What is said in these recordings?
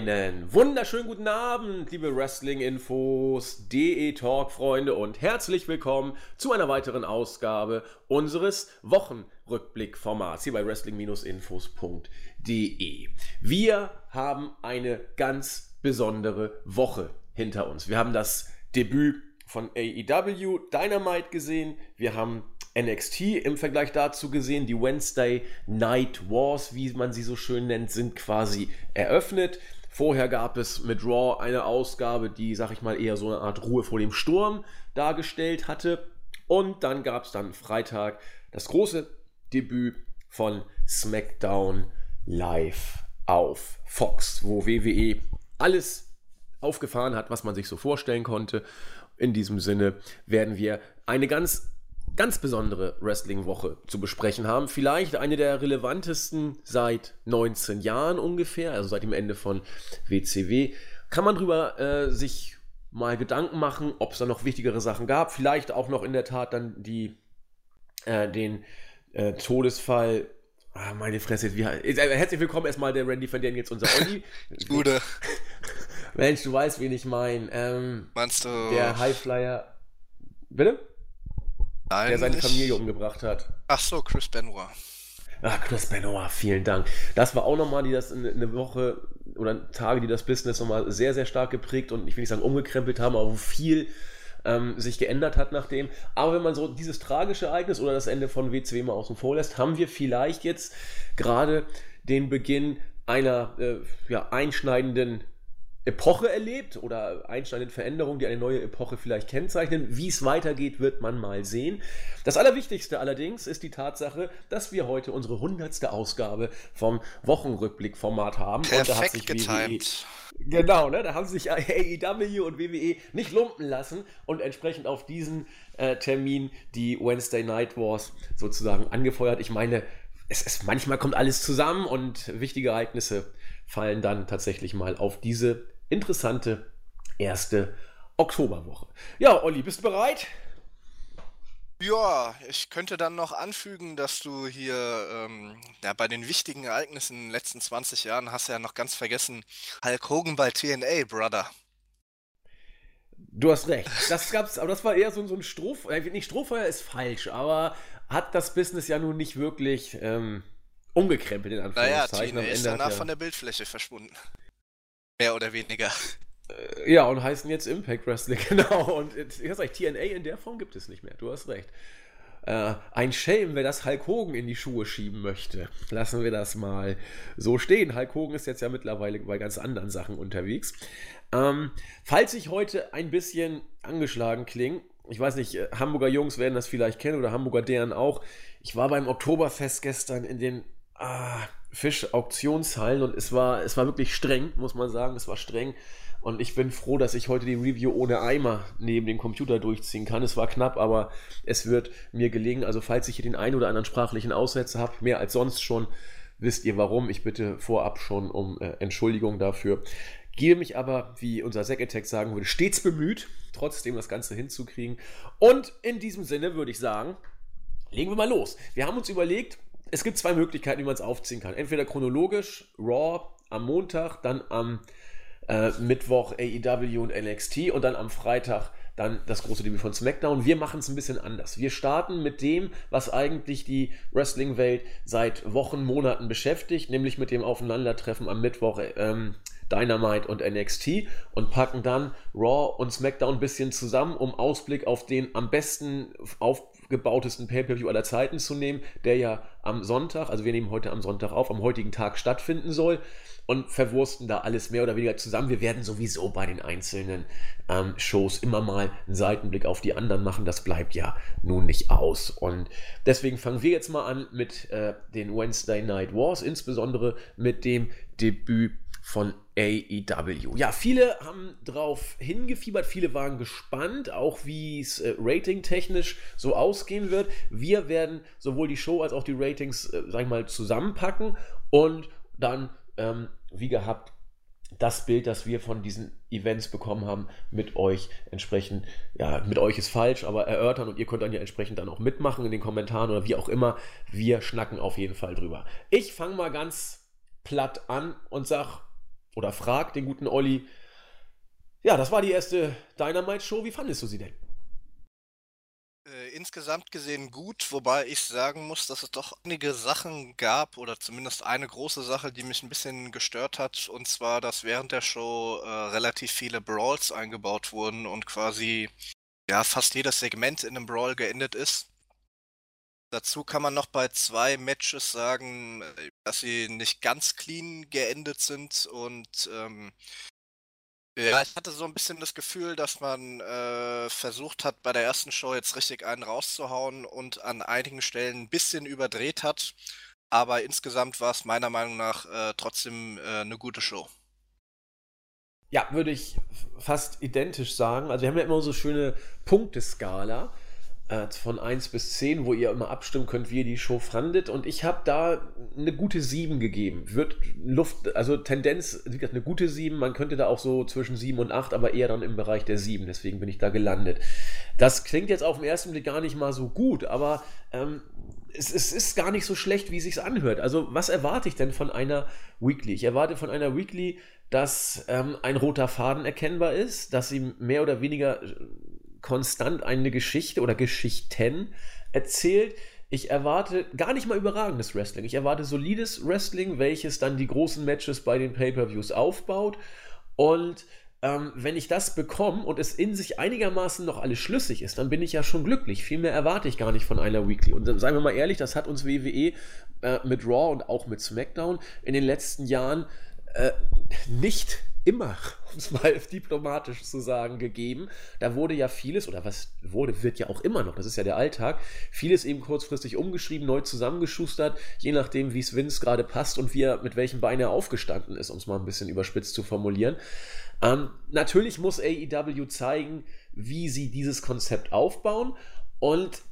Einen wunderschönen guten Abend, liebe Wrestling-Infos, DE-Talk-Freunde und herzlich willkommen zu einer weiteren Ausgabe unseres Wochenrückblick-Formats hier bei wrestling-infos.de. Wir haben eine ganz besondere Woche hinter uns. Wir haben das Debüt von AEW Dynamite gesehen, wir haben NXT im Vergleich dazu gesehen. Die Wednesday Night Wars, wie man sie so schön nennt, sind quasi eröffnet. Vorher gab es mit Raw eine Ausgabe, die, sag ich mal, eher so eine Art Ruhe vor dem Sturm dargestellt hatte. Und dann gab es dann Freitag das große Debüt von SmackDown Live auf Fox, wo WWE alles aufgefahren hat, was man sich so vorstellen konnte. In diesem Sinne werden wir eine ganz ganz besondere Wrestling-Woche zu besprechen haben. Vielleicht eine der relevantesten seit 19 Jahren ungefähr, also seit dem Ende von WCW. Kann man drüber äh, sich mal Gedanken machen, ob es da noch wichtigere Sachen gab. Vielleicht auch noch in der Tat dann die, äh, den äh, Todesfall. Ah, meine Fresse, wie, äh, herzlich willkommen erstmal der Randy von denen jetzt unser Olli. Gute. Mensch, du weißt, wen ich meine. Ähm, Meinst du? Der Highflyer. Bitte? Nein, der seine ich... Familie umgebracht hat. Ach so, Chris Benoit. Ach, Chris Benoit, vielen Dank. Das war auch nochmal die das eine Woche oder Tage, die das Business nochmal sehr, sehr stark geprägt und ich will nicht sagen umgekrempelt haben, aber wo viel ähm, sich geändert hat nachdem. Aber wenn man so dieses tragische Ereignis oder das Ende von WCW mal außen vor lässt, haben wir vielleicht jetzt gerade den Beginn einer äh, ja, einschneidenden Epoche erlebt oder einschneidende Veränderungen, die eine neue Epoche vielleicht kennzeichnen. Wie es weitergeht, wird man mal sehen. Das Allerwichtigste allerdings ist die Tatsache, dass wir heute unsere hundertste Ausgabe vom Wochenrückblick-Format haben. Perfekt und da hat sich getimt. WWE, genau, ne, da haben sich AEW und WWE nicht lumpen lassen und entsprechend auf diesen äh, Termin die Wednesday Night Wars sozusagen angefeuert. Ich meine, es, es manchmal kommt alles zusammen und wichtige Ereignisse fallen dann tatsächlich mal auf diese interessante erste Oktoberwoche. Ja, Olli, bist du bereit? Ja, ich könnte dann noch anfügen, dass du hier ähm, ja, bei den wichtigen Ereignissen in den letzten 20 Jahren hast ja noch ganz vergessen, Hulk Hogan bei TNA, Brother. Du hast recht. Das gab's, aber das war eher so, so ein Strohfeuer. Äh, nicht Strohfeuer ist falsch, aber hat das Business ja nun nicht wirklich ähm, umgekrempelt in Anführungszeichen. Naja, TNA ist danach ja von der Bildfläche verschwunden. Mehr oder weniger. Äh, ja, und heißen jetzt Impact Wrestling, genau. Und ich recht, TNA in der Form gibt es nicht mehr. Du hast recht. Äh, ein Schelm, wer das Hulk Hogan in die Schuhe schieben möchte. Lassen wir das mal so stehen. Hulk Hogan ist jetzt ja mittlerweile bei ganz anderen Sachen unterwegs. Ähm, falls ich heute ein bisschen angeschlagen klinge, ich weiß nicht, äh, Hamburger Jungs werden das vielleicht kennen oder Hamburger deren auch. Ich war beim Oktoberfest gestern in den ah, Fischauktionshallen und es war, es war wirklich streng, muss man sagen. Es war streng. Und ich bin froh, dass ich heute die Review ohne Eimer neben dem Computer durchziehen kann. Es war knapp, aber es wird mir gelingen. Also falls ich hier den einen oder anderen sprachlichen Aussetzer habe, mehr als sonst schon, wisst ihr warum. Ich bitte vorab schon um äh, Entschuldigung dafür. Gehe mich aber, wie unser Attack sagen würde, stets bemüht, trotzdem das Ganze hinzukriegen. Und in diesem Sinne würde ich sagen, legen wir mal los. Wir haben uns überlegt, es gibt zwei Möglichkeiten, wie man es aufziehen kann. Entweder chronologisch, Raw am Montag, dann am äh, Mittwoch AEW und NXT und dann am Freitag dann das große Debüt von SmackDown. Wir machen es ein bisschen anders. Wir starten mit dem, was eigentlich die Wrestling-Welt seit Wochen, Monaten beschäftigt, nämlich mit dem Aufeinandertreffen am Mittwoch ähm, Dynamite und NXT und packen dann Raw und SmackDown ein bisschen zusammen, um Ausblick auf den am besten aufgebautesten Pay-Per-View aller Zeiten zu nehmen, der ja am Sonntag, also wir nehmen heute am Sonntag auf, am heutigen Tag stattfinden soll und verwursten da alles mehr oder weniger zusammen. Wir werden sowieso bei den einzelnen ähm, Shows immer mal einen Seitenblick auf die anderen machen. Das bleibt ja nun nicht aus. Und deswegen fangen wir jetzt mal an mit äh, den Wednesday Night Wars, insbesondere mit dem Debüt von AEW. Ja, viele haben drauf hingefiebert, viele waren gespannt, auch wie es äh, ratingtechnisch so ausgehen wird. Wir werden sowohl die Show als auch die Ratings, äh, sag ich mal, zusammenpacken und dann, ähm, wie gehabt, das Bild, das wir von diesen Events bekommen haben, mit euch entsprechend, ja, mit euch ist falsch, aber erörtern und ihr könnt dann ja entsprechend dann auch mitmachen in den Kommentaren oder wie auch immer. Wir schnacken auf jeden Fall drüber. Ich fange mal ganz platt an und sag, oder frag den guten Olli. Ja, das war die erste Dynamite-Show. Wie fandest du sie denn? Äh, insgesamt gesehen gut, wobei ich sagen muss, dass es doch einige Sachen gab oder zumindest eine große Sache, die mich ein bisschen gestört hat, und zwar, dass während der Show äh, relativ viele Brawls eingebaut wurden und quasi ja fast jedes Segment in einem Brawl geendet ist. Dazu kann man noch bei zwei Matches sagen, äh, dass sie nicht ganz clean geendet sind und ähm, ja, ich hatte so ein bisschen das Gefühl, dass man äh, versucht hat, bei der ersten Show jetzt richtig einen rauszuhauen und an einigen Stellen ein bisschen überdreht hat. Aber insgesamt war es meiner Meinung nach äh, trotzdem äh, eine gute Show. Ja, würde ich fast identisch sagen. Also wir haben ja immer so schöne Punkteskala äh, von 1 bis 10, wo ihr immer abstimmen könnt, wie ihr die Show fandet. Und ich habe da eine gute 7 gegeben. Wird Luft, also Tendenz, eine gute 7. Man könnte da auch so zwischen 7 und 8, aber eher dann im Bereich der 7. Deswegen bin ich da gelandet. Das klingt jetzt auf den ersten Blick gar nicht mal so gut, aber ähm, es, es, ist gar nicht so schlecht, wie es sich anhört. Also, was erwarte ich denn von einer Weekly? Ich erwarte von einer Weekly, dass ähm, ein roter Faden erkennbar ist, dass sie mehr oder weniger konstant eine Geschichte oder Geschichten erzählt. Ich erwarte gar nicht mal überragendes Wrestling. Ich erwarte solides Wrestling, welches dann die großen Matches bei den Pay-per-Views aufbaut. Und ähm, wenn ich das bekomme und es in sich einigermaßen noch alles schlüssig ist, dann bin ich ja schon glücklich. Viel mehr erwarte ich gar nicht von einer Weekly. Und seien wir mal ehrlich, das hat uns WWE äh, mit Raw und auch mit SmackDown in den letzten Jahren äh, nicht immer, um es mal diplomatisch zu sagen, gegeben. Da wurde ja vieles, oder was wurde, wird ja auch immer noch, das ist ja der Alltag, vieles eben kurzfristig umgeschrieben, neu zusammengeschustert, je nachdem, wie es Vince gerade passt und wie er mit welchem Bein er aufgestanden ist, um es mal ein bisschen überspitzt zu formulieren. Ähm, natürlich muss AEW zeigen, wie sie dieses Konzept aufbauen und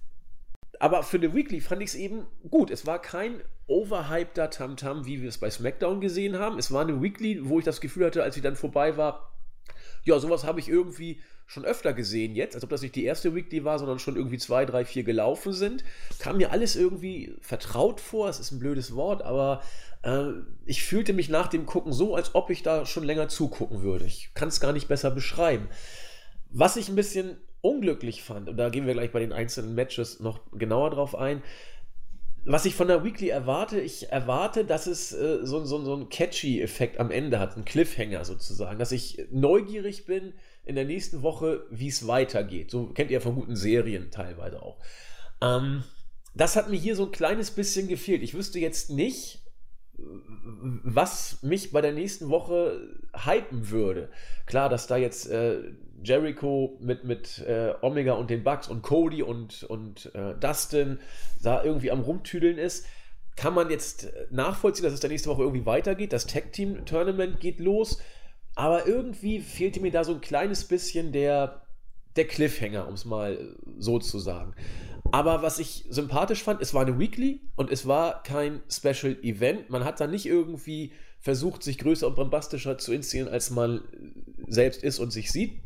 aber für The Weekly fand ich es eben gut. Es war kein overhypter Tamtam, wie wir es bei SmackDown gesehen haben. Es war eine Weekly, wo ich das Gefühl hatte, als sie dann vorbei war, ja, sowas habe ich irgendwie schon öfter gesehen jetzt, als ob das nicht die erste Weekly war, sondern schon irgendwie zwei, drei, vier gelaufen sind. Kam mir alles irgendwie vertraut vor, es ist ein blödes Wort, aber äh, ich fühlte mich nach dem Gucken so, als ob ich da schon länger zugucken würde. Ich kann es gar nicht besser beschreiben. Was ich ein bisschen unglücklich fand, und da gehen wir gleich bei den einzelnen Matches noch genauer drauf ein, was ich von der Weekly erwarte, ich erwarte, dass es äh, so, so, so einen catchy Effekt am Ende hat, einen Cliffhanger sozusagen, dass ich neugierig bin in der nächsten Woche, wie es weitergeht. So kennt ihr von guten Serien teilweise auch. Ähm, das hat mir hier so ein kleines bisschen gefehlt. Ich wüsste jetzt nicht, was mich bei der nächsten Woche hypen würde. Klar, dass da jetzt äh, Jericho mit, mit äh, Omega und den Bucks und Cody und, und äh, Dustin da irgendwie am Rumtüdeln ist, kann man jetzt nachvollziehen, dass es der nächste Woche irgendwie weitergeht. Das Tag Team Tournament geht los. Aber irgendwie fehlte mir da so ein kleines bisschen der, der Cliffhanger, um es mal so zu sagen. Aber was ich sympathisch fand, es war eine Weekly und es war kein Special Event. Man hat da nicht irgendwie versucht, sich größer und bombastischer zu inszenieren, als man selbst ist und sich sieht.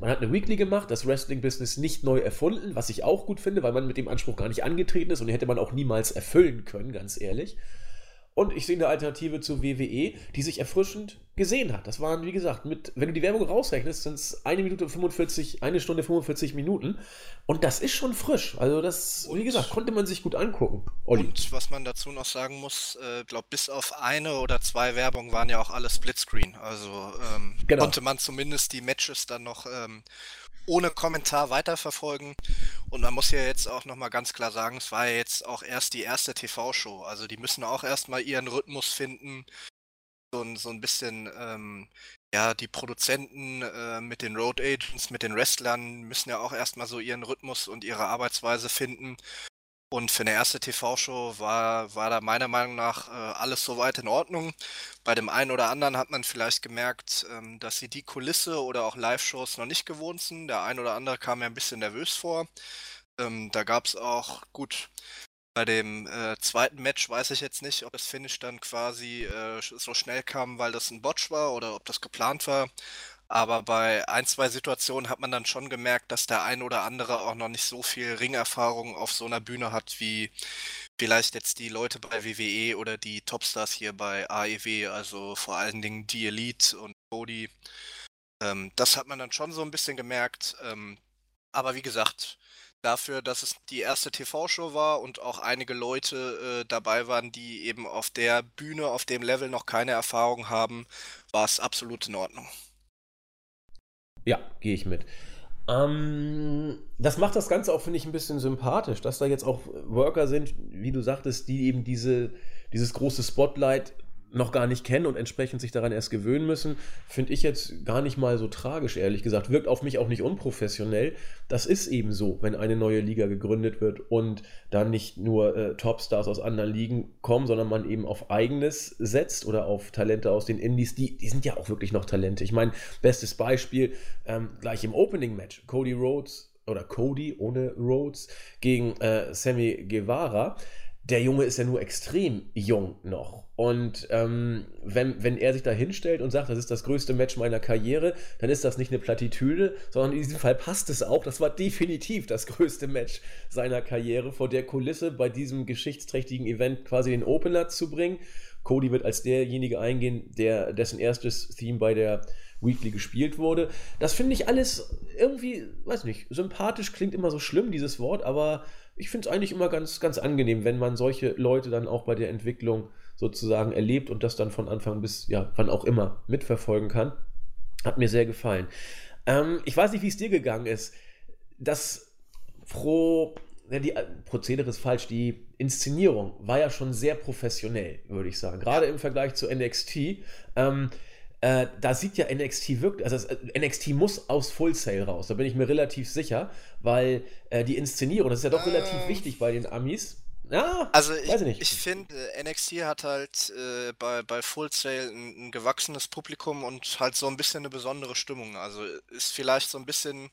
Man hat eine Weekly gemacht, das Wrestling-Business nicht neu erfunden, was ich auch gut finde, weil man mit dem Anspruch gar nicht angetreten ist und hätte man auch niemals erfüllen können, ganz ehrlich. Und ich sehe eine Alternative zu WWE, die sich erfrischend gesehen hat. Das waren, wie gesagt, mit, wenn du die Werbung rausrechnest, sind es eine Minute 45, eine Stunde 45 Minuten. Und das ist schon frisch. Also, das, und, wie gesagt, konnte man sich gut angucken. Olli. Und was man dazu noch sagen muss, äh, glaube bis auf eine oder zwei Werbungen waren ja auch alle Splitscreen. Also ähm, genau. konnte man zumindest die Matches dann noch ähm, ohne Kommentar weiterverfolgen. Und man muss ja jetzt auch nochmal ganz klar sagen, es war ja jetzt auch erst die erste TV-Show. Also die müssen auch erstmal ihren Rhythmus finden. So, ein, so ein bisschen, ähm, ja, die Produzenten äh, mit den Road Agents, mit den Wrestlern müssen ja auch erstmal so ihren Rhythmus und ihre Arbeitsweise finden. Und für eine erste TV-Show war, war da meiner Meinung nach äh, alles soweit in Ordnung. Bei dem einen oder anderen hat man vielleicht gemerkt, ähm, dass sie die Kulisse oder auch Live-Shows noch nicht gewohnt sind. Der ein oder andere kam mir ein bisschen nervös vor. Ähm, da gab es auch, gut, bei dem äh, zweiten Match weiß ich jetzt nicht, ob das Finish dann quasi äh, so schnell kam, weil das ein Botch war oder ob das geplant war. Aber bei ein, zwei Situationen hat man dann schon gemerkt, dass der ein oder andere auch noch nicht so viel Ringerfahrung auf so einer Bühne hat, wie vielleicht jetzt die Leute bei WWE oder die Topstars hier bei AEW, also vor allen Dingen die Elite und Cody. Ähm, das hat man dann schon so ein bisschen gemerkt. Ähm, aber wie gesagt, dafür, dass es die erste TV-Show war und auch einige Leute äh, dabei waren, die eben auf der Bühne, auf dem Level noch keine Erfahrung haben, war es absolut in Ordnung. Ja, gehe ich mit. Ähm, das macht das Ganze auch, finde ich, ein bisschen sympathisch, dass da jetzt auch Worker sind, wie du sagtest, die eben diese, dieses große Spotlight noch gar nicht kennen und entsprechend sich daran erst gewöhnen müssen, finde ich jetzt gar nicht mal so tragisch, ehrlich gesagt. Wirkt auf mich auch nicht unprofessionell. Das ist eben so, wenn eine neue Liga gegründet wird und dann nicht nur äh, Topstars aus anderen Ligen kommen, sondern man eben auf eigenes setzt oder auf Talente aus den Indies. Die, die sind ja auch wirklich noch Talente. Ich meine, bestes Beispiel, ähm, gleich im Opening-Match, Cody Rhodes oder Cody ohne Rhodes gegen äh, Sammy Guevara der Junge ist ja nur extrem jung noch. Und ähm, wenn, wenn er sich da hinstellt und sagt, das ist das größte Match meiner Karriere, dann ist das nicht eine Plattitüde, sondern in diesem Fall passt es auch. Das war definitiv das größte Match seiner Karriere, vor der Kulisse bei diesem geschichtsträchtigen Event quasi den Opener zu bringen. Cody wird als derjenige eingehen, der dessen erstes Theme bei der Weekly gespielt wurde. Das finde ich alles irgendwie, weiß nicht, sympathisch klingt immer so schlimm, dieses Wort, aber ich finde es eigentlich immer ganz, ganz angenehm, wenn man solche Leute dann auch bei der Entwicklung sozusagen erlebt und das dann von Anfang bis, ja, wann auch immer mitverfolgen kann. Hat mir sehr gefallen. Ähm, ich weiß nicht, wie es dir gegangen ist. Das Pro, ja, die Prozedere ist falsch, die Inszenierung war ja schon sehr professionell, würde ich sagen. Gerade im Vergleich zu NXT. Ähm, äh, da sieht ja NXT wirklich, also äh, NXT muss aus Full Sail raus, da bin ich mir relativ sicher, weil äh, die Inszenierung, das ist ja doch relativ ähm. wichtig bei den Amis. Ja, also ich, ich, ich finde, NXT hat halt äh, bei, bei Full Sail ein, ein, gewachsenes Publikum und halt so ein bisschen eine besondere Stimmung. Also ist vielleicht so ein bisschen,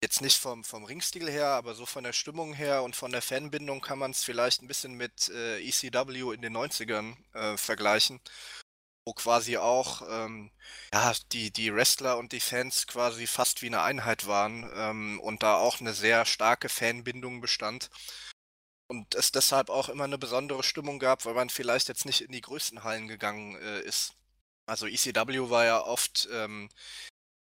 jetzt nicht vom, vom Ringstil her, aber so von der Stimmung her und von der Fanbindung kann man es vielleicht ein bisschen mit äh, ECW in den 90ern äh, vergleichen wo quasi auch ähm, ja, die, die Wrestler und die Fans quasi fast wie eine Einheit waren ähm, und da auch eine sehr starke Fanbindung bestand. Und es deshalb auch immer eine besondere Stimmung gab, weil man vielleicht jetzt nicht in die größten Hallen gegangen äh, ist. Also ECW war ja oft ähm,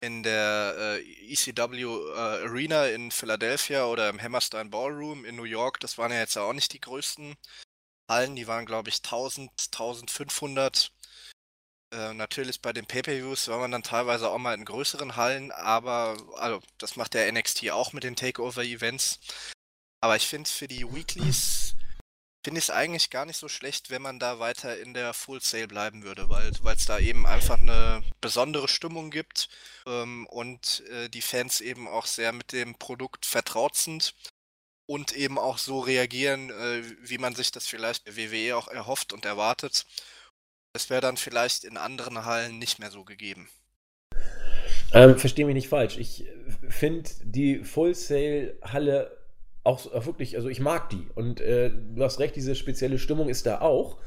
in der äh, ECW äh, Arena in Philadelphia oder im Hammerstein Ballroom in New York. Das waren ja jetzt auch nicht die größten Hallen, die waren glaube ich 1000, 1500 äh, natürlich bei den Pay-Per-Views war man dann teilweise auch mal in größeren Hallen, aber also das macht der NXT auch mit den Takeover-Events. Aber ich finde für die Weeklies finde ich es eigentlich gar nicht so schlecht, wenn man da weiter in der Full Sale bleiben würde, weil es da eben einfach eine besondere Stimmung gibt ähm, und äh, die Fans eben auch sehr mit dem Produkt vertraut sind und eben auch so reagieren, äh, wie man sich das vielleicht bei WWE auch erhofft und erwartet. Das wäre dann vielleicht in anderen Hallen nicht mehr so gegeben. Ähm, Verstehe mich nicht falsch. Ich finde die Full Sail Halle auch, wirklich, also ich mag die. Und äh, du hast recht, diese spezielle Stimmung ist da auch.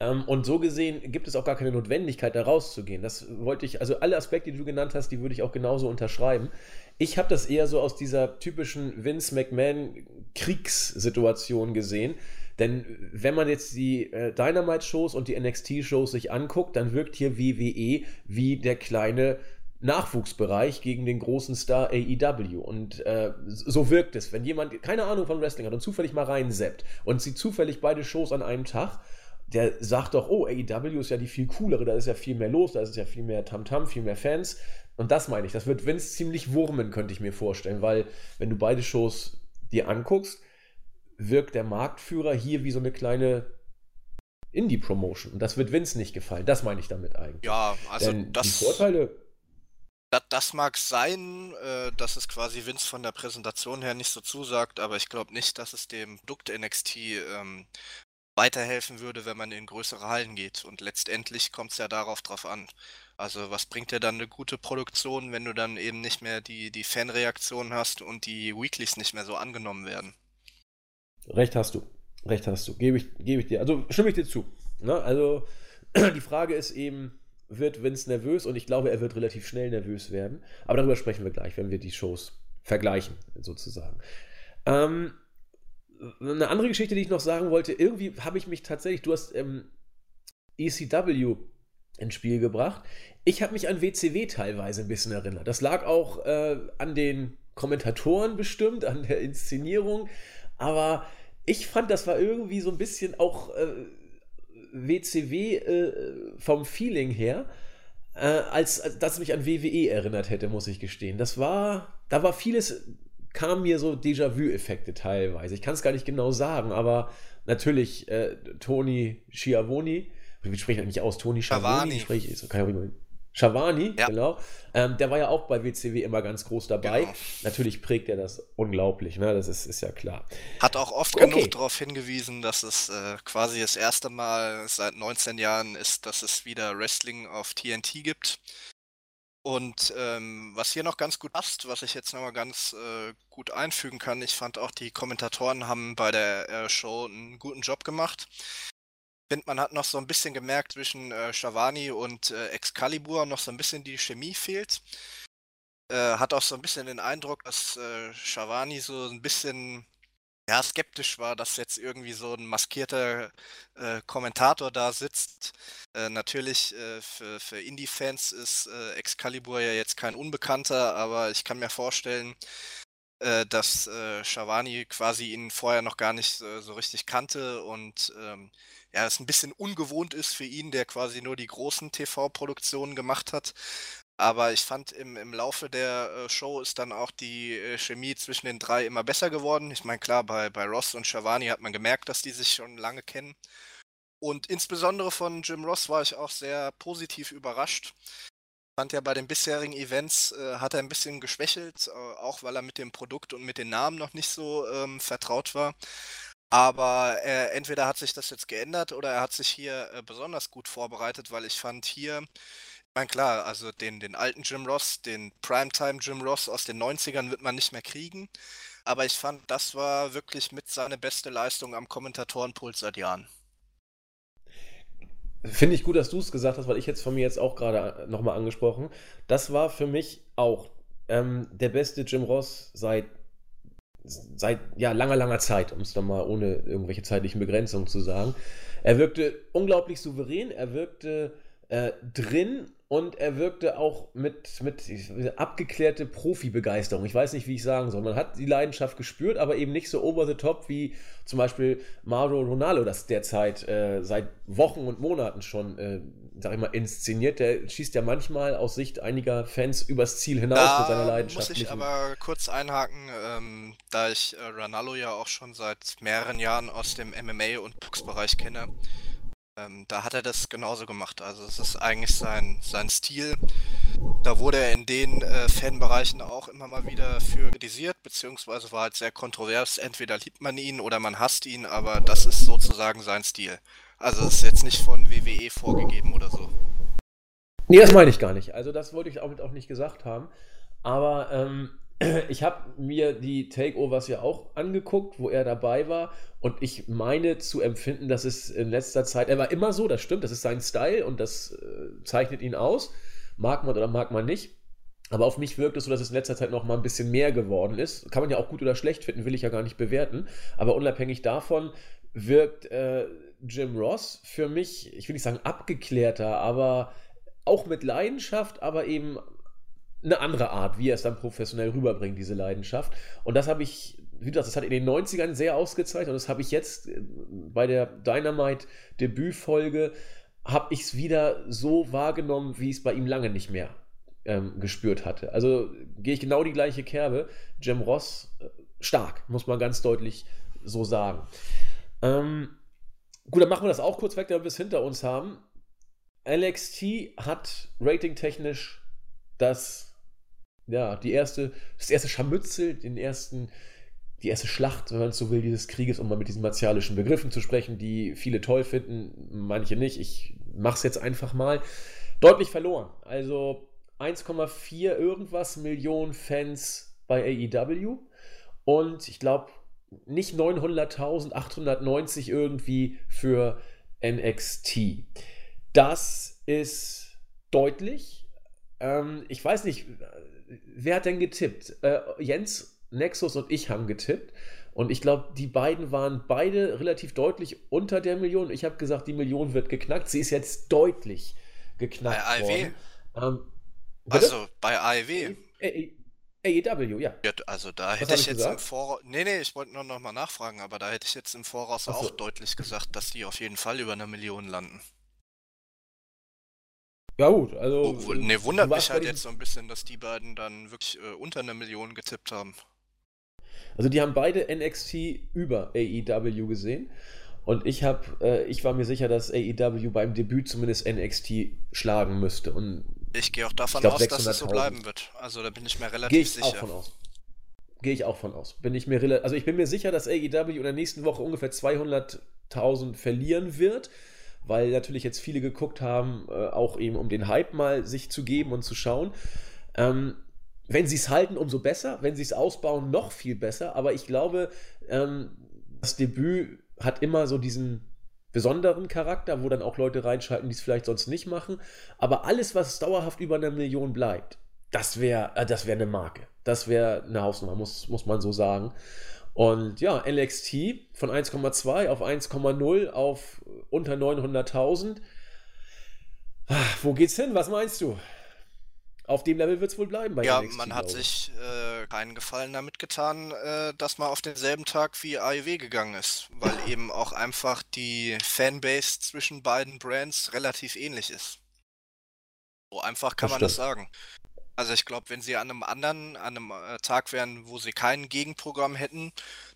Ähm, und so gesehen gibt es auch gar keine Notwendigkeit, da rauszugehen. Das wollte ich, also alle Aspekte, die du genannt hast, die würde ich auch genauso unterschreiben. Ich habe das eher so aus dieser typischen Vince McMahon Kriegssituation gesehen denn wenn man jetzt die äh, Dynamite-Shows und die NXT-Shows sich anguckt, dann wirkt hier WWE wie der kleine Nachwuchsbereich gegen den großen Star AEW. Und äh, so wirkt es. Wenn jemand keine Ahnung von Wrestling hat und zufällig mal reinseppt und sieht zufällig beide Shows an einem Tag, der sagt doch, oh, AEW ist ja die viel coolere, da ist ja viel mehr los, da ist ja viel mehr Tamtam, -Tam, viel mehr Fans. Und das meine ich, das wird Vince ziemlich wurmen, könnte ich mir vorstellen, weil wenn du beide Shows dir anguckst, wirkt der Marktführer hier wie so eine kleine Indie-Promotion. Und das wird Vince nicht gefallen. Das meine ich damit eigentlich. Ja, also Denn das. Die Vorteile. Das, das mag sein, äh, dass es quasi Vince von der Präsentation her nicht so zusagt, aber ich glaube nicht, dass es dem Produkt NXT ähm, weiterhelfen würde, wenn man in größere Hallen geht. Und letztendlich kommt es ja darauf drauf an. Also was bringt dir dann eine gute Produktion, wenn du dann eben nicht mehr die, die Fanreaktion hast und die Weeklies nicht mehr so angenommen werden? Recht hast du. Recht hast du. Gebe ich, gebe ich dir. Also stimme ich dir zu. Ne? Also die Frage ist eben, wird Vince nervös und ich glaube, er wird relativ schnell nervös werden. Aber darüber sprechen wir gleich, wenn wir die Shows vergleichen, sozusagen. Ähm, eine andere Geschichte, die ich noch sagen wollte, irgendwie habe ich mich tatsächlich, du hast ähm, ECW ins Spiel gebracht. Ich habe mich an WCW teilweise ein bisschen erinnert. Das lag auch äh, an den Kommentatoren bestimmt, an der Inszenierung. Aber ich fand, das war irgendwie so ein bisschen auch äh, WCW äh, vom Feeling her, äh, als, als dass mich an WWE erinnert hätte, muss ich gestehen. Das war, da war vieles, kam mir so Déjà-vu-Effekte teilweise. Ich kann es gar nicht genau sagen, aber natürlich äh, Tony Schiavoni, wie spreche ich eigentlich aus? Tony Schiavoni? Spreche ich, kann ich auch Shavani, ja. genau. Ähm, der war ja auch bei WCW immer ganz groß dabei. Genau. Natürlich prägt er das unglaublich, ne? das ist, ist ja klar. Hat auch oft okay. genug darauf hingewiesen, dass es äh, quasi das erste Mal seit 19 Jahren ist, dass es wieder Wrestling auf TNT gibt. Und ähm, was hier noch ganz gut passt, was ich jetzt nochmal ganz äh, gut einfügen kann, ich fand auch die Kommentatoren haben bei der äh, Show einen guten Job gemacht finde, man hat noch so ein bisschen gemerkt zwischen äh, Shavani und äh, Excalibur noch so ein bisschen die Chemie fehlt. Äh, hat auch so ein bisschen den Eindruck, dass äh, Shavani so ein bisschen ja, skeptisch war, dass jetzt irgendwie so ein maskierter äh, Kommentator da sitzt. Äh, natürlich äh, für, für Indie-Fans ist äh, Excalibur ja jetzt kein Unbekannter, aber ich kann mir vorstellen, äh, dass äh, Shavani quasi ihn vorher noch gar nicht so richtig kannte und ähm, ja, es ein bisschen ungewohnt ist für ihn, der quasi nur die großen TV-Produktionen gemacht hat. Aber ich fand, im, im Laufe der äh, Show ist dann auch die äh, Chemie zwischen den drei immer besser geworden. Ich meine, klar, bei, bei Ross und Shavani hat man gemerkt, dass die sich schon lange kennen. Und insbesondere von Jim Ross war ich auch sehr positiv überrascht. Ich fand ja bei den bisherigen Events äh, hat er ein bisschen geschwächelt, äh, auch weil er mit dem Produkt und mit den Namen noch nicht so ähm, vertraut war. Aber äh, entweder hat sich das jetzt geändert oder er hat sich hier äh, besonders gut vorbereitet, weil ich fand hier, ich meine klar, also den, den alten Jim Ross, den Primetime Jim Ross aus den 90ern wird man nicht mehr kriegen. Aber ich fand, das war wirklich mit seine beste Leistung am Kommentatorenpult seit Jahren. Finde ich gut, dass du es gesagt hast, weil ich jetzt von mir jetzt auch gerade äh, nochmal angesprochen. Das war für mich auch ähm, der beste Jim Ross seit seit ja, langer, langer Zeit, um es dann mal ohne irgendwelche zeitlichen Begrenzungen zu sagen. Er wirkte unglaublich souverän, er wirkte äh, drin und er wirkte auch mit, mit abgeklärte Profi-Begeisterung. Ich weiß nicht, wie ich sagen soll. Man hat die Leidenschaft gespürt, aber eben nicht so over the top wie zum Beispiel Mario Ronaldo das derzeit äh, seit Wochen und Monaten schon, äh, sag ich mal, inszeniert. Der schießt ja manchmal aus Sicht einiger Fans übers Ziel hinaus da mit seiner Leidenschaft. muss ich aber kurz einhaken, ähm, da ich äh, Ronaldo ja auch schon seit mehreren Jahren aus dem MMA- und Boxbereich kenne. Ähm, da hat er das genauso gemacht. Also es ist eigentlich sein, sein Stil. Da wurde er in den äh, Fanbereichen auch immer mal wieder für kritisiert, beziehungsweise war halt sehr kontrovers. Entweder liebt man ihn oder man hasst ihn, aber das ist sozusagen sein Stil. Also es ist jetzt nicht von WWE vorgegeben oder so. Nee, das meine ich gar nicht. Also das wollte ich auch, auch nicht gesagt haben. Aber ähm, ich habe mir die Takeovers ja auch angeguckt, wo er dabei war. Und ich meine zu empfinden, dass es in letzter Zeit, er war immer so, das stimmt, das ist sein Style und das äh, zeichnet ihn aus. Mag man oder mag man nicht. Aber auf mich wirkt es so, dass es in letzter Zeit noch mal ein bisschen mehr geworden ist. Kann man ja auch gut oder schlecht finden, will ich ja gar nicht bewerten. Aber unabhängig davon wirkt äh, Jim Ross für mich, ich will nicht sagen abgeklärter, aber auch mit Leidenschaft, aber eben eine andere Art, wie er es dann professionell rüberbringt, diese Leidenschaft. Und das habe ich, wie gesagt, das hat in den 90ern sehr ausgezeichnet und das habe ich jetzt äh, bei der Dynamite-Debütfolge, habe ich es wieder so wahrgenommen, wie ich es bei ihm lange nicht mehr ähm, gespürt hatte. Also gehe ich genau die gleiche Kerbe. Jim Ross, äh, stark, muss man ganz deutlich so sagen. Ähm, gut, dann machen wir das auch kurz weg, damit wir es hinter uns haben. LXT hat ratingtechnisch das ja, die erste, das erste Scharmützel, den ersten, die erste Schlacht, wenn man so will, dieses Krieges, um mal mit diesen martialischen Begriffen zu sprechen, die viele toll finden, manche nicht. Ich mache es jetzt einfach mal. Deutlich verloren. Also 1,4 irgendwas Millionen Fans bei AEW und ich glaube nicht 900.000, 890 irgendwie für NXT. Das ist deutlich. Ähm, ich weiß nicht, wer hat denn getippt? Äh, Jens, Nexus und ich haben getippt. Und ich glaube, die beiden waren beide relativ deutlich unter der Million. Ich habe gesagt, die Million wird geknackt. Sie ist jetzt deutlich geknackt bei worden. Ähm, also bei AEW. AEW, ja. Also da hätte ich, ich, jetzt gesagt? im Voraus. Nee, nee, ich wollte nur noch mal nachfragen, aber da hätte ich jetzt im Voraus Achso. auch deutlich gesagt, dass die auf jeden Fall über eine Million landen. Ja, gut, also. Oh, ne, wundert mich halt jetzt so ein bisschen, dass die beiden dann wirklich äh, unter eine Million getippt haben. Also, die haben beide NXT über AEW gesehen. Und ich habe, äh, ich war mir sicher, dass AEW beim Debüt zumindest NXT schlagen müsste. Und ich gehe auch davon glaub, aus, dass es so bleiben wird. Also da bin ich mir relativ Gehe ich sicher. Auch von aus. Gehe ich auch von aus. Bin ich mir also ich bin mir sicher, dass AEW in der nächsten Woche ungefähr 200.000 verlieren wird, weil natürlich jetzt viele geguckt haben, äh, auch eben um den Hype mal sich zu geben und zu schauen. Ähm, wenn sie es halten, umso besser. Wenn sie es ausbauen, noch viel besser. Aber ich glaube, ähm, das Debüt hat immer so diesen besonderen Charakter, wo dann auch Leute reinschalten, die es vielleicht sonst nicht machen. Aber alles, was dauerhaft über einer Million bleibt, das wäre äh, wär eine Marke. Das wäre eine Hausnummer, muss, muss man so sagen. Und ja, NXT von 1,2 auf 1,0 auf unter 900.000. Ah, wo geht's hin? Was meinst du? auf dem Level wird es wohl bleiben bei Ja, NXT, man hat sich äh, keinen Gefallen damit getan, äh, dass man auf denselben Tag wie AEW gegangen ist, weil eben auch einfach die Fanbase zwischen beiden Brands relativ ähnlich ist. So einfach kann das man stimmt. das sagen. Also ich glaube, wenn sie an einem anderen, an einem äh, Tag wären, wo sie kein Gegenprogramm hätten,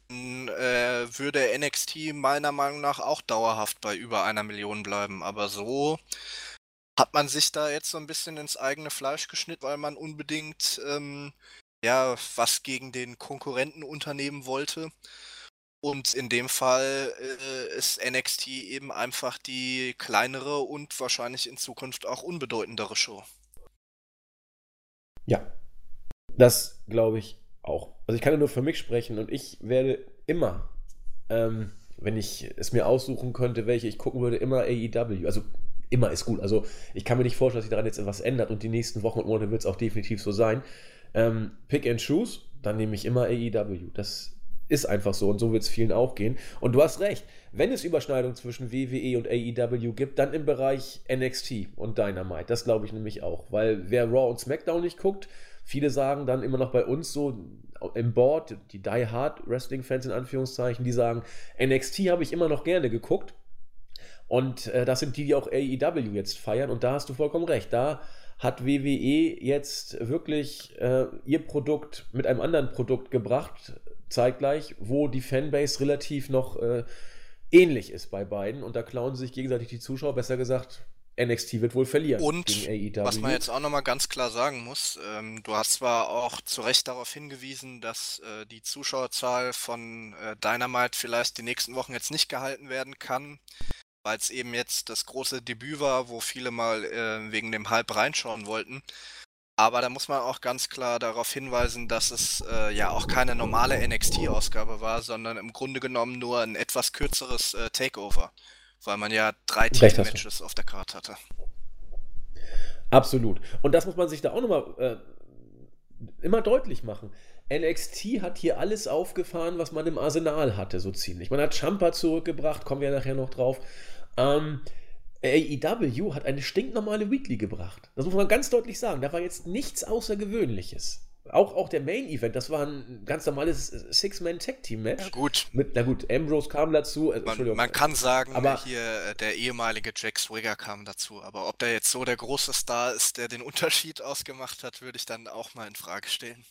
dann äh, würde NXT meiner Meinung nach auch dauerhaft bei über einer Million bleiben. Aber so hat man sich da jetzt so ein bisschen ins eigene Fleisch geschnitten, weil man unbedingt ähm, ja was gegen den Konkurrenten unternehmen wollte. Und in dem Fall äh, ist NXT eben einfach die kleinere und wahrscheinlich in Zukunft auch unbedeutendere Show. Ja, das glaube ich auch. Also ich kann ja nur für mich sprechen und ich werde immer, ähm, wenn ich es mir aussuchen könnte, welche ich gucken würde, immer AEW. Also immer ist gut. Also ich kann mir nicht vorstellen, dass sich daran jetzt etwas ändert und die nächsten Wochen und Monate wird es auch definitiv so sein. Ähm, Pick and Choose, dann nehme ich immer AEW. Das ist einfach so und so wird es vielen auch gehen. Und du hast recht, wenn es Überschneidungen zwischen WWE und AEW gibt, dann im Bereich NXT und Dynamite. Das glaube ich nämlich auch, weil wer Raw und SmackDown nicht guckt, viele sagen dann immer noch bei uns so im Board, die Die Hard Wrestling Fans in Anführungszeichen, die sagen, NXT habe ich immer noch gerne geguckt, und äh, das sind die, die auch AEW jetzt feiern. Und da hast du vollkommen recht. Da hat WWE jetzt wirklich äh, ihr Produkt mit einem anderen Produkt gebracht, zeitgleich, wo die Fanbase relativ noch äh, ähnlich ist bei beiden. Und da klauen sie sich gegenseitig die Zuschauer, besser gesagt, NXT wird wohl verlieren. Und was man jetzt auch nochmal ganz klar sagen muss, ähm, du hast zwar auch zu Recht darauf hingewiesen, dass äh, die Zuschauerzahl von äh, Dynamite vielleicht die nächsten Wochen jetzt nicht gehalten werden kann weil es eben jetzt das große Debüt war, wo viele mal äh, wegen dem Hype reinschauen wollten. Aber da muss man auch ganz klar darauf hinweisen, dass es äh, ja auch keine normale NXT-Ausgabe war, sondern im Grunde genommen nur ein etwas kürzeres äh, Takeover, weil man ja drei Team-Matches auf der Karte hatte. Absolut. Und das muss man sich da auch nochmal äh, immer deutlich machen. NXT hat hier alles aufgefahren, was man im Arsenal hatte, so ziemlich. Man hat Champa zurückgebracht, kommen wir nachher noch drauf. Ähm, AEW hat eine stinknormale Weekly gebracht. Das muss man ganz deutlich sagen. Da war jetzt nichts Außergewöhnliches. Auch, auch der Main Event, das war ein ganz normales Six-Man-Tag-Team-Match. Ja, gut. Mit, na gut, Ambrose kam dazu. Äh, man, man, kann sagen, aber, hier äh, der ehemalige Jack Swigger kam dazu. Aber ob der jetzt so der große Star ist, der den Unterschied ausgemacht hat, würde ich dann auch mal in Frage stellen.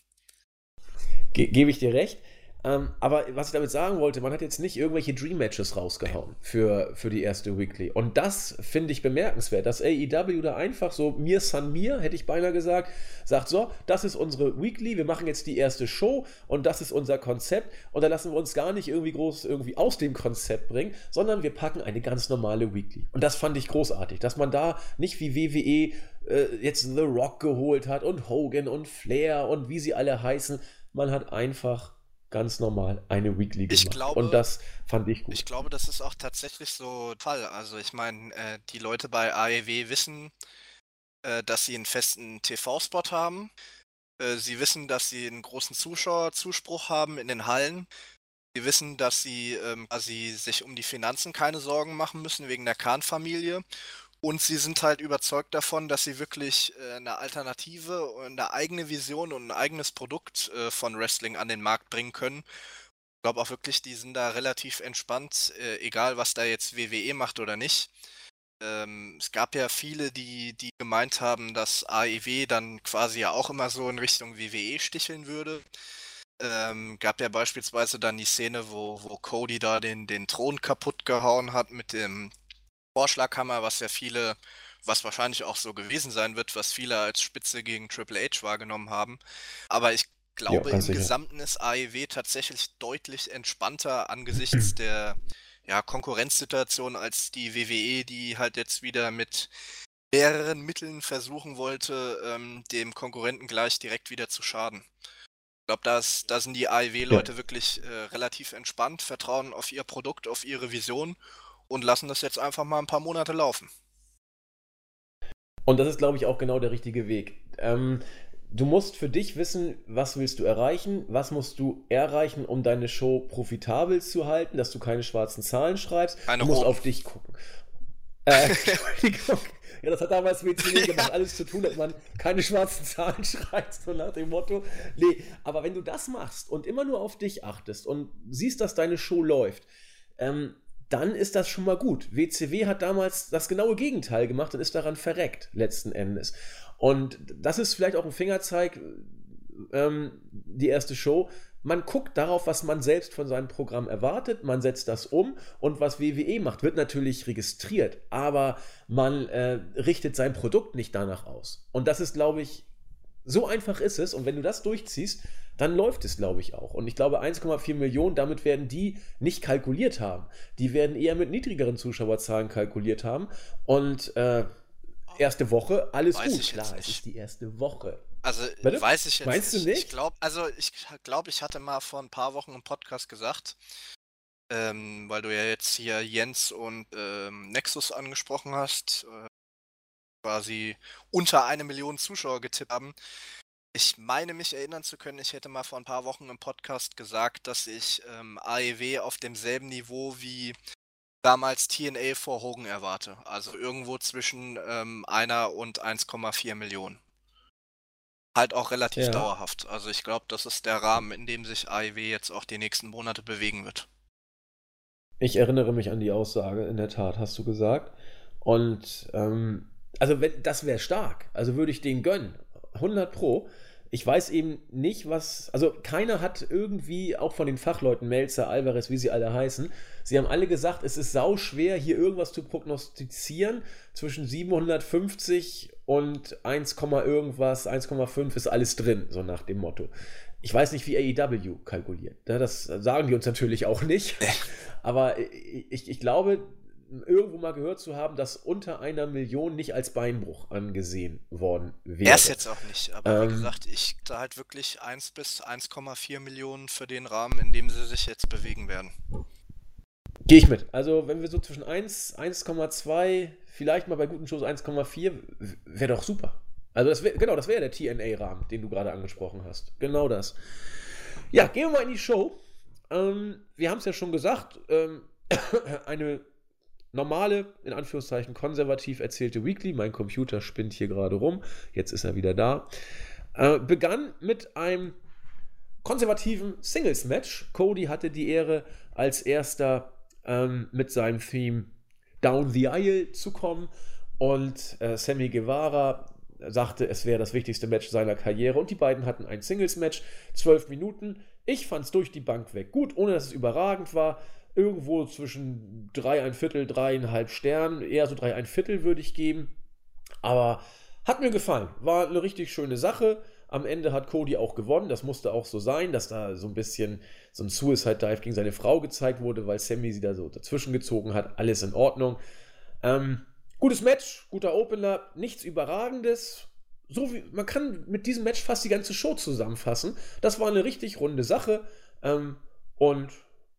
Ge Gebe ich dir recht. Ähm, aber was ich damit sagen wollte, man hat jetzt nicht irgendwelche Dream Matches rausgehauen für, für die erste Weekly. Und das finde ich bemerkenswert, dass AEW da einfach so mir san mir, hätte ich beinahe gesagt, sagt: So, das ist unsere Weekly, wir machen jetzt die erste Show und das ist unser Konzept. Und da lassen wir uns gar nicht irgendwie groß irgendwie aus dem Konzept bringen, sondern wir packen eine ganz normale Weekly. Und das fand ich großartig, dass man da nicht wie WWE äh, jetzt The Rock geholt hat und Hogan und Flair und wie sie alle heißen. Man hat einfach ganz normal eine Weekly gemacht. Glaube, und das fand ich gut. Ich glaube, das ist auch tatsächlich so der Fall. Also ich meine, äh, die Leute bei AEW wissen, äh, dass sie einen festen TV-Spot haben. Äh, sie wissen, dass sie einen großen Zuschauerzuspruch haben in den Hallen. Sie wissen, dass sie ähm, quasi sich um die Finanzen keine Sorgen machen müssen wegen der Kahn-Familie. Und sie sind halt überzeugt davon, dass sie wirklich äh, eine Alternative und eine eigene Vision und ein eigenes Produkt äh, von Wrestling an den Markt bringen können. Ich glaube auch wirklich, die sind da relativ entspannt, äh, egal was da jetzt WWE macht oder nicht. Ähm, es gab ja viele, die, die gemeint haben, dass AEW dann quasi ja auch immer so in Richtung WWE sticheln würde. Ähm, gab ja beispielsweise dann die Szene, wo, wo Cody da den, den Thron kaputt gehauen hat mit dem Vorschlaghammer, was ja viele, was wahrscheinlich auch so gewesen sein wird, was viele als Spitze gegen Triple H wahrgenommen haben. Aber ich glaube, ja, im sicher. Gesamten ist AEW tatsächlich deutlich entspannter angesichts der ja, Konkurrenzsituation als die WWE, die halt jetzt wieder mit mehreren Mitteln versuchen wollte, ähm, dem Konkurrenten gleich direkt wieder zu schaden. Ich glaube, da, da sind die AEW-Leute ja. wirklich äh, relativ entspannt, vertrauen auf ihr Produkt, auf ihre Vision und lassen das jetzt einfach mal ein paar Monate laufen. Und das ist, glaube ich, auch genau der richtige Weg. Ähm, du musst für dich wissen, was willst du erreichen, was musst du erreichen, um deine Show profitabel zu halten, dass du keine schwarzen Zahlen schreibst. Eine du musst auf dich gucken. Äh, ja, das hat damals WCW gemacht, alles zu tun, dass man keine schwarzen Zahlen schreibt, so nach dem Motto. Nee, aber wenn du das machst und immer nur auf dich achtest und siehst, dass deine Show läuft, ähm, dann ist das schon mal gut. WCW hat damals das genaue Gegenteil gemacht und ist daran verreckt, letzten Endes. Und das ist vielleicht auch ein Fingerzeig, ähm, die erste Show. Man guckt darauf, was man selbst von seinem Programm erwartet, man setzt das um und was WWE macht, wird natürlich registriert, aber man äh, richtet sein Produkt nicht danach aus. Und das ist, glaube ich, so einfach ist es. Und wenn du das durchziehst, dann läuft es, glaube ich, auch. Und ich glaube, 1,4 Millionen, damit werden die nicht kalkuliert haben. Die werden eher mit niedrigeren Zuschauerzahlen kalkuliert haben. Und äh, erste Woche, alles weiß gut. Klar, es ist die erste Woche. Also Bitte? weiß ich jetzt Meinst nicht. du nicht? Ich glaube, also ich glaube, ich hatte mal vor ein paar Wochen im Podcast gesagt, ähm, weil du ja jetzt hier Jens und ähm, Nexus angesprochen hast, äh, quasi unter eine Million Zuschauer getippt haben. Ich meine mich erinnern zu können, ich hätte mal vor ein paar Wochen im Podcast gesagt, dass ich ähm, AEW auf demselben Niveau wie damals TNA vor Hogan erwarte. Also irgendwo zwischen ähm, einer und 1,4 Millionen. Halt auch relativ ja. dauerhaft. Also ich glaube, das ist der Rahmen, in dem sich AEW jetzt auch die nächsten Monate bewegen wird. Ich erinnere mich an die Aussage, in der Tat, hast du gesagt. Und ähm, also wenn, das wäre stark. Also würde ich den gönnen. 100 Pro. Ich weiß eben nicht, was. Also keiner hat irgendwie, auch von den Fachleuten, Melzer, Alvarez, wie sie alle heißen, sie haben alle gesagt, es ist sau schwer, hier irgendwas zu prognostizieren. Zwischen 750 und 1, irgendwas, 1,5 ist alles drin, so nach dem Motto. Ich weiß nicht, wie AEW kalkuliert. Das sagen die uns natürlich auch nicht. Aber ich, ich glaube, irgendwo mal gehört zu haben, dass unter einer Million nicht als Beinbruch angesehen worden wäre. Er ist jetzt auch nicht, aber ähm, wie gesagt, ich da halt wirklich 1 bis 1,4 Millionen für den Rahmen, in dem sie sich jetzt bewegen werden. Gehe ich mit. Also, wenn wir so zwischen 1, 1,2, vielleicht mal bei guten Shows 1,4, wäre doch super. Also, das wär, genau, das wäre der TNA-Rahmen, den du gerade angesprochen hast. Genau das. Ja, gehen wir mal in die Show. Ähm, wir haben es ja schon gesagt, ähm, eine normale, in Anführungszeichen konservativ erzählte Weekly, mein Computer spinnt hier gerade rum, jetzt ist er wieder da, äh, begann mit einem konservativen Singles-Match. Cody hatte die Ehre, als erster ähm, mit seinem Theme Down the Aisle zu kommen. Und äh, Sammy Guevara sagte, es wäre das wichtigste Match seiner Karriere. Und die beiden hatten ein Singles-Match, zwölf Minuten. Ich fand es durch die Bank weg. Gut, ohne dass es überragend war irgendwo zwischen drei, ein Viertel, dreieinhalb Sternen, eher so drei, ein Viertel würde ich geben. Aber hat mir gefallen. War eine richtig schöne Sache. Am Ende hat Cody auch gewonnen. Das musste auch so sein, dass da so ein bisschen so ein Suicide Dive gegen seine Frau gezeigt wurde, weil Sammy sie da so dazwischen gezogen hat. Alles in Ordnung. Ähm, gutes Match, guter Opener, nichts Überragendes. So wie, man kann mit diesem Match fast die ganze Show zusammenfassen. Das war eine richtig runde Sache. Ähm, und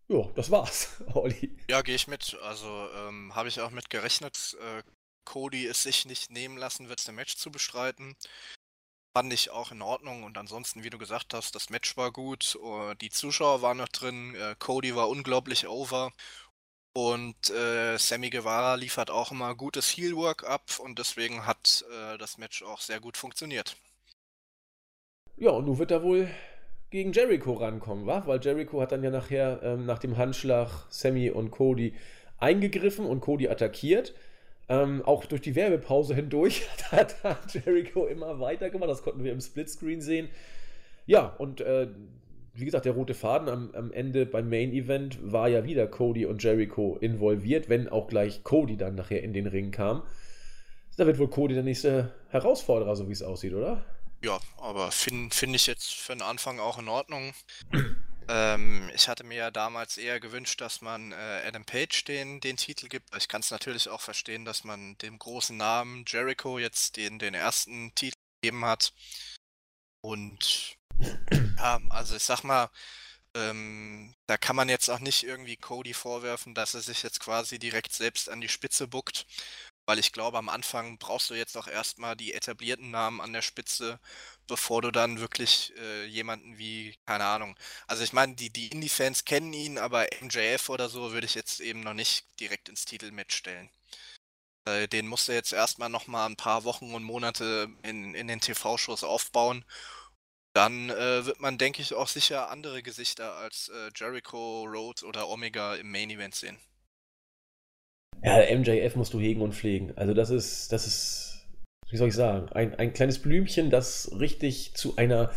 ja, das war's, Olli. Ja, gehe ich mit. Also ähm, habe ich auch mit gerechnet. Äh, Cody es sich nicht nehmen lassen wird, das Match zu bestreiten. Fand ich auch in Ordnung und ansonsten, wie du gesagt hast, das Match war gut, uh, die Zuschauer waren noch drin, uh, Cody war unglaublich over und äh, Sammy Guevara liefert auch immer gutes Heelwork ab und deswegen hat äh, das Match auch sehr gut funktioniert. Ja, und nun wird er wohl gegen Jericho rankommen, wa? Weil Jericho hat dann ja nachher ähm, nach dem Handschlag Sammy und Cody eingegriffen und Cody attackiert. Ähm, auch durch die Werbepause hindurch hat, Jericho immer weiter gemacht. Das konnten wir im Splitscreen sehen. Ja, und äh, wie gesagt, der rote Faden am, am, Ende beim Main Event war ja wieder Cody und Jericho involviert, wenn auch gleich Cody dann nachher in den Ring kam. Da wird wohl Cody der nächste Herausforderer, so wie es aussieht, oder? Ja, aber finde find ich jetzt für den Anfang auch in Ordnung. ähm, ich hatte mir ja damals eher gewünscht, dass man äh, Adam Page den, den Titel gibt. Ich kann es natürlich auch verstehen, dass man dem großen Namen Jericho jetzt den, den ersten Titel gegeben hat. Und ja, also ich sag mal, ähm, da kann man jetzt auch nicht irgendwie Cody vorwerfen, dass er sich jetzt quasi direkt selbst an die Spitze buckt weil ich glaube, am Anfang brauchst du jetzt auch erstmal die etablierten Namen an der Spitze, bevor du dann wirklich äh, jemanden wie, keine Ahnung. Also ich meine, die, die Indie-Fans kennen ihn, aber MJF oder so würde ich jetzt eben noch nicht direkt ins Titelmatch stellen. Äh, den musst du jetzt erstmal nochmal ein paar Wochen und Monate in, in den TV-Shows aufbauen. Dann äh, wird man, denke ich, auch sicher andere Gesichter als äh, Jericho, Rhodes oder Omega im Main Event sehen. Ja, MJF musst du hegen und pflegen. Also das ist, das ist, wie soll ich sagen, ein, ein kleines Blümchen, das richtig zu einer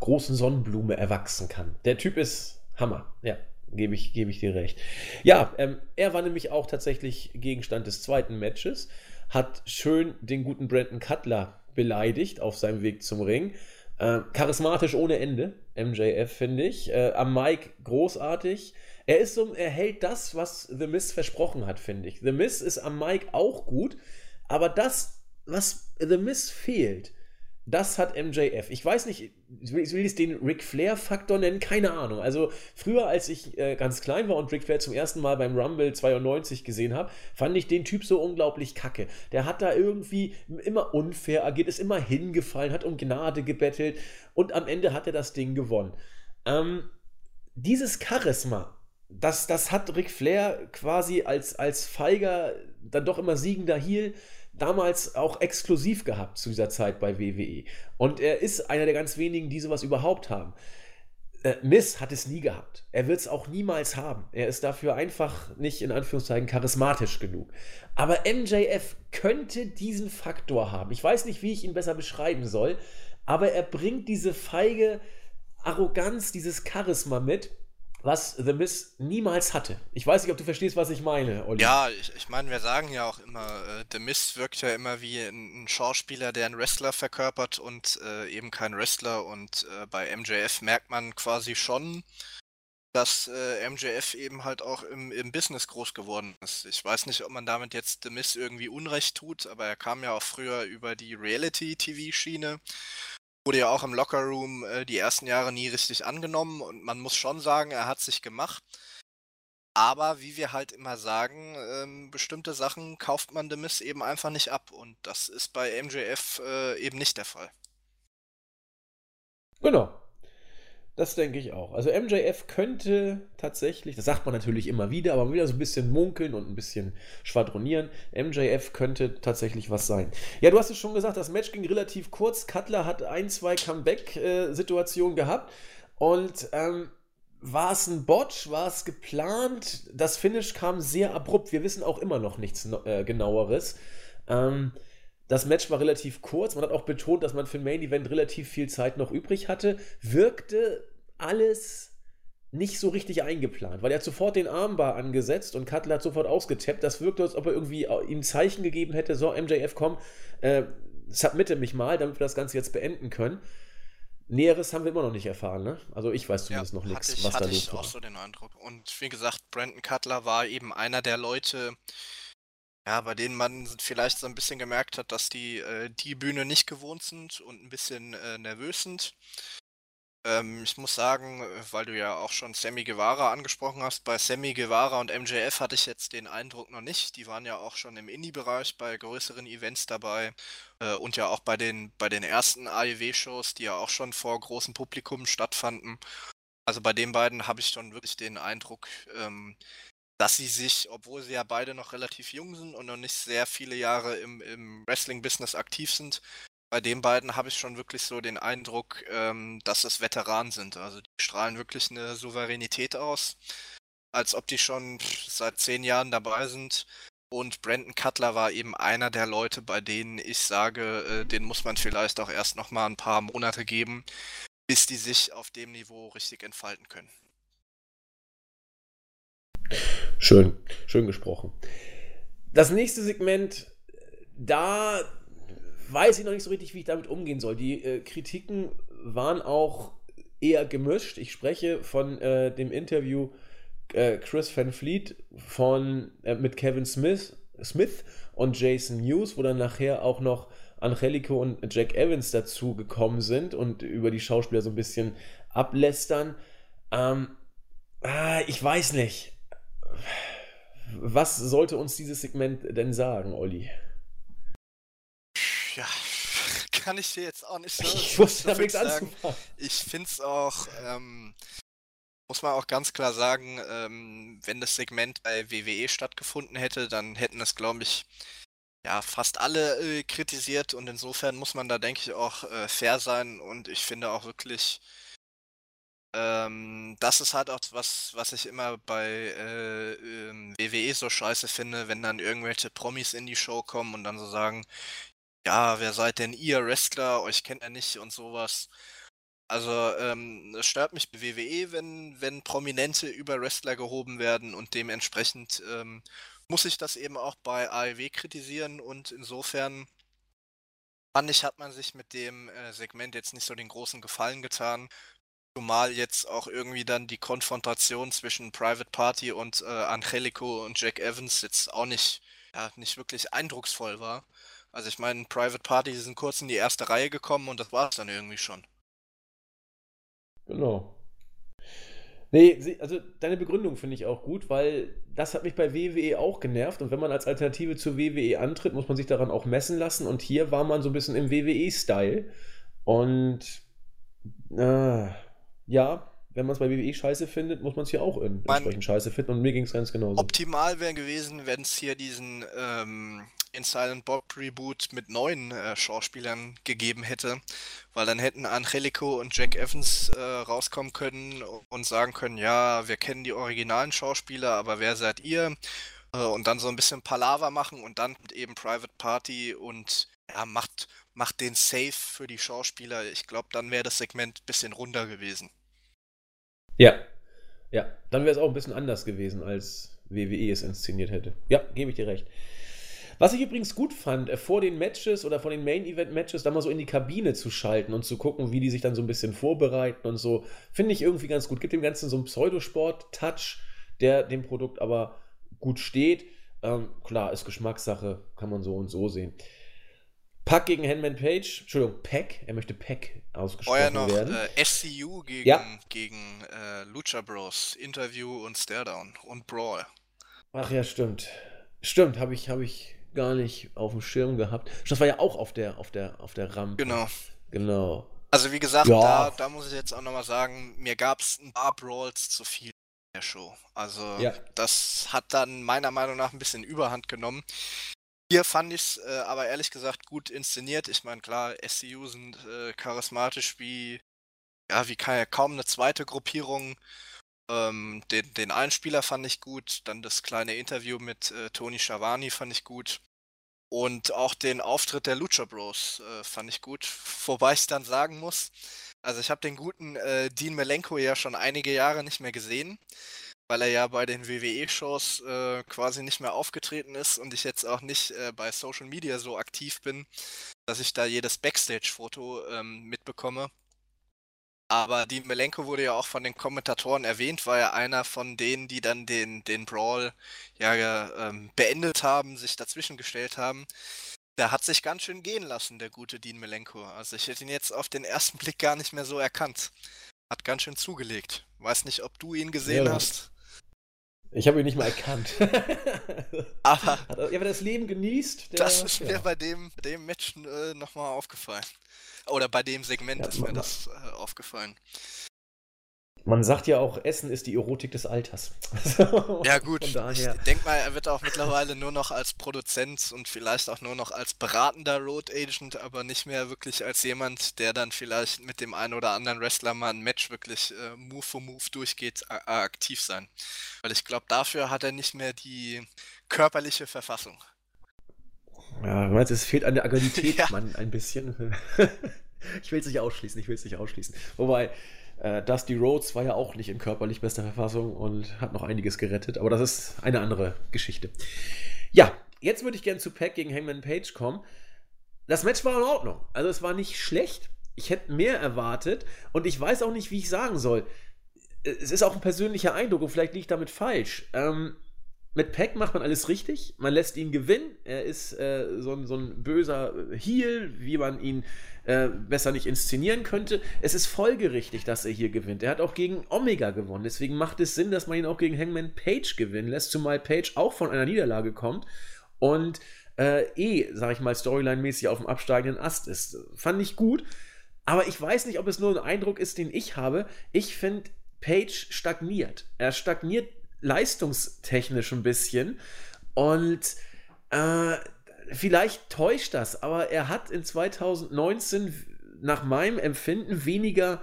großen Sonnenblume erwachsen kann. Der Typ ist Hammer, ja, gebe ich, gebe ich dir recht. Ja, ähm, er war nämlich auch tatsächlich Gegenstand des zweiten Matches, hat schön den guten Brandon Cutler beleidigt auf seinem Weg zum Ring. Äh, charismatisch ohne Ende, MJF, finde ich. Äh, am Mike großartig. Er ist so, er hält das, was The Miz versprochen hat, finde ich. The Miz ist am Mike auch gut, aber das, was The Miz fehlt, das hat MJF. Ich weiß nicht, ich will es den Ric Flair-Faktor nennen, keine Ahnung. Also früher, als ich äh, ganz klein war und Ric Flair zum ersten Mal beim Rumble 92 gesehen habe, fand ich den Typ so unglaublich kacke. Der hat da irgendwie immer unfair agiert, ist immer hingefallen, hat um Gnade gebettelt und am Ende hat er das Ding gewonnen. Ähm, dieses Charisma, das, das hat Ric Flair quasi als, als feiger, dann doch immer siegender Heel damals auch exklusiv gehabt zu dieser Zeit bei WWE. Und er ist einer der ganz wenigen, die sowas überhaupt haben. Äh, Miss hat es nie gehabt. Er wird es auch niemals haben. Er ist dafür einfach nicht in Anführungszeichen charismatisch genug. Aber MJF könnte diesen Faktor haben. Ich weiß nicht, wie ich ihn besser beschreiben soll, aber er bringt diese feige Arroganz, dieses Charisma mit was The Miz niemals hatte. Ich weiß nicht, ob du verstehst, was ich meine, Olli. Ja, ich, ich meine, wir sagen ja auch immer, äh, The Miz wirkt ja immer wie ein, ein, Schauspieler, der einen Wrestler verkörpert und äh, eben kein Wrestler. Und äh, bei MJF merkt man quasi schon, dass äh, MJF eben halt auch im, im Business groß geworden ist. Ich weiß nicht, ob man damit jetzt The Miz irgendwie Unrecht tut, aber er kam ja auch früher über die Reality-TV-Schiene wurde ja auch im Lockerroom äh, die ersten Jahre nie richtig angenommen und man muss schon sagen, er hat sich gemacht. Aber wie wir halt immer sagen, ähm, bestimmte Sachen kauft man The Miss eben einfach nicht ab und das ist bei MJF äh, eben nicht der Fall. Genau. Das denke ich auch. Also MJF könnte tatsächlich, das sagt man natürlich immer wieder, aber wieder so ein bisschen munkeln und ein bisschen schwadronieren. MJF könnte tatsächlich was sein. Ja, du hast es schon gesagt, das Match ging relativ kurz. Cutler hat ein, zwei Comeback-Situationen gehabt. Und ähm, war es ein Botch? War es geplant? Das Finish kam sehr abrupt. Wir wissen auch immer noch nichts äh, genaueres. Ähm, das Match war relativ kurz. Man hat auch betont, dass man für ein Main Event relativ viel Zeit noch übrig hatte. Wirkte alles nicht so richtig eingeplant, weil er hat sofort den Armbar angesetzt und Cutler hat sofort ausgetappt. Das wirkte, als ob er irgendwie ihm Zeichen gegeben hätte: So, MJF, komm, äh, submitte mich mal, damit wir das Ganze jetzt beenden können. Näheres haben wir immer noch nicht erfahren, ne? Also ich weiß zumindest ja, noch nichts, was da los war. Ich auch so den Eindruck. Und wie gesagt, Brandon Cutler war eben einer der Leute, ja, bei denen man vielleicht so ein bisschen gemerkt hat, dass die äh, die Bühne nicht gewohnt sind und ein bisschen äh, nervös sind. Ähm, ich muss sagen, äh, weil du ja auch schon Sammy Guevara angesprochen hast, bei Sammy Guevara und MJF hatte ich jetzt den Eindruck noch nicht. Die waren ja auch schon im Indie-Bereich bei größeren Events dabei äh, und ja auch bei den, bei den ersten AEW-Shows, die ja auch schon vor großem Publikum stattfanden. Also bei den beiden habe ich schon wirklich den Eindruck, ähm, dass sie sich, obwohl sie ja beide noch relativ jung sind und noch nicht sehr viele Jahre im, im Wrestling-Business aktiv sind, bei den beiden habe ich schon wirklich so den Eindruck, ähm, dass es Veteranen sind. Also die strahlen wirklich eine Souveränität aus, als ob die schon seit zehn Jahren dabei sind. Und Brandon Cutler war eben einer der Leute, bei denen ich sage, äh, den muss man vielleicht auch erst noch mal ein paar Monate geben, bis die sich auf dem Niveau richtig entfalten können. Schön, schön gesprochen. Das nächste Segment, da weiß ich noch nicht so richtig, wie ich damit umgehen soll. Die äh, Kritiken waren auch eher gemischt. Ich spreche von äh, dem Interview äh, Chris Van Fleet von, äh, mit Kevin Smith, Smith und Jason News, wo dann nachher auch noch Angelico und Jack Evans dazu gekommen sind und über die Schauspieler so ein bisschen ablästern. Ähm, ah, ich weiß nicht. Was sollte uns dieses Segment denn sagen, Olli? Ja, kann ich dir jetzt auch nicht so. Ich wusste damit sagen. Ich finde es auch, ähm, muss man auch ganz klar sagen, ähm, wenn das Segment bei WWE stattgefunden hätte, dann hätten es, glaube ich, ja, fast alle äh, kritisiert und insofern muss man da, denke ich, auch äh, fair sein und ich finde auch wirklich, ähm, das ist halt auch was, was ich immer bei äh, ähm, WWE so scheiße finde, wenn dann irgendwelche Promis in die Show kommen und dann so sagen, ja, wer seid denn ihr Wrestler? Euch kennt er nicht und sowas. Also, ähm, es stört mich bei WWE, wenn, wenn Prominente über Wrestler gehoben werden und dementsprechend ähm, muss ich das eben auch bei AEW kritisieren und insofern fand ich, hat man sich mit dem äh, Segment jetzt nicht so den großen Gefallen getan. Zumal jetzt auch irgendwie dann die Konfrontation zwischen Private Party und äh, Angelico und Jack Evans jetzt auch nicht, ja, nicht wirklich eindrucksvoll war. Also ich meine, Private Party sind kurz in die erste Reihe gekommen und das war es dann irgendwie schon. Genau. Nee, also deine Begründung finde ich auch gut, weil das hat mich bei WWE auch genervt und wenn man als Alternative zur WWE antritt, muss man sich daran auch messen lassen und hier war man so ein bisschen im WWE-Style und äh, ja, wenn man es bei WWE scheiße findet, muss man es hier auch in, entsprechend scheiße finden und mir ging es ganz genauso. Optimal wäre gewesen, wenn es hier diesen ähm, in Silent Bob Reboot mit neuen äh, Schauspielern gegeben hätte, weil dann hätten Angelico und Jack Evans äh, rauskommen können und sagen können, ja, wir kennen die originalen Schauspieler, aber wer seid ihr? Äh, und dann so ein bisschen Palaver machen und dann eben Private Party und ja, macht, macht den Safe für die Schauspieler. Ich glaube, dann wäre das Segment ein bisschen runder gewesen. Ja, ja, dann wäre es auch ein bisschen anders gewesen, als WWE es inszeniert hätte. Ja, gebe ich dir recht. Was ich übrigens gut fand, äh, vor den Matches oder vor den Main-Event-Matches da mal so in die Kabine zu schalten und zu gucken, wie die sich dann so ein bisschen vorbereiten und so, finde ich irgendwie ganz gut. Gibt dem Ganzen so einen Pseudosport-Touch, der dem Produkt aber gut steht. Ähm, klar, ist Geschmackssache, kann man so und so sehen. Pack gegen Handman Page, Entschuldigung, Pack, er möchte Pack ausgesprochen Vorher noch werden. Äh, SCU gegen, ja. gegen äh, Lucha Bros, Interview und Staredown und Brawl. Ach ja, stimmt. Stimmt, habe ich, hab ich gar nicht auf dem Schirm gehabt. Das war ja auch auf der, auf der, auf der Rampe. Genau. Genau. Also wie gesagt, ja. da, da muss ich jetzt auch nochmal sagen, mir gab es ein paar Brawls zu viel in der Show. Also ja. das hat dann meiner Meinung nach ein bisschen Überhand genommen. Hier fand ich es äh, aber ehrlich gesagt gut inszeniert. Ich meine, klar, SCU sind äh, charismatisch wie, ja, wie kaum eine zweite Gruppierung. Ähm, den, den Einspieler fand ich gut, dann das kleine Interview mit äh, Tony Schiavone fand ich gut. Und auch den Auftritt der Lucha Bros äh, fand ich gut. Wobei ich dann sagen muss, also ich habe den guten äh, Dean Melenko ja schon einige Jahre nicht mehr gesehen, weil er ja bei den WWE-Shows äh, quasi nicht mehr aufgetreten ist und ich jetzt auch nicht äh, bei Social Media so aktiv bin, dass ich da jedes Backstage-Foto ähm, mitbekomme. Aber die Melenko wurde ja auch von den Kommentatoren erwähnt, war ja einer von denen, die dann den, den Brawl ja ähm, beendet haben, sich dazwischen gestellt haben. Der hat sich ganz schön gehen lassen, der gute Dean Melenko. Also ich hätte ihn jetzt auf den ersten Blick gar nicht mehr so erkannt. hat ganz schön zugelegt. Weiß nicht, ob du ihn gesehen ja, hast. Ich habe ihn nicht mal erkannt. aber, ja, wer das Leben genießt, der, das ist ja. mir bei dem, dem Match äh, nochmal aufgefallen. Oder bei dem Segment ja, ist mir das äh, aufgefallen. Man sagt ja auch, Essen ist die Erotik des Alters. ja gut, ich denke mal, er wird auch mittlerweile nur noch als Produzent und vielleicht auch nur noch als beratender Road Agent, aber nicht mehr wirklich als jemand, der dann vielleicht mit dem einen oder anderen Wrestler mal ein Match wirklich äh, Move for Move durchgeht, äh, aktiv sein. Weil ich glaube, dafür hat er nicht mehr die körperliche Verfassung. Ja, meinst, es fehlt an der Agilität, ja. Mann, ein bisschen. ich will es nicht ausschließen, ich will es nicht ausschließen. Wobei, äh, Dusty Rhodes war ja auch nicht in körperlich bester Verfassung und hat noch einiges gerettet, aber das ist eine andere Geschichte. Ja, jetzt würde ich gerne zu Pack gegen Hangman Page kommen. Das Match war in Ordnung. Also es war nicht schlecht. Ich hätte mehr erwartet und ich weiß auch nicht, wie ich sagen soll. Es ist auch ein persönlicher Eindruck und vielleicht liege ich damit falsch. Ähm, mit Peck macht man alles richtig. Man lässt ihn gewinnen. Er ist äh, so, ein, so, ein, böser Heel, wie man ihn äh, besser nicht inszenieren könnte. Es ist folgerichtig, dass er hier gewinnt. Er hat auch gegen Omega gewonnen. Deswegen macht es Sinn, dass man ihn auch gegen Hangman Page gewinnen lässt, zumal Page auch von einer Niederlage kommt und äh, eh, sag ich mal, Storyline-mäßig auf dem absteigenden Ast ist. Fand ich gut. Aber ich weiß nicht, ob es nur ein Eindruck ist, den ich habe. Ich finde, Page stagniert. Er stagniert leistungstechnisch ein bisschen. Und äh, vielleicht täuscht das, aber er hat in 2019 nach meinem Empfinden weniger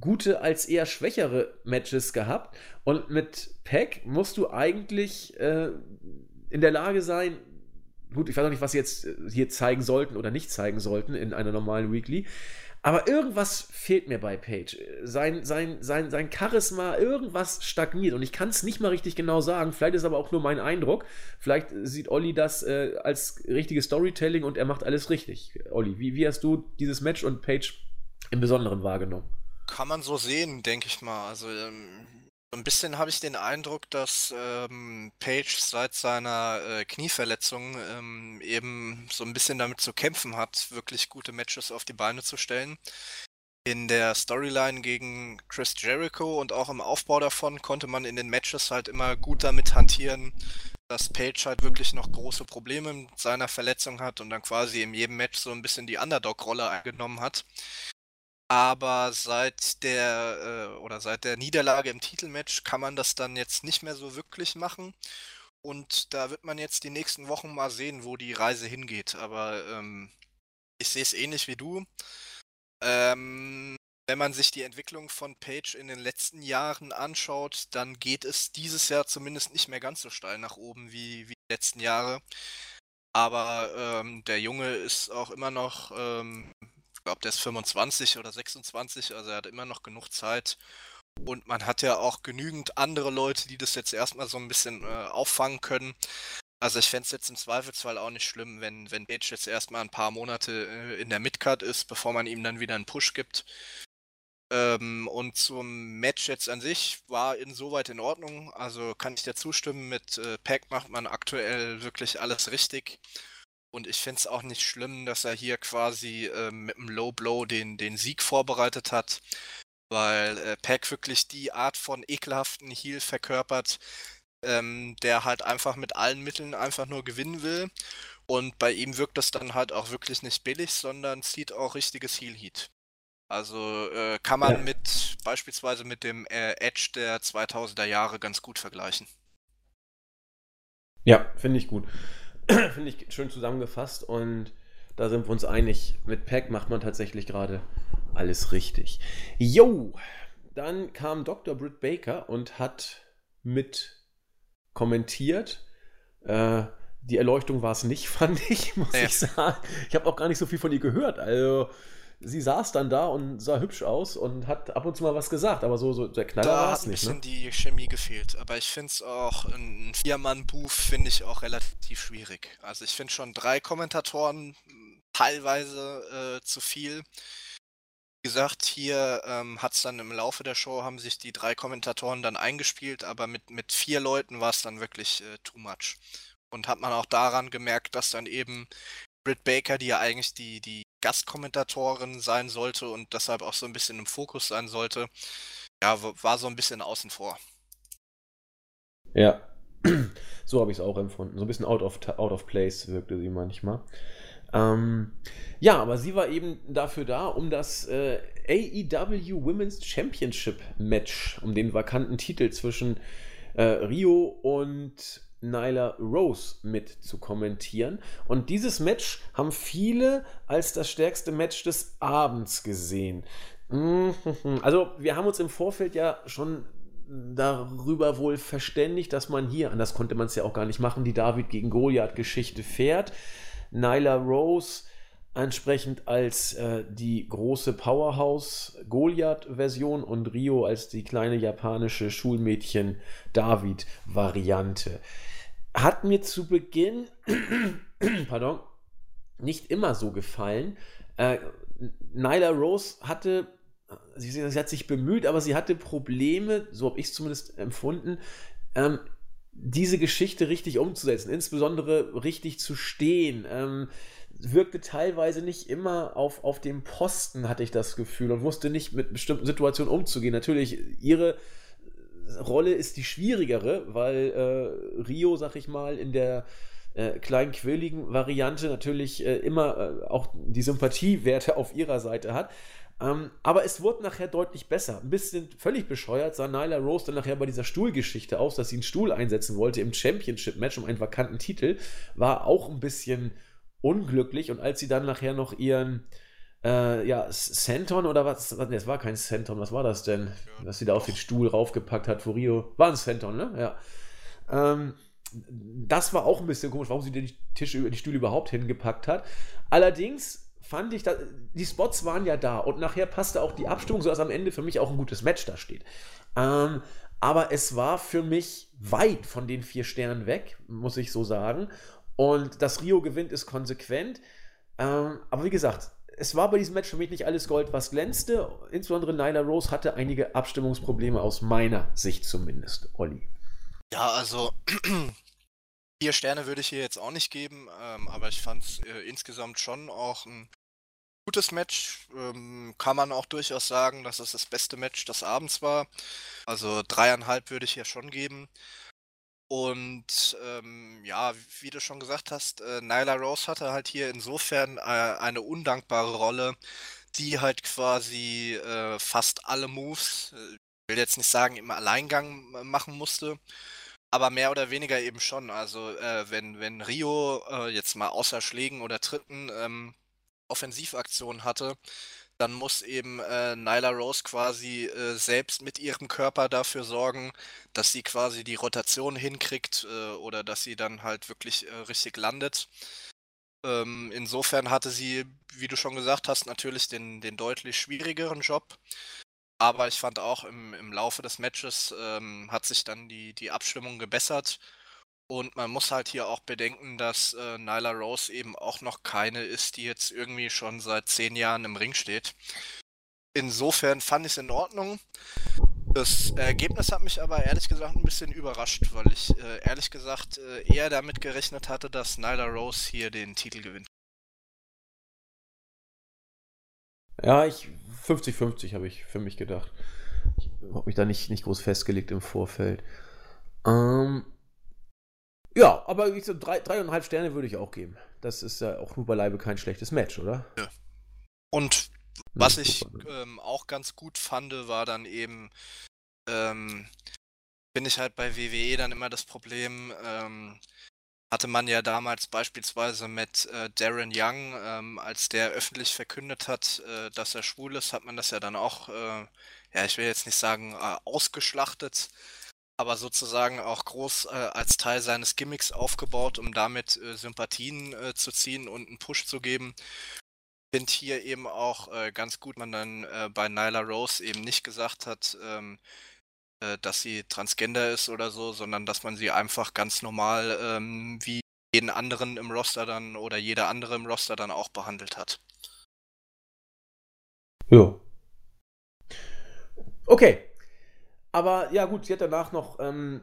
gute als eher schwächere Matches gehabt. Und mit Peck musst du eigentlich äh, in der Lage sein, gut, ich weiß auch nicht, was sie jetzt hier zeigen sollten oder nicht zeigen sollten in einer normalen Weekly, aber irgendwas fehlt mir bei Page. Sein, sein, sein, sein Charisma, irgendwas stagniert. Und ich kann es nicht mal richtig genau sagen. Vielleicht ist aber auch nur mein Eindruck. Vielleicht sieht Olli das äh, als richtiges Storytelling und er macht alles richtig. Olli, wie, wie hast du dieses Match und Page im Besonderen wahrgenommen? Kann man so sehen, denke ich mal. Also ähm, ein bisschen habe ich den Eindruck, dass ähm, Page seit seiner äh, Knieverletzung ähm, eben so ein bisschen damit zu kämpfen hat, wirklich gute Matches auf die Beine zu stellen. In der Storyline gegen Chris Jericho und auch im Aufbau davon konnte man in den Matches halt immer gut damit hantieren, dass Page halt wirklich noch große Probleme mit seiner Verletzung hat und dann quasi in jedem Match so ein bisschen die Underdog-Rolle eingenommen hat. Aber seit der äh, oder seit der Niederlage im Titelmatch kann man das dann jetzt nicht mehr so wirklich machen. Und da wird man jetzt die nächsten Wochen mal sehen, wo die Reise hingeht. Aber ähm, ich sehe es ähnlich wie du. Ähm, wenn man sich die Entwicklung von Page in den letzten Jahren anschaut, dann geht es dieses Jahr zumindest nicht mehr ganz so steil nach oben wie, wie die letzten Jahre. Aber ähm, der Junge ist auch immer noch ähm, glaube, der ist 25 oder 26, also er hat immer noch genug Zeit. Und man hat ja auch genügend andere Leute, die das jetzt erstmal so ein bisschen äh, auffangen können. Also ich fände es jetzt im Zweifelsfall auch nicht schlimm, wenn, wenn Page jetzt erstmal ein paar Monate äh, in der Midcard ist, bevor man ihm dann wieder einen Push gibt. Ähm, und zum Match jetzt an sich war insoweit in Ordnung. Also kann ich dir zustimmen, mit äh, Pack macht man aktuell wirklich alles richtig. Und ich finde es auch nicht schlimm, dass er hier quasi äh, mit einem Low Blow den, den Sieg vorbereitet hat, weil äh, Pack wirklich die Art von ekelhaften Heal verkörpert, ähm, der halt einfach mit allen Mitteln einfach nur gewinnen will. Und bei ihm wirkt das dann halt auch wirklich nicht billig, sondern zieht auch richtiges Heal-Heat. Also äh, kann man ja. mit beispielsweise mit dem äh, Edge der 2000er Jahre ganz gut vergleichen. Ja, finde ich gut. Finde ich schön zusammengefasst und da sind wir uns einig. Mit Pack macht man tatsächlich gerade alles richtig. Jo, dann kam Dr. Britt Baker und hat mit kommentiert. Äh, die Erleuchtung war es nicht, fand ich, muss ja. ich sagen. Ich habe auch gar nicht so viel von ihr gehört. Also sie saß dann da und sah hübsch aus und hat ab und zu mal was gesagt, aber so, so der Knaller war es nicht. Da hat ein bisschen ne? die Chemie gefehlt, aber ich finde es auch, ein Viermann-Buch finde ich auch relativ schwierig. Also ich finde schon drei Kommentatoren teilweise äh, zu viel. Wie gesagt, hier ähm, hat es dann im Laufe der Show, haben sich die drei Kommentatoren dann eingespielt, aber mit, mit vier Leuten war es dann wirklich äh, too much. Und hat man auch daran gemerkt, dass dann eben Britt Baker, die ja eigentlich die, die Gastkommentatorin sein sollte und deshalb auch so ein bisschen im Fokus sein sollte, ja, war so ein bisschen außen vor. Ja, so habe ich es auch empfunden. So ein bisschen out of, out of place wirkte sie manchmal. Ähm, ja, aber sie war eben dafür da, um das äh, AEW Women's Championship Match, um den vakanten Titel zwischen äh, Rio und Nyla Rose mit zu kommentieren. Und dieses Match haben viele als das stärkste Match des Abends gesehen. Mhm. Also, wir haben uns im Vorfeld ja schon darüber wohl verständigt, dass man hier, anders konnte man es ja auch gar nicht machen, die David gegen Goliath-Geschichte fährt. Nyla Rose entsprechend als äh, die große Powerhouse-Goliath-Version und Rio als die kleine japanische Schulmädchen-David-Variante. Hat mir zu Beginn, pardon, nicht immer so gefallen. Äh, Nyla Rose hatte, sie, sie, hat sich bemüht, aber sie hatte Probleme, so habe ich es zumindest empfunden, ähm, diese Geschichte richtig umzusetzen, insbesondere richtig zu stehen. Ähm, wirkte teilweise nicht immer auf, auf dem Posten, hatte ich das Gefühl, und wusste nicht mit bestimmten Situationen umzugehen. Natürlich, ihre Rolle ist die schwierigere, weil äh, Rio, sag ich mal, in der äh, kleinen quirligen Variante natürlich äh, immer äh, auch die Sympathiewerte auf ihrer Seite hat. Ähm, aber es wurde nachher deutlich besser. Ein bisschen völlig bescheuert sah Nyla Rose dann nachher bei dieser Stuhlgeschichte aus, dass sie einen Stuhl einsetzen wollte im Championship-Match um einen vakanten Titel. War auch ein bisschen unglücklich. Und als sie dann nachher noch ihren äh, ja, Senton oder was? Ne, es war kein Senton, was war das denn? Ja, Dass sie da auf den Stuhl raufgepackt hat vor Rio. War ein Senton, ne? Ja. Ähm, das war auch ein bisschen komisch, warum sie den Tisch über die Stühle überhaupt hingepackt hat. Allerdings fand ich, da, die Spots waren ja da und nachher passte auch die Abstimmung, sodass am Ende für mich auch ein gutes Match da steht. Ähm, aber es war für mich weit von den vier Sternen weg, muss ich so sagen. Und dass Rio gewinnt, ist konsequent. Ähm, aber wie gesagt, es war bei diesem Match für mich nicht alles Gold, was glänzte. Insbesondere Nyla Rose hatte einige Abstimmungsprobleme aus meiner Sicht zumindest. Olli. Ja, also vier Sterne würde ich hier jetzt auch nicht geben, ähm, aber ich fand es äh, insgesamt schon auch ein gutes Match. Ähm, kann man auch durchaus sagen, dass es das beste Match des Abends war. Also dreieinhalb würde ich hier schon geben. Und ähm, ja, wie du schon gesagt hast, äh, Nyla Rose hatte halt hier insofern äh, eine undankbare Rolle, die halt quasi äh, fast alle Moves, äh, will jetzt nicht sagen im Alleingang äh, machen musste, aber mehr oder weniger eben schon. Also äh, wenn, wenn Rio jetzt mal außer Schlägen oder Tritten ähm, Offensivaktionen hatte, dann muss eben äh, Nyla Rose quasi äh, selbst mit ihrem Körper dafür sorgen, dass sie quasi die Rotation hinkriegt äh, oder dass sie dann halt wirklich äh, richtig landet. Ähm, insofern hatte sie, wie du schon gesagt hast, natürlich den, den deutlich schwierigeren Job. Aber ich fand auch im, im Laufe des Matches ähm, hat sich dann die, die Abstimmung gebessert und man muss halt hier auch bedenken, dass äh, Nyla Rose eben auch noch keine ist, die jetzt irgendwie schon seit zehn Jahren im Ring steht. Insofern fand ich es in Ordnung. Das Ergebnis hat mich aber ehrlich gesagt ein bisschen überrascht, weil ich äh, ehrlich gesagt äh, eher damit gerechnet hatte, dass Nyla Rose hier den Titel gewinnt. Ja, ich 50-50 habe ich für mich gedacht. Ich habe mich da nicht, nicht groß festgelegt im Vorfeld. Ähm, ja, aber wie so drei, dreieinhalb Sterne würde ich auch geben. Das ist ja auch nur beileibe kein schlechtes Match, oder? Ja. Und was ich ähm, auch ganz gut fand, war dann eben, ähm, finde ich halt bei WWE dann immer das Problem, ähm, hatte man ja damals beispielsweise mit äh, Darren Young, ähm, als der öffentlich verkündet hat, äh, dass er schwul ist, hat man das ja dann auch, äh, ja, ich will jetzt nicht sagen, äh, ausgeschlachtet, aber sozusagen auch groß äh, als Teil seines Gimmicks aufgebaut, um damit äh, Sympathien äh, zu ziehen und einen Push zu geben. Finde hier eben auch äh, ganz gut, man dann äh, bei Nyla Rose eben nicht gesagt hat, ähm, äh, dass sie Transgender ist oder so, sondern dass man sie einfach ganz normal ähm, wie jeden anderen im Roster dann oder jeder andere im Roster dann auch behandelt hat. Ja. Okay, aber ja, gut, sie hat danach noch ähm,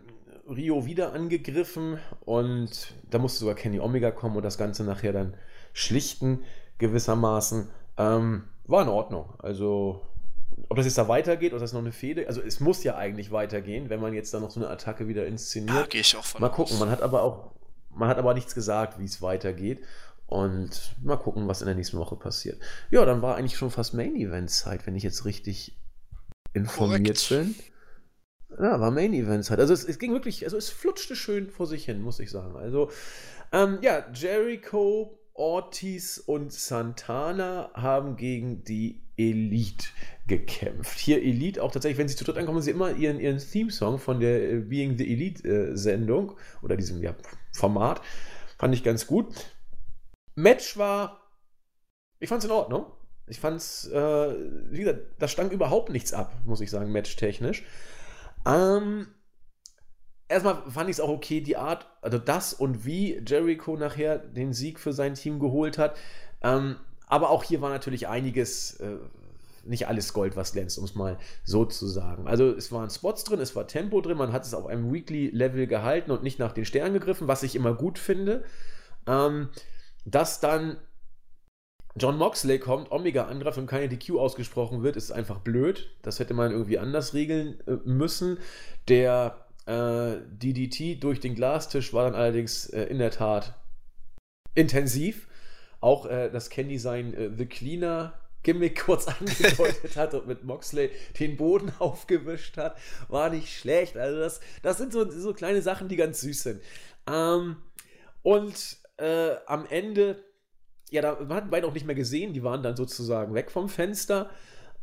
Rio wieder angegriffen und da musste sogar Kenny Omega kommen und das Ganze nachher dann schlichten. gewissermaßen. Ähm, war in Ordnung. Also, ob das jetzt da weitergeht oder das noch eine Fehde, also es muss ja eigentlich weitergehen, wenn man jetzt da noch so eine Attacke wieder inszeniert. Ja, gehe ich auch von Mal gucken, aus. man hat aber auch, man hat aber nichts gesagt, wie es weitergeht. Und mal gucken, was in der nächsten Woche passiert. Ja, dann war eigentlich schon fast Main Event Zeit, wenn ich jetzt richtig informiert Korrekt. bin. Ja, war Main Event Zeit. Also es, es, ging wirklich, also es flutschte schön vor sich hin, muss ich sagen. Also, ähm, ja, Jericho, Ortiz und Santana haben gegen die Elite gekämpft. Hier Elite auch tatsächlich, wenn sie zu dritt ankommen, sie immer ihren, ihren Theme-Song von der äh, Being the Elite-Sendung äh, oder diesem ja, Format. Fand ich ganz gut. Match war, ich fand es in Ordnung. Ich fand es, äh, wie gesagt, da stank überhaupt nichts ab, muss ich sagen, matchtechnisch. Ähm, erstmal fand ich es auch okay, die Art, also das und wie Jericho nachher den Sieg für sein Team geholt hat. Ähm, aber auch hier war natürlich einiges, äh, nicht alles Gold, was glänzt, um es mal so zu sagen. Also es waren Spots drin, es war Tempo drin, man hat es auf einem Weekly-Level gehalten und nicht nach den Sternen gegriffen, was ich immer gut finde. Ähm, dass dann John Moxley kommt, Omega angreift und keine DQ ausgesprochen wird, ist einfach blöd. Das hätte man irgendwie anders regeln äh, müssen. Der äh, DDT durch den Glastisch war dann allerdings äh, in der Tat intensiv. Auch äh, das Candy sein The Cleaner Gimmick kurz angedeutet hat und mit Moxley den Boden aufgewischt hat, war nicht schlecht. Also das, das sind so, so kleine Sachen, die ganz süß sind. Ähm, und äh, am Ende, ja, da man hat beide auch nicht mehr gesehen, die waren dann sozusagen weg vom Fenster.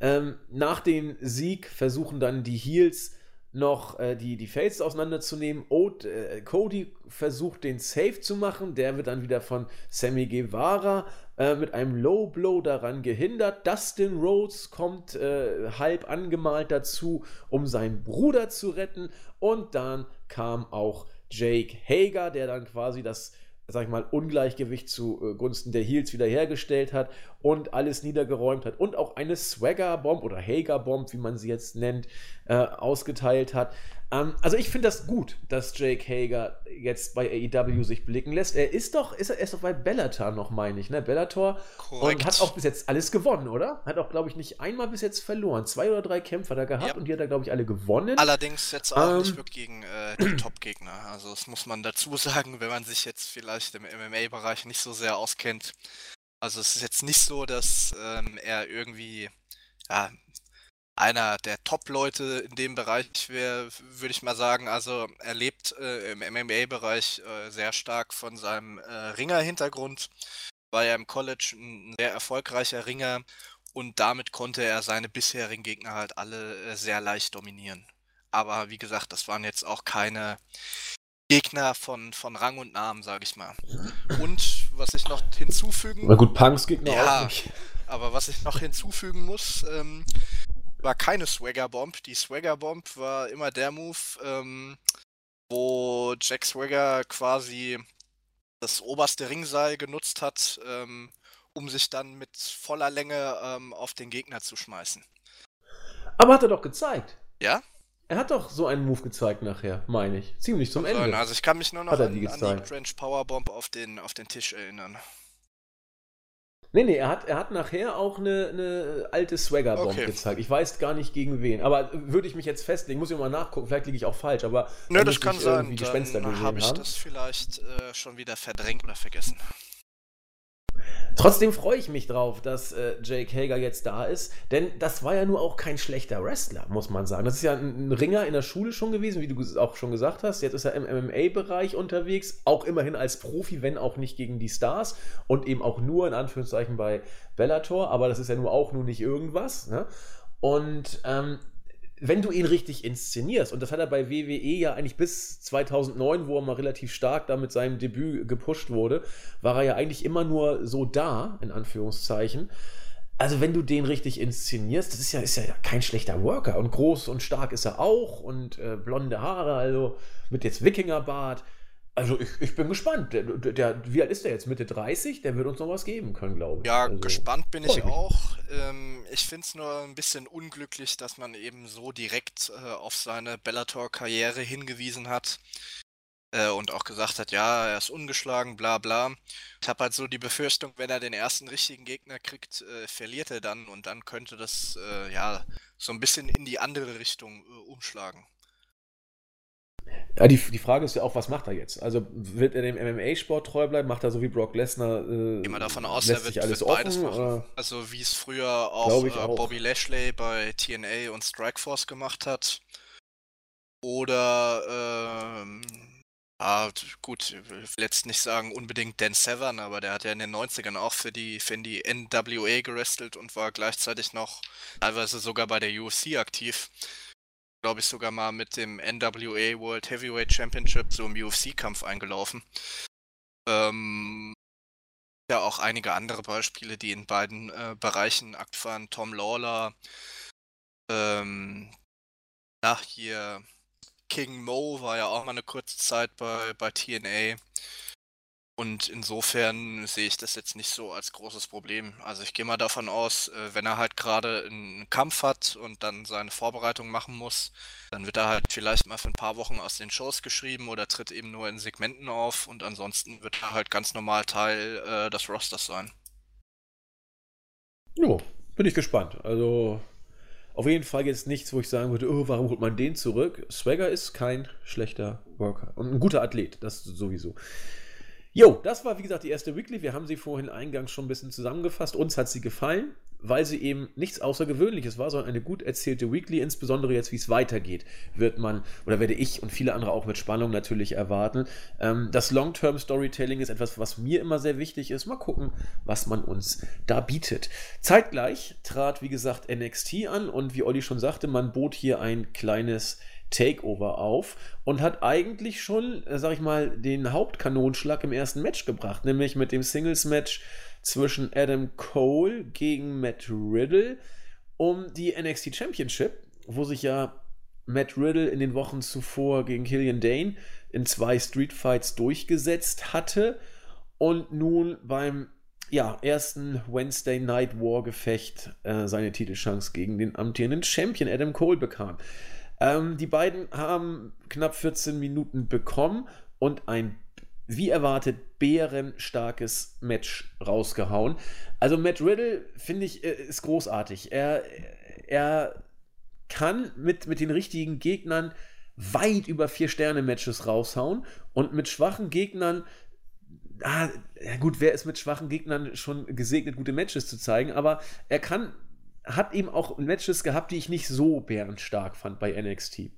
Ähm, nach dem Sieg versuchen dann die Heels noch äh, die, die Faces auseinanderzunehmen. Ode, äh, Cody versucht den Safe zu machen, der wird dann wieder von Sammy Guevara äh, mit einem Low Blow daran gehindert. Dustin Rhodes kommt äh, halb angemalt dazu, um seinen Bruder zu retten. Und dann kam auch Jake Hager, der dann quasi das sag ich mal, Ungleichgewicht zugunsten der Heels wiederhergestellt hat und alles niedergeräumt hat und auch eine Swagger-Bomb oder Hager-Bomb, wie man sie jetzt nennt, äh, ausgeteilt hat. Ähm, also ich finde das gut, dass Jake Hager jetzt bei AEW sich blicken lässt. Er ist doch, ist er, ist doch bei Bellator noch, meine ich, ne? Bellator Korrekt. und hat auch bis jetzt alles gewonnen, oder? Hat auch, glaube ich, nicht einmal bis jetzt verloren. Zwei oder drei Kämpfer da gehabt ja. und die hat er, glaube ich, alle gewonnen. Allerdings jetzt auch ähm, nicht wirklich gegen äh, die Top-Gegner. Also das muss man dazu sagen, wenn man sich jetzt vielleicht im MMA-Bereich nicht so sehr auskennt. Also es ist jetzt nicht so, dass ähm, er irgendwie ja, einer der Top-Leute in dem Bereich wäre, würde ich mal sagen. Also er lebt äh, im MMA-Bereich äh, sehr stark von seinem äh, Ringer-Hintergrund, war ja im College ein sehr erfolgreicher Ringer und damit konnte er seine bisherigen Gegner halt alle äh, sehr leicht dominieren. Aber wie gesagt, das waren jetzt auch keine Gegner von, von Rang und Namen, sage ich mal. Und was ich noch hinzufügen... Na gut, Punks Gegner ja, auch nicht. Aber was ich noch hinzufügen muss, ähm, war keine Swagger Bomb. Die Swagger Bomb war immer der Move, ähm, wo Jack Swagger quasi das oberste Ringseil genutzt hat, ähm, um sich dann mit voller Länge ähm, auf den Gegner zu schmeißen. Aber hat er doch gezeigt. Ja? Er hat doch so einen Move gezeigt nachher, meine ich. Ziemlich zum Ende. Also ich kann mich nur noch an, die an die Trench Powerbomb auf den, auf den Tisch erinnern. Nee, nee, er hat, er hat nachher auch eine, eine alte Swagger-Bomb okay. gezeigt. Ich weiß gar nicht gegen wen. Aber würde ich mich jetzt festlegen, muss ich mal nachgucken, vielleicht liege ich auch falsch, aber. Nö, das kann sein. Dann habe ich haben. das vielleicht äh, schon wieder verdrängt oder vergessen. Trotzdem freue ich mich drauf, dass äh, Jake Hager jetzt da ist, denn das war ja nur auch kein schlechter Wrestler, muss man sagen. Das ist ja ein, ein Ringer in der Schule schon gewesen, wie du auch schon gesagt hast. Jetzt ist er im MMA-Bereich unterwegs, auch immerhin als Profi, wenn auch nicht gegen die Stars und eben auch nur in Anführungszeichen bei Bellator, aber das ist ja nur auch nur nicht irgendwas. Ne? Und ähm, wenn du ihn richtig inszenierst, und das hat er bei WWE ja eigentlich bis 2009, wo er mal relativ stark da mit seinem Debüt gepusht wurde, war er ja eigentlich immer nur so da, in Anführungszeichen. Also wenn du den richtig inszenierst, das ist ja, ist ja kein schlechter Worker und groß und stark ist er auch und äh, blonde Haare, also mit jetzt Wikingerbart. Also ich, ich bin gespannt. Der, der, wie alt ist der jetzt? Mitte 30? Der wird uns noch was geben können, glaube ich. Ja, also, gespannt bin ich auch. Ähm, ich finde es nur ein bisschen unglücklich, dass man eben so direkt äh, auf seine Bellator-Karriere hingewiesen hat. äh, und auch gesagt hat, ja, er ist ungeschlagen, bla bla. Ich habe halt so die Befürchtung, wenn er den ersten richtigen Gegner kriegt, äh, verliert er dann und dann könnte das äh, ja so ein bisschen in die andere Richtung äh, umschlagen. Ja, die, die Frage ist ja auch, was macht er jetzt? Also wird er dem MMA-Sport treu bleiben? Macht er so wie Brock Lesnar? Äh, Gehen wir davon aus, er wird, alles wird beides offen, machen. Also wie es früher auch, äh, auch, Bobby Lashley bei TNA und Strikeforce gemacht hat. Oder ähm, ja, gut, ich will jetzt nicht sagen unbedingt Dan Severn, aber der hat ja in den 90ern auch für die, für die NWA gerestelt und war gleichzeitig noch teilweise sogar bei der UFC aktiv glaube ich, sogar mal mit dem NWA World Heavyweight Championship so im UFC-Kampf eingelaufen. Ähm, ja, auch einige andere Beispiele, die in beiden äh, Bereichen aktiv waren. Tom Lawler, ähm, nach hier King Mo war ja auch mal eine kurze Zeit bei, bei TNA. Und insofern sehe ich das jetzt nicht so als großes Problem. Also ich gehe mal davon aus, äh, wenn er halt gerade einen Kampf hat und dann seine Vorbereitung machen muss, dann wird er halt vielleicht mal für ein paar Wochen aus den Shows geschrieben oder tritt eben nur in Segmenten auf und ansonsten wird er halt ganz normal Teil äh, des Rosters sein. Jo, bin ich gespannt. Also auf jeden Fall jetzt nichts, wo ich sagen würde, oh, warum holt man den zurück? Swagger ist kein schlechter Worker und ein guter Athlet, das sowieso. Jo, das war wie gesagt die erste Weekly. Wir haben sie vorhin eingangs schon ein bisschen zusammengefasst. Uns hat sie gefallen, weil sie eben nichts Außergewöhnliches war, sondern eine gut erzählte Weekly. Insbesondere jetzt, wie es weitergeht, wird man oder werde ich und viele andere auch mit Spannung natürlich erwarten. Ähm, das Long-Term-Storytelling ist etwas, was mir immer sehr wichtig ist. Mal gucken, was man uns da bietet. Zeitgleich trat, wie gesagt, NXT an und wie Olli schon sagte, man bot hier ein kleines Takeover auf und hat eigentlich schon, äh, sag ich mal, den Hauptkanonschlag im ersten Match gebracht, nämlich mit dem Singles-Match zwischen Adam Cole gegen Matt Riddle um die NXT Championship, wo sich ja Matt Riddle in den Wochen zuvor gegen Killian Dane in zwei Street Fights durchgesetzt hatte und nun beim ja, ersten Wednesday Night War Gefecht äh, seine Titelchance gegen den amtierenden Champion Adam Cole bekam. Ähm, die beiden haben knapp 14 Minuten bekommen und ein, wie erwartet, bärenstarkes Match rausgehauen. Also Matt Riddle, finde ich, äh, ist großartig. Er, er kann mit, mit den richtigen Gegnern weit über vier Sterne Matches raushauen und mit schwachen Gegnern ah, ja gut, wer ist mit schwachen Gegnern schon gesegnet, gute Matches zu zeigen, aber er kann hat eben auch Matches gehabt, die ich nicht so bärenstark fand bei NXT.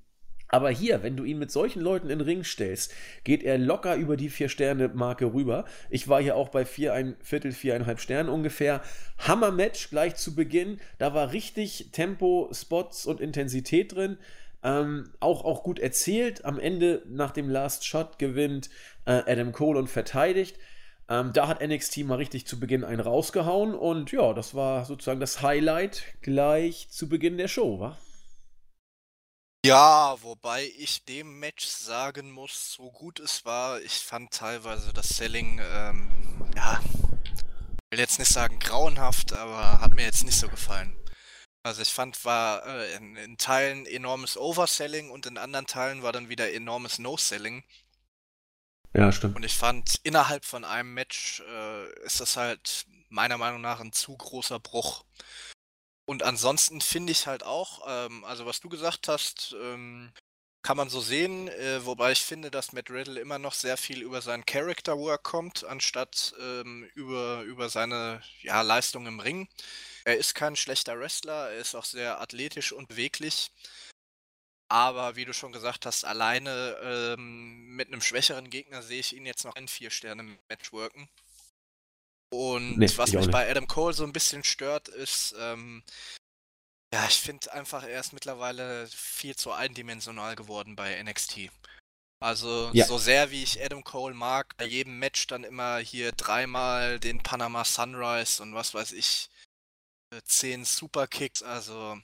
Aber hier, wenn du ihn mit solchen Leuten in den Ring stellst, geht er locker über die Vier-Sterne-Marke rüber. Ich war hier auch bei vier, ein Viertel, viereinhalb Sternen ungefähr. Hammer-Match gleich zu Beginn. Da war richtig Tempo, Spots und Intensität drin. Ähm, auch, auch gut erzählt. Am Ende, nach dem Last Shot, gewinnt äh, Adam Cole und verteidigt. Ähm, da hat NXT mal richtig zu Beginn einen rausgehauen und ja, das war sozusagen das Highlight gleich zu Beginn der Show, wa? Ja, wobei ich dem Match sagen muss, so gut es war, ich fand teilweise das Selling, ähm, ja, ich will jetzt nicht sagen grauenhaft, aber hat mir jetzt nicht so gefallen. Also ich fand, war äh, in, in, Teilen enormes Overselling und in anderen Teilen war dann wieder enormes No-Selling. Ja, stimmt. Und ich fand, innerhalb von einem Match äh, ist das halt meiner Meinung nach ein zu großer Bruch. Und ansonsten finde ich halt auch, ähm, also was du gesagt hast, ähm, kann man so sehen, äh, wobei ich finde, dass Matt Riddle immer noch sehr viel über seinen Character Work kommt, anstatt ähm, über, über seine ja, Leistung im Ring. Er ist kein schlechter Wrestler, er ist auch sehr athletisch und beweglich. Aber wie du schon gesagt hast, alleine ähm, mit einem schwächeren Gegner sehe ich ihn jetzt noch in vier Sterne Match worken. Und nee, was mich bei Adam Cole so ein bisschen stört, ist, ähm, ja, ich finde einfach, er ist mittlerweile viel zu eindimensional geworden bei NXT. Also, ja. so sehr wie ich Adam Cole mag, bei jedem Match dann immer hier dreimal den Panama Sunrise und was weiß ich, äh, zehn Superkicks, also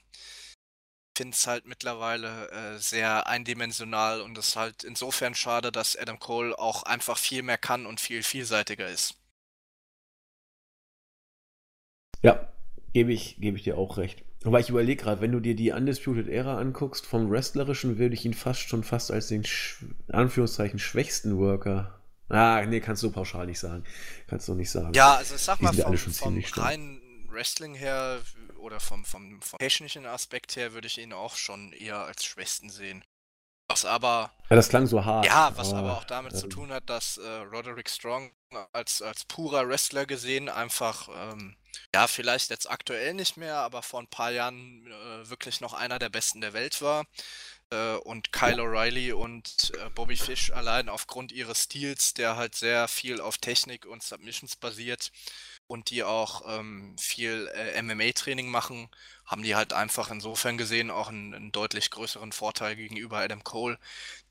finde es halt mittlerweile äh, sehr eindimensional und es ist halt insofern schade, dass Adam Cole auch einfach viel mehr kann und viel vielseitiger ist. Ja, gebe ich, gebe ich dir auch recht. Aber ich überlege gerade, wenn du dir die Undisputed Era anguckst, vom Wrestlerischen würde ich ihn fast schon fast als den, Anführungszeichen, schwächsten Worker. Ah, nee, kannst du pauschal nicht sagen. Kannst du nicht sagen. Ja, also ich sag mal, vom, vom reinen Wrestling her oder vom, vom, vom technischen Aspekt her würde ich ihn auch schon eher als Schwächsten sehen. Was aber. Ja, das klang so hart. Ja, was aber, aber auch damit ähm, zu tun hat, dass äh, Roderick Strong als, als purer Wrestler gesehen einfach, ähm, ja, vielleicht jetzt aktuell nicht mehr, aber vor ein paar Jahren äh, wirklich noch einer der besten der Welt war. Äh, und Kyle O'Reilly und äh, Bobby Fish allein aufgrund ihres Stils, der halt sehr viel auf Technik und Submissions basiert und die auch ähm, viel äh, MMA-Training machen, haben die halt einfach insofern gesehen auch einen, einen, deutlich größeren Vorteil gegenüber Adam Cole,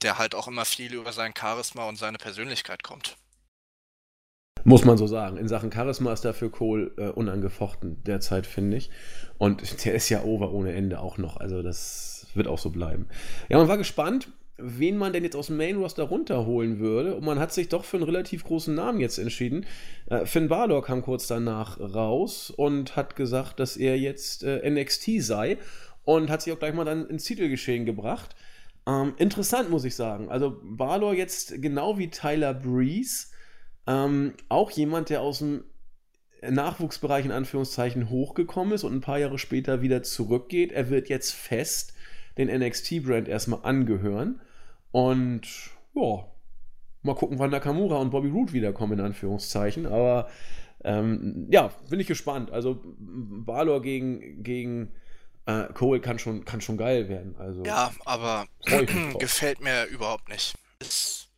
der halt auch immer viel über sein Charisma und seine Persönlichkeit kommt. Muss man so sagen. In Sachen Charisma ist dafür Cole äh, unangefochten derzeit, finde ich. Und der ist ja over ohne Ende auch noch. Also das wird auch so bleiben. Ja, man war gespannt wen man denn jetzt aus dem Main Roster runterholen würde. Und man hat sich doch für einen relativ großen Namen jetzt entschieden. Äh, Finn Balor kam kurz danach raus und hat gesagt, dass er jetzt äh, NXT sei und hat sich auch gleich mal dann ins Titelgeschehen gebracht. Ähm, interessant, muss ich sagen. Also Balor jetzt genau wie Tyler Breeze, ähm, auch jemand, der aus dem Nachwuchsbereich in Anführungszeichen hochgekommen ist und ein paar Jahre später wieder zurückgeht. Er wird jetzt fest den NXT-Brand erstmal angehören. Und ja, mal gucken, wann Nakamura und Bobby Roode wiederkommen, in Anführungszeichen. Aber ähm, ja, bin ich gespannt. Also Balor gegen, gegen äh, Cole kann schon, kann schon geil werden. Also, ja, aber gefällt mir überhaupt nicht. Ist,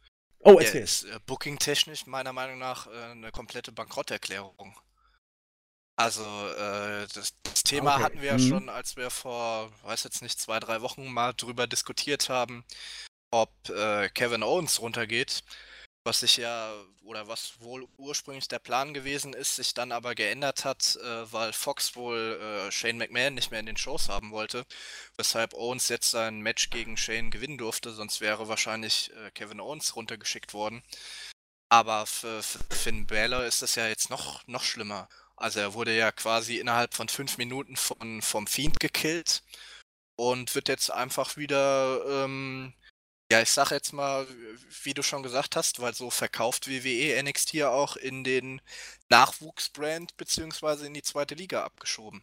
oh, erzähl. ist äh, booking-technisch meiner Meinung nach äh, eine komplette Bankrotterklärung. Also äh, das, das, Thema okay. hatten wir ja mhm. schon, als wir vor, weiß jetzt nicht, zwei, drei Wochen mal drüber diskutiert haben, ob äh, Kevin Owens runtergeht, was sich ja, oder was wohl ursprünglich der Plan gewesen ist, sich dann aber geändert hat, äh, weil Fox wohl äh, Shane McMahon nicht mehr in den Shows haben wollte, weshalb Owens jetzt sein Match gegen Shane gewinnen durfte, sonst wäre wahrscheinlich äh, Kevin Owens runtergeschickt worden. Aber für, für Finn Balor ist das ja jetzt noch, noch schlimmer. Also er wurde ja quasi innerhalb von fünf Minuten von, vom Fiend gekillt und wird jetzt einfach wieder, ähm, ja, ich sag jetzt mal, wie du schon gesagt hast, weil so verkauft WWE NXT ja auch in den Nachwuchsbrand beziehungsweise in die zweite Liga abgeschoben.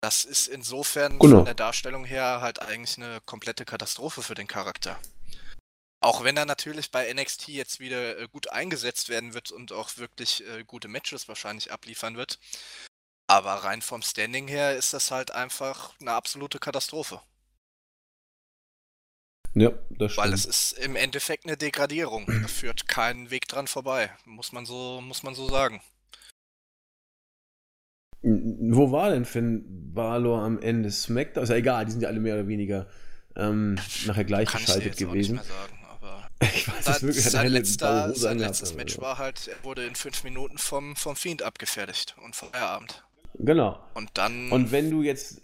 Das ist insofern genau. von der Darstellung her halt eigentlich eine komplette Katastrophe für den Charakter. Auch wenn er natürlich bei NXT jetzt wieder äh, gut eingesetzt werden wird und auch wirklich äh, gute Matches wahrscheinlich abliefern wird. Aber rein vom Standing her ist das halt einfach eine absolute Katastrophe. Ja, das stimmt. Weil es ist im Endeffekt eine Degradierung. Da führt keinen Weg dran vorbei. Muss man so, muss man so sagen. Wo war denn Finn Balor am Ende? SmackDown? Ist ja egal, die sind ja alle mehr oder weniger ähm, nachher gleichgeschaltet gewesen. Sagen. Ich weiß es wirklich. Sein, letzter, sein letztes Match also. war halt, er wurde in fünf Minuten vom, vom Fiend abgefertigt und Feierabend. Genau. Und dann. Und wenn du jetzt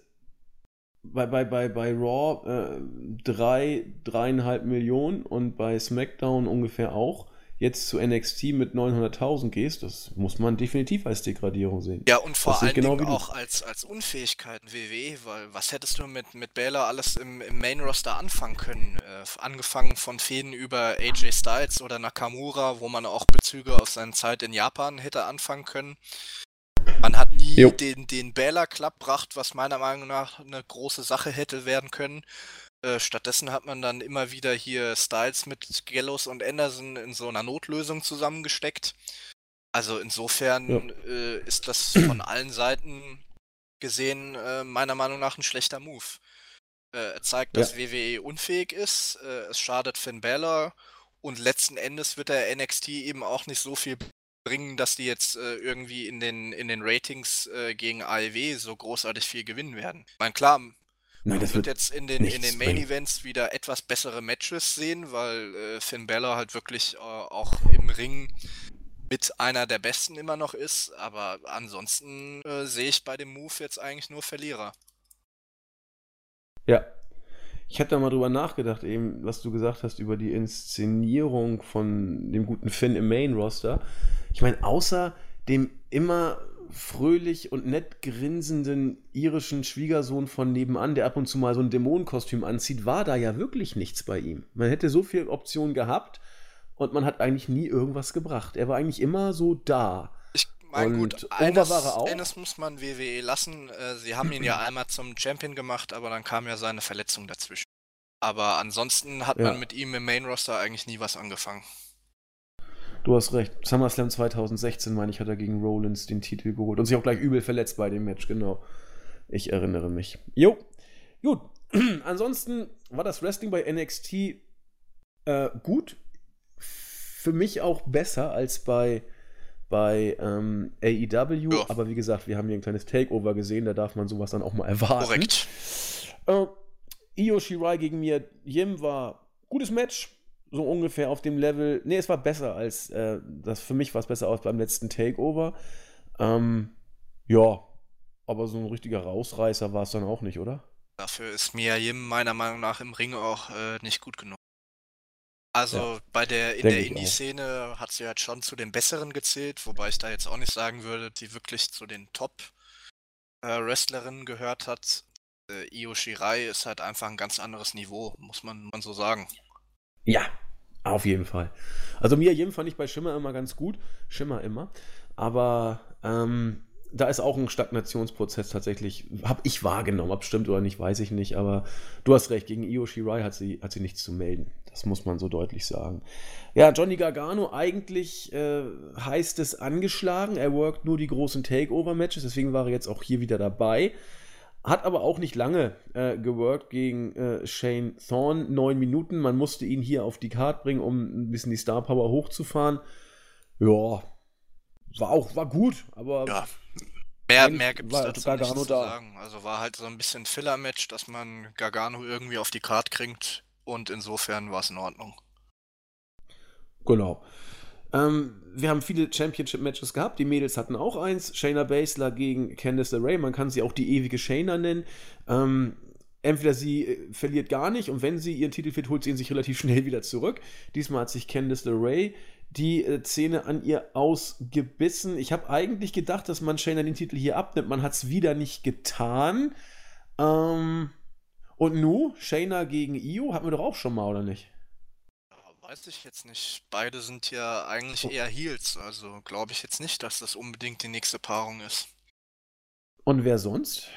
bei, bei, bei, bei Raw äh, drei, dreieinhalb Millionen und bei SmackDown ungefähr auch, jetzt zu NXT mit 900.000 gehst, das muss man definitiv als Degradierung sehen. Ja, und vor allem genau auch als, als Unfähigkeiten WWE, weil was hättest du mit, mit Baylor alles im, im Main-Roster anfangen können? Äh, angefangen von Fäden über AJ Styles oder Nakamura, wo man auch Bezüge auf seine Zeit in Japan hätte anfangen können. Man hat nie jo. den, den Club gebracht, was meiner Meinung nach eine große Sache hätte werden können. Äh, stattdessen hat man dann immer wieder hier Styles mit Gallows und Anderson in so einer Notlösung zusammengesteckt. Also insofern ja. äh, ist das von allen Seiten gesehen äh, meiner Meinung nach ein schlechter Move. Äh, er zeigt, dass ja. WWE unfähig ist, äh, es schadet Finn Balor und letzten Endes wird der NXT eben auch nicht so viel bringen, dass die jetzt äh, irgendwie in den, in den Ratings äh, gegen AEW so großartig viel gewinnen werden. Ich meine, klar, Nein, das wird, wird jetzt in den, in den Main Events wieder etwas bessere Matches sehen, weil äh, Finn Bella halt wirklich äh, auch im Ring mit einer der besten immer noch ist. Aber ansonsten äh, sehe ich bei dem Move jetzt eigentlich nur Verlierer. Ja. Ich hatte da mal drüber nachgedacht, eben, was du gesagt hast über die Inszenierung von dem guten Finn im Main Roster. Ich meine, außer dem immer fröhlich und nett grinsenden irischen Schwiegersohn von nebenan, der ab und zu mal so ein Dämonenkostüm anzieht, war da ja wirklich nichts bei ihm. Man hätte so viele Optionen gehabt und man hat eigentlich nie irgendwas gebracht. Er war eigentlich immer so da. Ich meine, gut, eines, eines, muss man WWE lassen. Äh, sie haben ihn ja einmal zum Champion gemacht, aber dann kam ja seine Verletzung dazwischen. Aber ansonsten hat ja. man mit ihm im Main Roster eigentlich nie was angefangen. Du hast recht. SummerSlam 2016, meine ich, hat er gegen Rollins den Titel geholt und sich auch gleich übel verletzt bei dem Match, genau. Ich erinnere mich. Jo, gut. Ansonsten war das Wrestling bei NXT äh, gut. Für mich auch besser als bei, bei ähm, AEW. Ja. Aber wie gesagt, wir haben hier ein kleines Takeover gesehen, da darf man sowas dann auch mal erwarten. Korrekt. Äh, Io Shirai gegen mir, Jim war gutes Match so ungefähr auf dem Level. Nee, es war besser als äh, das für mich war es besser als beim letzten Takeover. Ähm, ja, aber so ein richtiger Rausreißer war es dann auch nicht, oder? Dafür ist Mia Yim meiner Meinung nach im Ring auch äh, nicht gut genug. Also ja, bei der in der Indie-Szene hat sie halt schon zu den Besseren gezählt, wobei ich da jetzt auch nicht sagen würde, die wirklich zu den Top-Wrestlerinnen äh, gehört hat. Äh, Io Shirai ist halt einfach ein ganz anderes Niveau, muss man, man so sagen. Ja, auf jeden Fall. Also Mia Yim fand ich bei Schimmer immer ganz gut. Schimmer immer. Aber ähm, da ist auch ein Stagnationsprozess tatsächlich, habe ich wahrgenommen. Ob stimmt oder nicht, weiß ich nicht. Aber du hast recht, gegen Io Shirai hat sie, hat sie nichts zu melden. Das muss man so deutlich sagen. Ja, Johnny Gargano, eigentlich äh, heißt es angeschlagen. Er workt nur die großen Takeover-Matches, deswegen war er jetzt auch hier wieder dabei. Hat aber auch nicht lange äh, geworkt gegen äh, Shane Thorne. Neun Minuten. Man musste ihn hier auf die Karte bringen, um ein bisschen die Star Power hochzufahren. Ja, war auch war gut, aber. Ja, mehr, mehr gibt es dazu Gargano nicht zu da. sagen. Also war halt so ein bisschen Filler-Match, dass man Gargano irgendwie auf die Karte kriegt und insofern war es in Ordnung. Genau. Ähm, wir haben viele Championship-Matches gehabt. Die Mädels hatten auch eins. Shayna Baszler gegen Candice LeRae. Man kann sie auch die ewige Shayna nennen. Ähm, entweder sie äh, verliert gar nicht und wenn sie ihren Titel fit, holt sie ihn sich relativ schnell wieder zurück. Diesmal hat sich Candice LeRae die äh, Zähne an ihr ausgebissen. Ich habe eigentlich gedacht, dass man Shayna den Titel hier abnimmt. Man hat es wieder nicht getan. Ähm, und nu, Shayna gegen Io, hatten wir doch auch schon mal, oder nicht? Weiß ich jetzt nicht. Beide sind ja eigentlich oh. eher Heels, also glaube ich jetzt nicht, dass das unbedingt die nächste Paarung ist. Und wer sonst?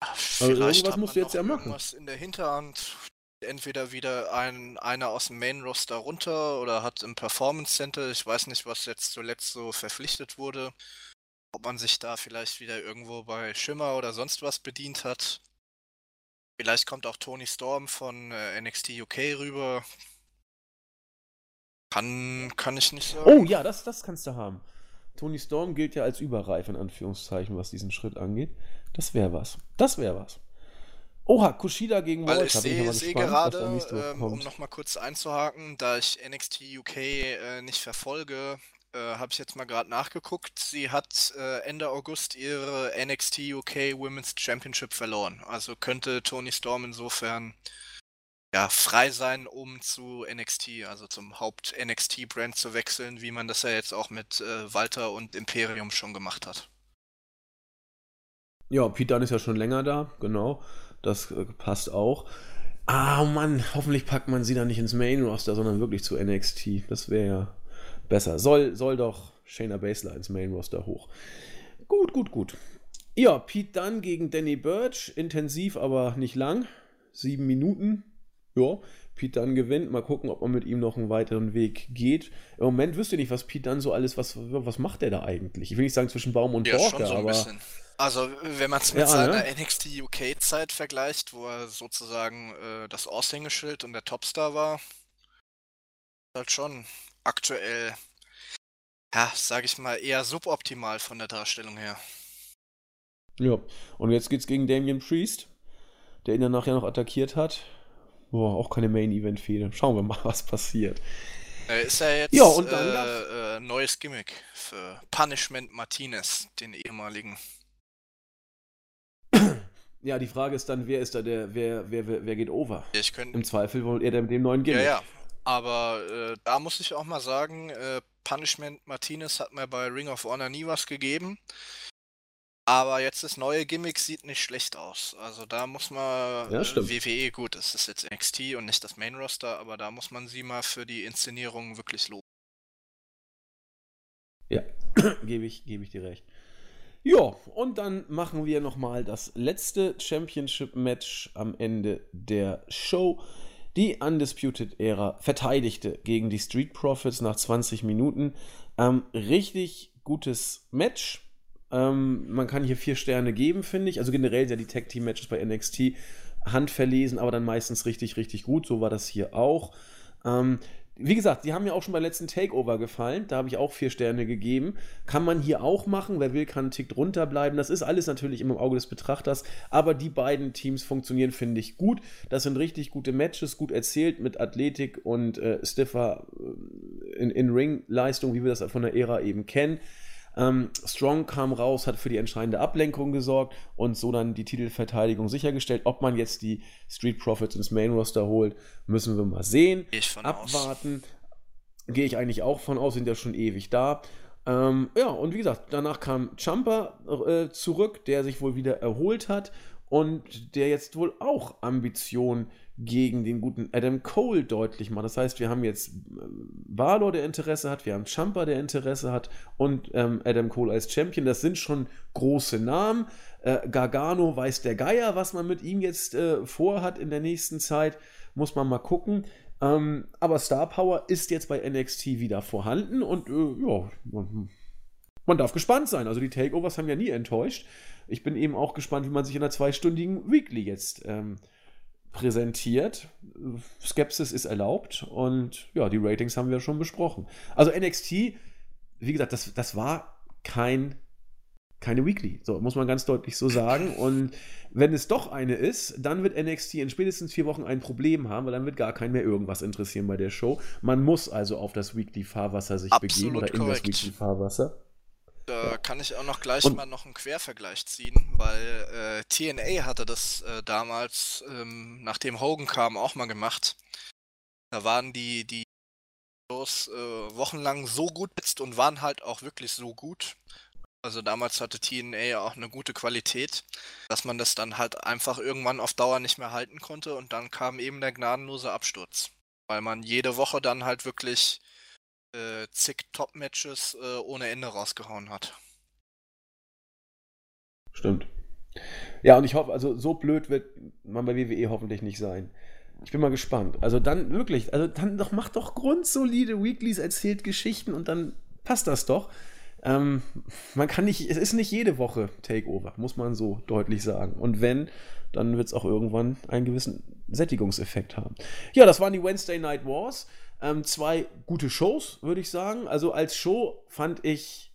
Also vielleicht also musst du jetzt ja machen. Irgendwas in der Hinterhand. Entweder wieder ein, einer aus dem Main Roster runter oder hat im Performance Center, ich weiß nicht, was jetzt zuletzt so verpflichtet wurde, ob man sich da vielleicht wieder irgendwo bei Schimmer oder sonst was bedient hat. Vielleicht kommt auch Tony Storm von äh, NXT UK rüber. Kann, kann ich nicht sagen. Oh ja, das, das kannst du haben. Tony Storm gilt ja als überreif, in Anführungszeichen, was diesen Schritt angeht. Das wäre was. Das wäre was. Oha, Kushida gegen Weil Walter. Ich sehe gerade, ähm, um nochmal kurz einzuhaken, da ich NXT UK äh, nicht verfolge, äh, habe ich jetzt mal gerade nachgeguckt. Sie hat äh, Ende August ihre NXT UK Women's Championship verloren. Also könnte Tony Storm insofern ja, frei sein, um zu NXT, also zum Haupt-NXT-Brand zu wechseln, wie man das ja jetzt auch mit äh, Walter und Imperium schon gemacht hat. Ja, Pete Dunne ist ja schon länger da, genau. Das äh, passt auch. Ah, Mann, hoffentlich packt man sie dann nicht ins Main-Roster, sondern wirklich zu NXT. Das wäre ja besser. Soll, soll doch Shayna Baszler ins Main-Roster hoch. Gut, gut, gut. Ja, Pete Dunne gegen Danny Birch. Intensiv, aber nicht lang. Sieben Minuten ja, Pete Dunn gewinnt. Mal gucken, ob man mit ihm noch einen weiteren Weg geht. Im Moment wüsste ihr nicht, was Pete Dunn so alles, was, was macht er da eigentlich? Ich will nicht sagen zwischen Baum und ja, Borke, so aber. Bisschen. Also, wenn man es mit ja, seiner ne? NXT UK-Zeit vergleicht, wo er sozusagen äh, das Aushängeschild und der Topstar war, halt schon aktuell, ja, sag ich mal, eher suboptimal von der Darstellung her. Ja, und jetzt geht's gegen Damien Priest, der ihn dann nachher noch attackiert hat. Boah, auch keine Main-Event-Fehde. Schauen wir mal, was passiert. Äh, ist ja jetzt ja, und dann äh, äh, neues Gimmick für Punishment Martinez, den ehemaligen. Ja, die Frage ist dann, wer ist da der, wer, wer, wer, wer geht over? Ich könnt, Im Zweifel wollt ihr mit dem neuen Gimmick. Ja, ja. Aber äh, da muss ich auch mal sagen, äh, Punishment Martinez hat mir bei Ring of Honor nie was gegeben. Aber jetzt das neue Gimmick sieht nicht schlecht aus. Also da muss man ja, äh, WWE, gut, es ist jetzt NXT und nicht das Main Roster, aber da muss man sie mal für die Inszenierung wirklich loben. Ja, gebe ich, gebe ich dir recht. Ja, und dann machen wir nochmal das letzte Championship-Match am Ende der Show. Die Undisputed Era verteidigte gegen die Street Profits nach 20 Minuten. Ähm, richtig gutes Match. Ähm, man kann hier vier Sterne geben, finde ich. Also generell ja die Tag Team Matches bei NXT handverlesen, aber dann meistens richtig, richtig gut. So war das hier auch. Ähm, wie gesagt, die haben mir auch schon beim letzten Takeover gefallen. Da habe ich auch vier Sterne gegeben. Kann man hier auch machen. Wer will, kann einen Tick drunter bleiben. Das ist alles natürlich immer im Auge des Betrachters. Aber die beiden Teams funktionieren, finde ich, gut. Das sind richtig gute Matches, gut erzählt mit Athletik und äh, stiffer äh, In-Ring-Leistung, wie wir das von der Ära eben kennen. Ähm, Strong kam raus, hat für die entscheidende Ablenkung gesorgt und so dann die Titelverteidigung sichergestellt. Ob man jetzt die Street Profits ins Main Roster holt, müssen wir mal sehen. Abwarten. Gehe ich eigentlich auch von aus, sind ja schon ewig da. Ähm, ja, und wie gesagt, danach kam Champa äh, zurück, der sich wohl wieder erholt hat und der jetzt wohl auch Ambitionen gegen den guten Adam Cole deutlich macht. Das heißt, wir haben jetzt Valor, der Interesse hat, wir haben Champa, der Interesse hat und ähm, Adam Cole als Champion. Das sind schon große Namen. Äh, Gargano weiß der Geier, was man mit ihm jetzt äh, vorhat in der nächsten Zeit. Muss man mal gucken. Ähm, aber Star Power ist jetzt bei NXT wieder vorhanden und äh, ja, man, man darf gespannt sein. Also die Takeovers haben ja nie enttäuscht. Ich bin eben auch gespannt, wie man sich in einer zweistündigen Weekly jetzt ähm, präsentiert. Skepsis ist erlaubt und ja, die Ratings haben wir schon besprochen. Also NXT, wie gesagt, das, das war kein, keine Weekly, so muss man ganz deutlich so sagen. Und wenn es doch eine ist, dann wird NXT in spätestens vier Wochen ein Problem haben, weil dann wird gar keinen mehr irgendwas interessieren bei der Show. Man muss also auf das Weekly-Fahrwasser sich Absolut begeben oder in das Weekly-Fahrwasser. Da kann ich auch noch gleich Und- mal noch einen Quervergleich ziehen, weil äh, TNA hatte das äh, damals, ähm, nachdem Hogan kam, auch mal gemacht. Da waren die, die Shows äh, wochenlang so gut jetzt und waren halt auch wirklich so gut. Also damals hatte TNA auch eine gute Qualität, dass man das dann halt einfach irgendwann auf Dauer nicht mehr halten konnte und dann kam eben der gnadenlose Absturz. Weil man jede Woche dann halt wirklich äh, zig Top-Matches äh, ohne Ende rausgehauen hat. Stimmt. Ja, und ich hoffe, also so blöd wird man bei WWE hoffentlich nicht sein. Ich bin mal gespannt. Also dann wirklich, also dann doch macht doch grundsolide Weeklies, erzählt Geschichten und dann passt das doch. Ähm, man kann nicht, es ist nicht jede Woche Takeover, muss man so deutlich sagen. Und wenn, dann wird es auch irgendwann einen gewissen Sättigungseffekt haben. Ja, das waren die Wednesday Night Wars. Ähm, zwei gute Shows, würde ich sagen. Also als Show fand ich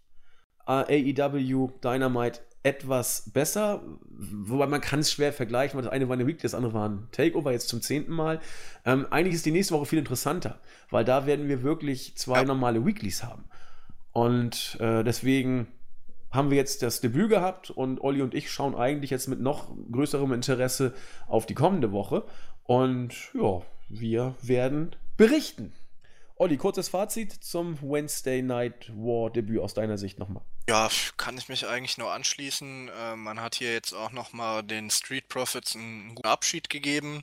äh, AEW Dynamite etwas besser, wobei man kann es schwer vergleichen, weil das eine war eine Week, das andere war ein Takeover, jetzt zum zehnten Mal. Ähm, eigentlich ist die nächste Woche viel interessanter, weil da werden wir wirklich zwei Ja. normale Weeklies haben. Und äh, deswegen haben wir jetzt das Debüt gehabt und Olli und ich schauen eigentlich jetzt mit noch größerem Interesse auf die kommende Woche. Und ja, wir werden berichten. Olli, kurzes Fazit zum Wednesday Night War Debüt aus deiner Sicht nochmal. Ja, kann ich mich eigentlich nur anschließen. Äh, man hat hier jetzt auch nochmal den Street Profits einen guten Abschied gegeben.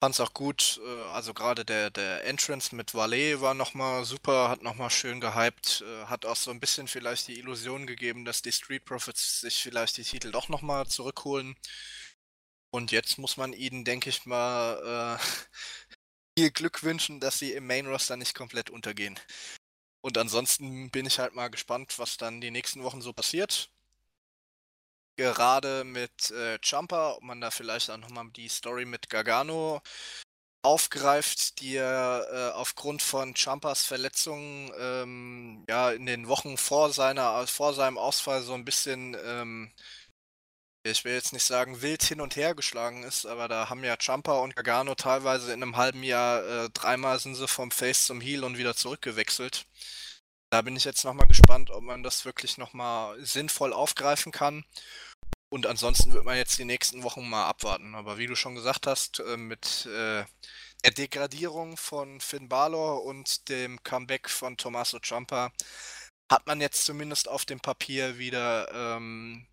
Fand's auch gut, äh, also gerade der, der Entrance mit Valet war nochmal super, hat nochmal schön gehypt, äh, hat auch so ein bisschen vielleicht die Illusion gegeben, dass die Street Profits sich vielleicht die Titel doch nochmal zurückholen. Und jetzt muss man ihnen, denke ich mal, äh, viel Glück wünschen, dass sie im Main Roster nicht komplett untergehen. Und ansonsten bin ich halt mal gespannt, was dann die nächsten Wochen so passiert. Gerade mit äh, Jumper, ob man da vielleicht auch nochmal die Story mit Gargano aufgreift, die er äh, aufgrund von Jumpers Verletzung ähm, ja in den Wochen vor seiner vor seinem Ausfall so ein bisschen ähm, ich will jetzt nicht sagen wild hin und her geschlagen ist, aber da haben ja Jumper und Gargano teilweise in einem halben Jahr äh, dreimal sind sie vom Face zum Heel und wieder zurückgewechselt. Da bin ich jetzt nochmal gespannt, ob man das wirklich nochmal sinnvoll aufgreifen kann. Und ansonsten wird man jetzt die nächsten Wochen mal abwarten. Aber wie du schon gesagt hast, äh, mit äh, der Degradierung von Finn Balor und dem Comeback von Tommaso Ciampa hat man jetzt zumindest auf dem Papier wieder ähm,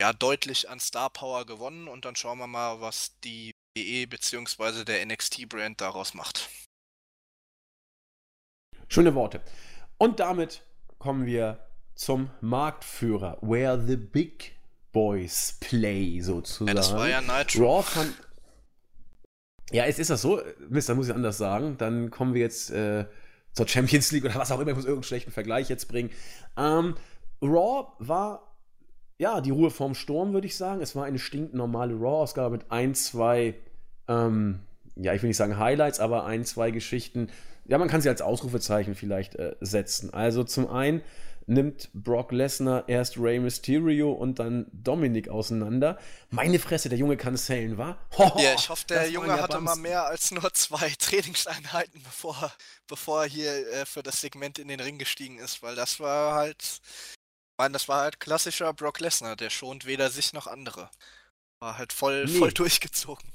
ja, deutlich an Star Power gewonnen und dann schauen wir mal, was die WWE bzw. der NXT-Brand daraus macht. Schöne Worte. Und damit kommen wir zum Marktführer, where the big boys play, sozusagen. Ja, das war ja Nitro. Raw fand, ja, ist, ist das so? Mist, dann muss ich anders sagen. Dann kommen wir jetzt äh, zur Champions League oder was auch immer. Ich muss irgendeinen schlechten Vergleich jetzt bringen. Ähm, Raw war, ja, die Ruhe vorm Sturm, würde ich sagen. Es war eine stinknormale Raw-Ausgabe mit ein, zwei, ähm, ja, ich will nicht sagen Highlights, aber ein, zwei Geschichten. Ja, man kann sie als Ausrufezeichen vielleicht äh, setzen. Also zum einen nimmt Brock Lesnar erst Rey Mysterio und dann Dominik auseinander. Meine Fresse, der Junge kann zählen, wa? ja, ich hoffe, der Junge hatte mal mehr als nur zwei Trainingseinheiten, bevor, bevor er hier äh, für das Segment in den Ring gestiegen ist, weil das war halt, meine, das war halt klassischer Brock Lesnar, der schont weder sich noch andere. War halt voll, nee. voll durchgezogen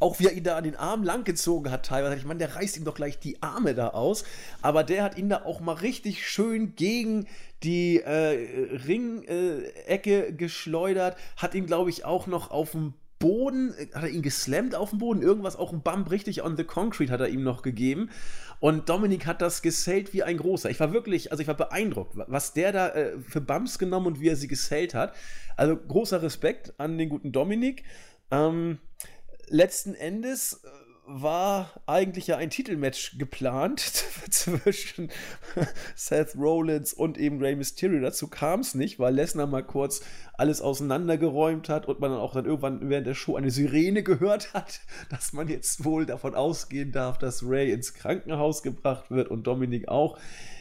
auch wie er ihn da an den Arm langgezogen hat teilweise. Ich meine, der reißt ihm doch gleich die Arme da aus. Aber der hat ihn da auch mal richtig schön gegen die äh, Ringecke äh, geschleudert. Hat ihn, glaube ich, auch noch auf dem Boden, hat er ihn geslammt auf dem Boden, irgendwas, auch ein Bump richtig on the concrete hat er ihm noch gegeben. Und Dominik hat das gesellt wie ein großer. Ich war wirklich, also ich war beeindruckt, was der da äh, für Bumps genommen und wie er sie gesellt hat. Also großer Respekt an den guten Dominik. Ähm, letzten Endes äh, war eigentlich ja ein Titelmatch geplant zwischen Seth Rollins und eben Rey Mysterio. Dazu kam es nicht, weil Lesnar mal kurz alles auseinandergeräumt hat und man dann auch dann irgendwann während der Show eine Sirene gehört hat, dass man jetzt wohl davon ausgehen darf, dass Rey ins Krankenhaus gebracht wird und Dominik auch.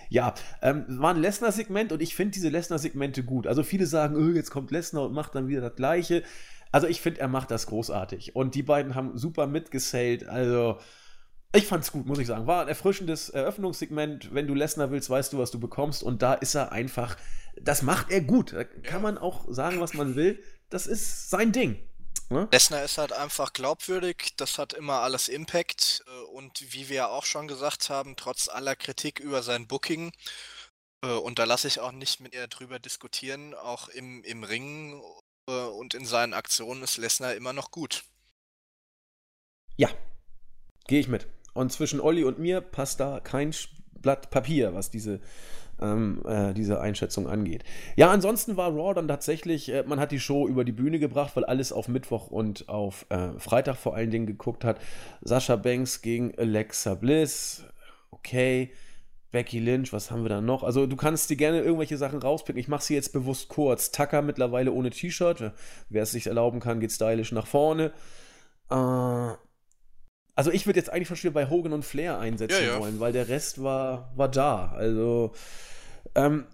Ja, ähm, war ein Lesnar-Segment und ich finde diese Lesnar-Segmente gut. Also viele sagen, oh, jetzt kommt Lesnar und macht dann wieder das Gleiche. Also ich finde, er macht das großartig. Und die beiden haben super mitgesailt. Also ich fand's gut, muss ich sagen. War ein erfrischendes Eröffnungssegment. Wenn du Lesnar willst, weißt du, was du bekommst. Und da ist er einfach, das macht er gut. Da kann man auch sagen, was man will. Das ist sein Ding. Ne? Lesnar ist halt einfach glaubwürdig, das hat immer alles Impact äh, und wie wir auch schon gesagt haben, trotz aller Kritik über sein Booking, äh, und da lasse ich auch nicht mit ihr drüber diskutieren, auch im, im Ring und in seinen Aktionen ist Lesnar immer noch gut. Ja, gehe ich mit. Und zwischen Olli und mir passt da kein Blatt Papier, was diese, ähm, äh, diese Einschätzung angeht. Ja, ansonsten war Raw dann tatsächlich, äh, man hat die Show über die Bühne gebracht, weil alles auf Mittwoch und auf äh, Freitag vor allen Dingen geguckt hat. Sascha Banks gegen Alexa Bliss. Okay. Becky Lynch, was haben wir da noch? Also du kannst dir gerne irgendwelche Sachen rauspicken. Ich mache sie jetzt bewusst kurz. Tucker mittlerweile ohne T-Shirt. Wer es sich erlauben kann, geht stylisch nach vorne. Äh, also ich würde jetzt eigentlich schon bei Hogan und Flair einsetzen ja, ja. wollen, weil der Rest war, war da. Also ähm,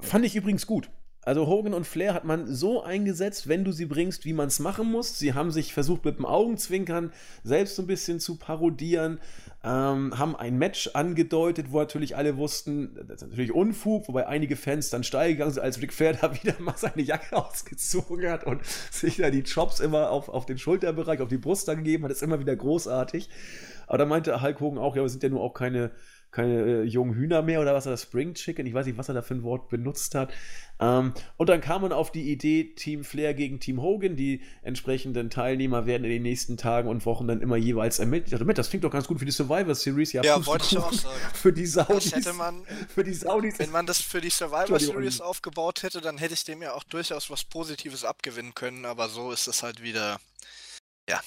fand ich übrigens gut. Also Hogan und Flair hat man so eingesetzt, wenn du sie bringst, wie man es machen muss. Sie haben sich versucht mit dem Augenzwinkern selbst so ein bisschen zu parodieren, ähm, haben ein Match angedeutet, wo natürlich alle wussten, das ist natürlich Unfug, wobei einige Fans dann steil gegangen sind, als Ric Flair da wieder mal seine Jacke ausgezogen hat und sich da die Chops immer auf, auf den Schulterbereich, auf die Brust da gegeben hat. Das ist immer wieder großartig. Aber da meinte Hulk Hogan auch, ja, wir sind ja nur auch keine keine äh, jungen Hühner mehr oder was er das Spring Chicken, ich weiß nicht, was er da für ein Wort benutzt hat. Ähm, und dann kam man auf die Idee, Team Flair gegen Team Hogan. Die entsprechenden Teilnehmer werden in den nächsten Tagen und Wochen dann immer jeweils ermittelt. Ich dachte, das klingt doch ganz gut für die Survivor Series. Ja, ja wollte ich auch sagen. Für die Saudis. Das hätte man, für die Saudis. Wenn man das für die Survivor Series aufgebaut hätte, dann hätte ich dem ja auch durchaus was Positives abgewinnen können. Aber so ist es halt wieder, ja,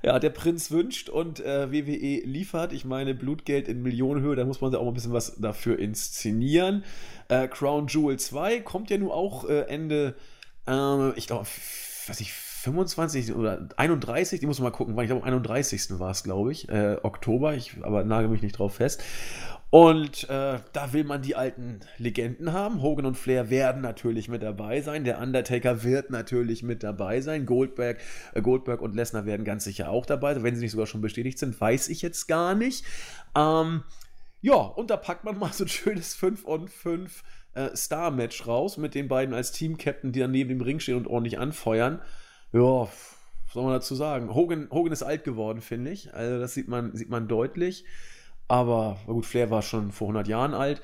ja, der Prinz wünscht und äh, WWE liefert. Ich meine, Blutgeld in Millionenhöhe, da muss man auch mal ein bisschen was dafür inszenieren. Äh, Crown Jewel 2 kommt ja nun auch äh, Ende, äh, ich glaube, weiß ich, 25 oder 31, die muss man mal gucken, weil ich glaube, am 31. war es, glaube ich, äh, Oktober, ich aber nagel mich nicht drauf fest. Und äh, da will man die alten Legenden haben. Hogan und Flair werden natürlich mit dabei sein. Der Undertaker wird natürlich mit dabei sein. Goldberg, äh, Goldberg und Lesnar werden ganz sicher auch dabei sein. Wenn sie nicht sogar schon bestätigt sind, weiß ich jetzt gar nicht. Ähm, ja, und da packt man mal so ein schönes 5 on 5 äh, Star-Match raus mit den beiden als Team-Captain, die dann neben dem Ring stehen und ordentlich anfeuern. Ja, soll man dazu sagen? Hogan, Hogan ist alt geworden, finde ich. Also das sieht man, sieht man deutlich. Aber gut, Flair war schon vor 100 Jahren alt.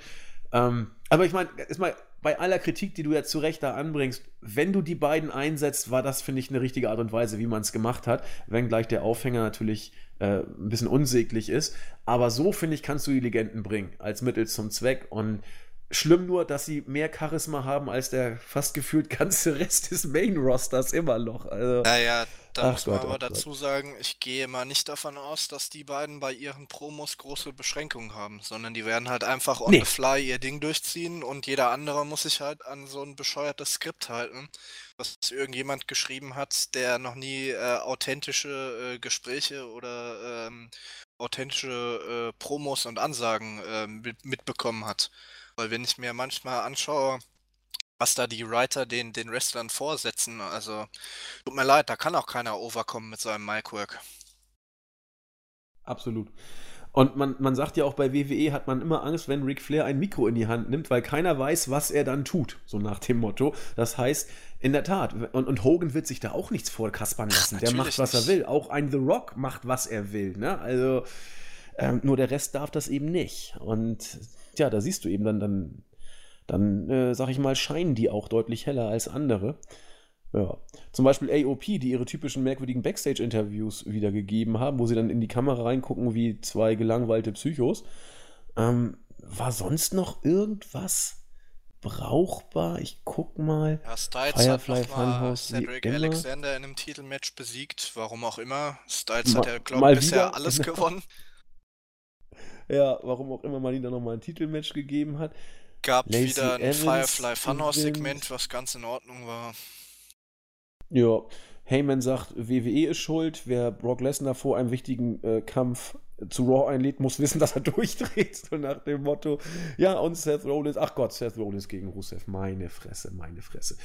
Ähm, aber ich meine, erstmal bei aller Kritik, die du ja zu Recht da anbringst, wenn du die beiden einsetzt, war das, finde ich, eine richtige Art und Weise, wie man es gemacht hat. Wenngleich der Aufhänger natürlich äh, ein bisschen unsäglich ist. Aber so, finde ich, kannst du die Legenden bringen, als Mittel zum Zweck. Und Schlimm nur, dass sie mehr Charisma haben als der fast gefühlt ganze Rest des Main-Rosters immer noch. Also, naja, da muss man Gott, aber dazu sagen, ich gehe mal nicht davon aus, dass die beiden bei ihren Promos große Beschränkungen haben, sondern die werden halt einfach on nee. the fly ihr Ding durchziehen und jeder andere muss sich halt an so ein bescheuertes Skript halten, was irgendjemand geschrieben hat, der noch nie äh, authentische äh, Gespräche oder ähm, authentische äh, Promos und Ansagen ähm, mit, mitbekommen hat. Weil wenn ich mir manchmal anschaue, was da die Writer den, den Wrestlern vorsetzen, also tut mir leid, da kann auch keiner overkommen mit seinem Micwork. Absolut. Und man, man sagt ja auch bei WWE hat man immer Angst, wenn Ric Flair ein Mikro in die Hand nimmt, weil keiner weiß, was er dann tut, so nach dem Motto. Das heißt, in der Tat, und, und Hogan wird sich da auch nichts vorkaspern lassen. Der macht, was er will. Auch ein The Rock macht, was er will. Ne? Also, ähm, nur der Rest darf das eben nicht. Und ja, da siehst du eben dann, dann, dann äh, sag ich mal, scheinen die auch deutlich heller als andere. Ja. Zum Beispiel AOP, die ihre typischen merkwürdigen Backstage-Interviews wiedergegeben haben, wo sie dann in die Kamera reingucken wie zwei gelangweilte Psychos. Ähm, war sonst noch irgendwas brauchbar? Ich guck mal. Ja, Styles Firefly hat Funhouse Cedric Alexander in einem Titelmatch besiegt, warum auch immer. Styles Ma hat ja, glaube ich, bisher wieder. alles gewonnen. Ja, warum auch immer man ihm da nochmal ein Titelmatch gegeben hat. Gab Lacey wieder ein Evans Firefly Funhouse-Segment, was ganz in Ordnung war. Ja, Heyman sagt, WWE ist schuld. Wer Brock Lesnar vor einem wichtigen äh, Kampf zu Raw einlädt, muss wissen, dass er durchdreht. So nach dem Motto. Ja, und Seth Rollins, ach Gott, Seth Rollins gegen Rusev. Meine Fresse, meine Fresse.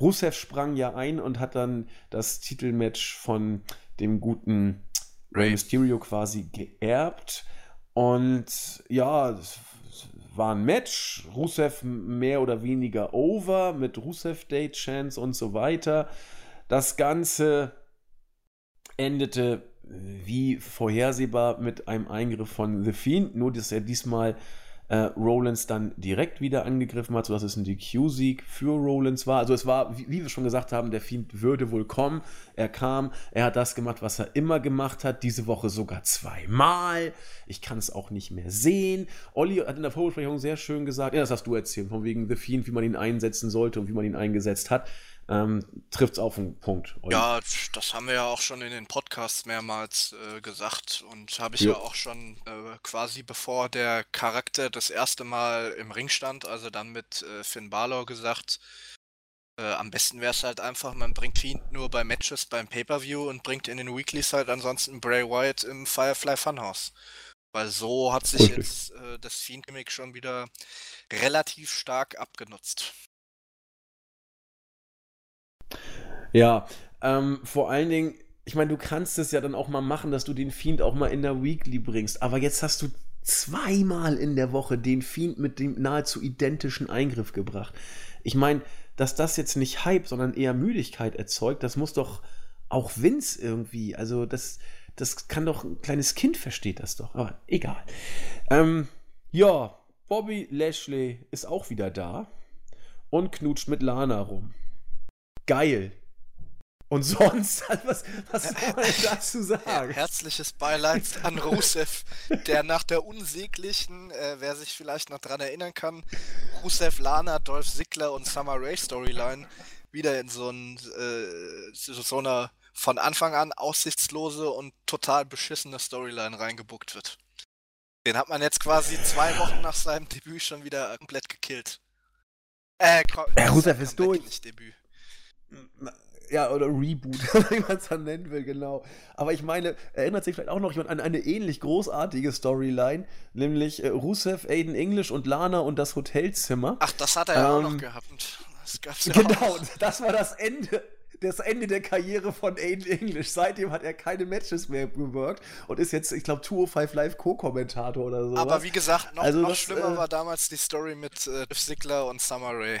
Rusev sprang ja ein und hat dann das Titelmatch von dem guten Rey Mysterio quasi geerbt. Und ja, war ein Match. Rusev mehr oder weniger over mit Rusev Day Chance und so weiter. Das Ganze endete wie vorhersehbar mit einem Eingriff von The Fiend, nur dass er diesmal äh, Rollins dann direkt wieder angegriffen hat, sodass es ein DQ-Sieg für Rollins war. Also es war, wie, wie, wir schon gesagt haben, der Fiend würde wohl kommen. Er kam, er hat das gemacht, was er immer gemacht hat, diese Woche sogar zweimal. Ich kann es auch nicht mehr sehen. Olli hat in der Vorbesprechung sehr schön gesagt, ja, das hast du erzählt, von wegen The Fiend, wie man ihn einsetzen sollte und wie man ihn eingesetzt hat ähm, trifft es auf den Punkt. Olli. Ja, das haben wir ja auch schon in den Podcasts mehrmals äh, gesagt und habe ich ja. ja. auch schon äh, quasi bevor der Charakter das erste Mal im Ring stand, also dann mit äh, Finn Balor gesagt, äh, am besten wäre es halt einfach, man bringt Fiend nur bei Matches beim Pay-Per-View und bringt in den Weeklies halt ansonsten Bray Wyatt im Firefly Funhouse. Weil so hat sich jetzt äh, das Fiend-Gimmick schon wieder relativ stark abgenutzt. Ja, ähm, vor allen Dingen, ich meine, du kannst es ja dann auch mal machen, dass du den Fiend auch mal in der Weekly bringst. Aber jetzt hast du zweimal in der Woche den Fiend mit dem nahezu identischen Eingriff gebracht. Ich meine, dass das jetzt nicht Hype, sondern eher Müdigkeit erzeugt, das muss doch auch Vince irgendwie, also das, das kann doch ein kleines Kind versteht das doch, aber egal. Ähm, ja, Bobby Lashley ist auch wieder da und knutscht mit Lana rum geil. Und sonst, was, was soll man dazu sagen? Herzliches Beileid an Rusev, der nach der unsäglichen, äh, wer sich vielleicht noch dran erinnern kann, Rusev, Lana, Dolph Ziggler und Summer Rae Storyline wieder in so, ein, äh, so einer von Anfang an aussichtslose und total beschissene Storyline reingebuckt wird. Den hat man jetzt quasi zwei Wochen nach seinem Debüt schon wieder komplett gekillt. Äh, äh Rusev ist durch. Nicht Debüt ja, oder Reboot, wie man es dann nennen will, genau. Aber ich meine, erinnert sich vielleicht auch noch jemand an eine ähnlich großartige Storyline, nämlich äh, Rusev, Aiden English und Lana und das Hotelzimmer. Ach, das hat er ja ähm, auch noch gehabt. Das gab's ja genau, auch. das war das Ende. Das Ende der Karriere von Aiden English. Seitdem hat er keine Matches mehr gewirkt und ist jetzt, ich glaube, 205 Live Co-Kommentator oder so. Aber wie gesagt, noch, also noch das, schlimmer äh, war damals die Story mit äh, Ziggler und Summer Rae.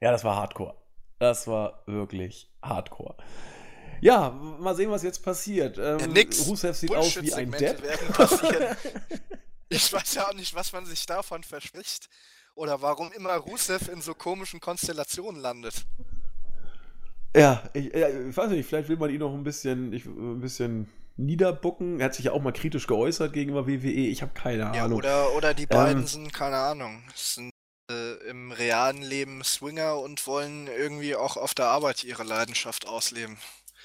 Ja, das war Hardcore. Das war wirklich hardcore. Ja, mal sehen, was jetzt passiert. Ähm, ja, nix. Rusev sieht aus wie ein Depp. ich weiß ja auch nicht, was man sich davon verspricht. Oder warum immer Rusev in so komischen Konstellationen landet. Ja, ich, ich, weiß nicht, vielleicht will man ihn noch ein bisschen, ich, ein bisschen niederbucken. Er hat sich ja auch mal kritisch geäußert gegenüber WWE. Ich habe keine ja, Ahnung. Oder, oder die beiden ähm, sind, keine Ahnung, sind im realen Leben Swinger und wollen irgendwie auch auf der Arbeit ihre Leidenschaft ausleben.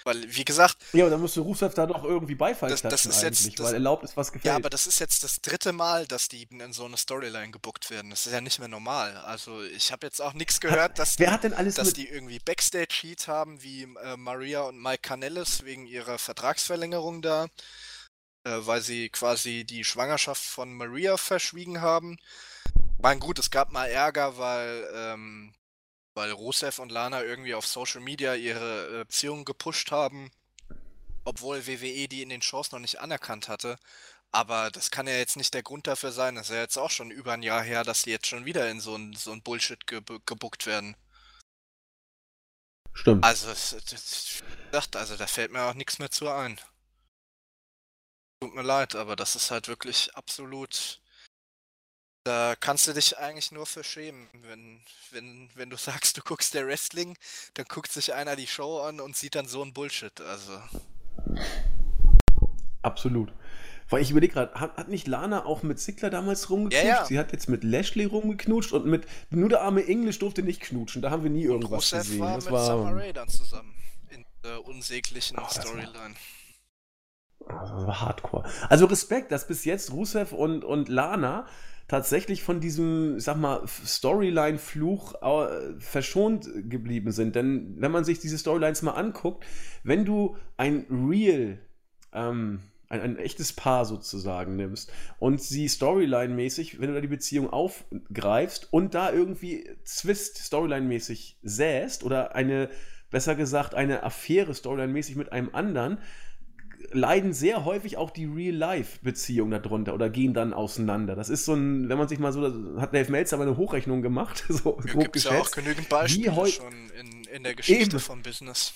Weil, wie gesagt. Ja, aber dann müsste Rusev da doch irgendwie Beifall das, das ist jetzt, das, weil erlaubt ist, was gefällt. Ja, aber das ist jetzt das dritte Mal, dass die in so eine Storyline gebuckt werden. Das ist ja nicht mehr normal. Also, ich habe jetzt auch nichts gehört, dass, Wer die, hat denn alles dass die irgendwie Backstage-Heat haben, wie äh, Maria und Mike Canellis wegen ihrer Vertragsverlängerung da, äh, weil sie quasi die Schwangerschaft von Maria verschwiegen haben. Mein gut, es gab mal Ärger, weil ähm, weil Rusev und Lana irgendwie auf Social Media ihre äh, Beziehungen gepusht haben, obwohl WWE die in den Shows noch nicht anerkannt hatte. Aber das kann ja jetzt nicht der Grund dafür sein. Das ist ja jetzt auch schon über ein Jahr her, dass die jetzt schon wieder in so ein, so ein Bullshit ge gebuckt werden. Stimmt. Also, ich dachte, also da fällt mir auch nichts mehr zu ein. Tut mir leid, aber das ist halt wirklich absolut da kannst du dich eigentlich nur für schämen, wenn, wenn, wenn du sagst, du guckst der Wrestling, dann guckt sich einer die Show an und sieht dann so ein Bullshit. Also. Absolut. Weil ich überlege gerade, hat, hat, nicht Lana auch mit Ziggler damals rumgeknutscht? Ja, ja. Sie hat jetzt mit Lashley rumgeknutscht und mit nur der arme Englisch durfte nicht knutschen. Da haben wir nie irgendwas und gesehen. War das mit war Summer Rae dann zusammen in der unsäglichen Ach, Storyline. Also hardcore. Also Respekt, dass bis jetzt Rusev und, und Lana tatsächlich von diesem, ich sag mal, Storyline-Fluch äh, verschont geblieben sind. Denn wenn man sich diese Storylines mal anguckt, wenn du ein Real, ähm, ein, ein, echtes Paar sozusagen nimmst und sie Storyline-mäßig, wenn du da die Beziehung aufgreifst und da irgendwie Zwist Storyline-mäßig säst oder eine, besser gesagt, eine Affäre Storyline-mäßig mit einem anderen, leiden sehr häufig auch die Real-Life-Beziehungen darunter oder gehen dann auseinander. Das ist so ein, wenn man sich mal so, hat Dave Meltzer aber eine Hochrechnung gemacht, so grob geschätzt. ja auch genügend Beispiele schon in, in der Geschichte Eben. vom Business.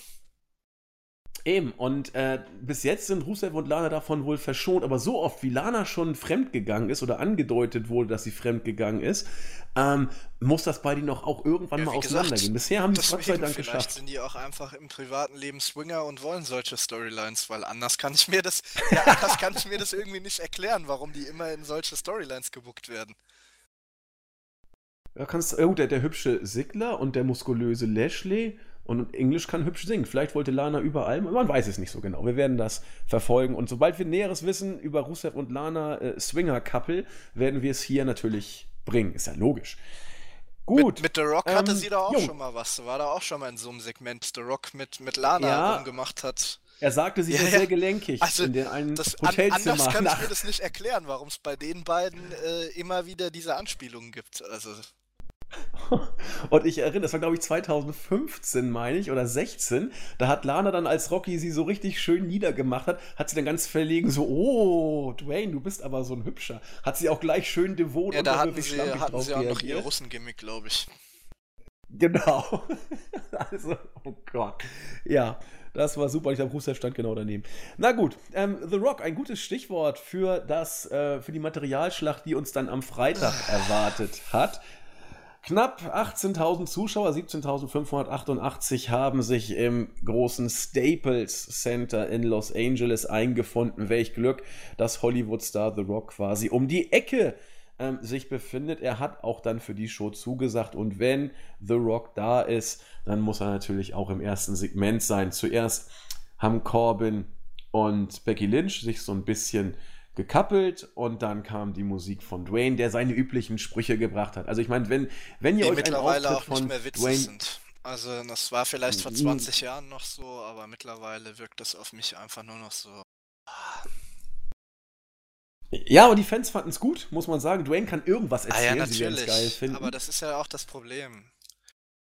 Eben, und äh, bis jetzt sind Rusev und Lana davon wohl verschont, aber so oft wie Lana schon fremdgegangen ist oder angedeutet wurde, dass sie fremdgegangen ist, ähm, muss das bei denen auch irgendwann ja, mal auseinandergehen. Bisher haben die es Gott sei Dank vielleicht geschafft. sind die auch einfach im privaten Leben Swinger und wollen solche Storylines, weil anders kann ich mir das, ja, anders kann ich mir das irgendwie nicht erklären, warum die immer in solche Storylines gebuckt werden. Ja, kannst, oh, der, der hübsche Sigler und der muskulöse Lashley und Englisch kann hübsch singen. Vielleicht wollte Lana überall, man weiß es nicht so genau. Wir werden das verfolgen. Und sobald wir Näheres wissen über Rusev und Lana äh, Swinger Couple, werden wir es hier natürlich bringen. Ist ja logisch. Gut. Mit, mit The Rock ähm, hatte sie da auch jung. schon mal was. War da auch schon mal in so einem Segment, The Rock mit, mit Lana ja, rumgemacht hat. Er sagte, sie ja, ja. sehr gelenkig also, in den einen das, Hotelzimmer. Anders kann ich mir das nicht erklären, warum es bei den beiden äh, immer wieder diese Anspielungen gibt. Also Und ich erinnere, das war glaube ich 2015, meine ich, oder 16. Da hat Lana dann, als Rocky sie so richtig schön niedergemacht hat, hat sie dann ganz verlegen so, oh, Dwayne, du bist aber so ein Hübscher. Hat sie auch gleich schön devot ja, und da hatten sie, hatten sie auch noch ihr Russengimmick, glaube ich. Genau. also, oh Gott. Ja, das war super. Ich glaube, Rusev stand genau daneben. Na gut, ähm, The Rock, ein gutes Stichwort für, das, äh, für die Materialschlacht, die uns dann am Freitag erwartet hat. Knapp 18.000 Zuschauer, 17.588 haben sich im großen Staples Center in Los Angeles eingefunden. Welch Glück, dass Hollywood-Star The Rock quasi um die Ecke ähm, sich befindet. Er hat auch dann für die Show zugesagt und wenn The Rock da ist, dann muss er natürlich auch im ersten Segment sein. Zuerst haben Corbin und Becky Lynch sich so ein bisschen gekappelt und dann kam die Musik von Dwayne, der seine üblichen Sprüche gebracht hat. Also ich meine, wenn, wenn ihr die euch mittlerweile einen Auftritt auch nicht mehr witzig Dwayne sind. Also das war vielleicht vor 20 Jahren noch so, aber mittlerweile wirkt das auf mich einfach nur noch so. Ja, aber die Fans fanden es gut, muss man sagen. Dwayne kann irgendwas erzählen, ah, ja, natürlich. geil finden. Aber das ist ja auch das Problem.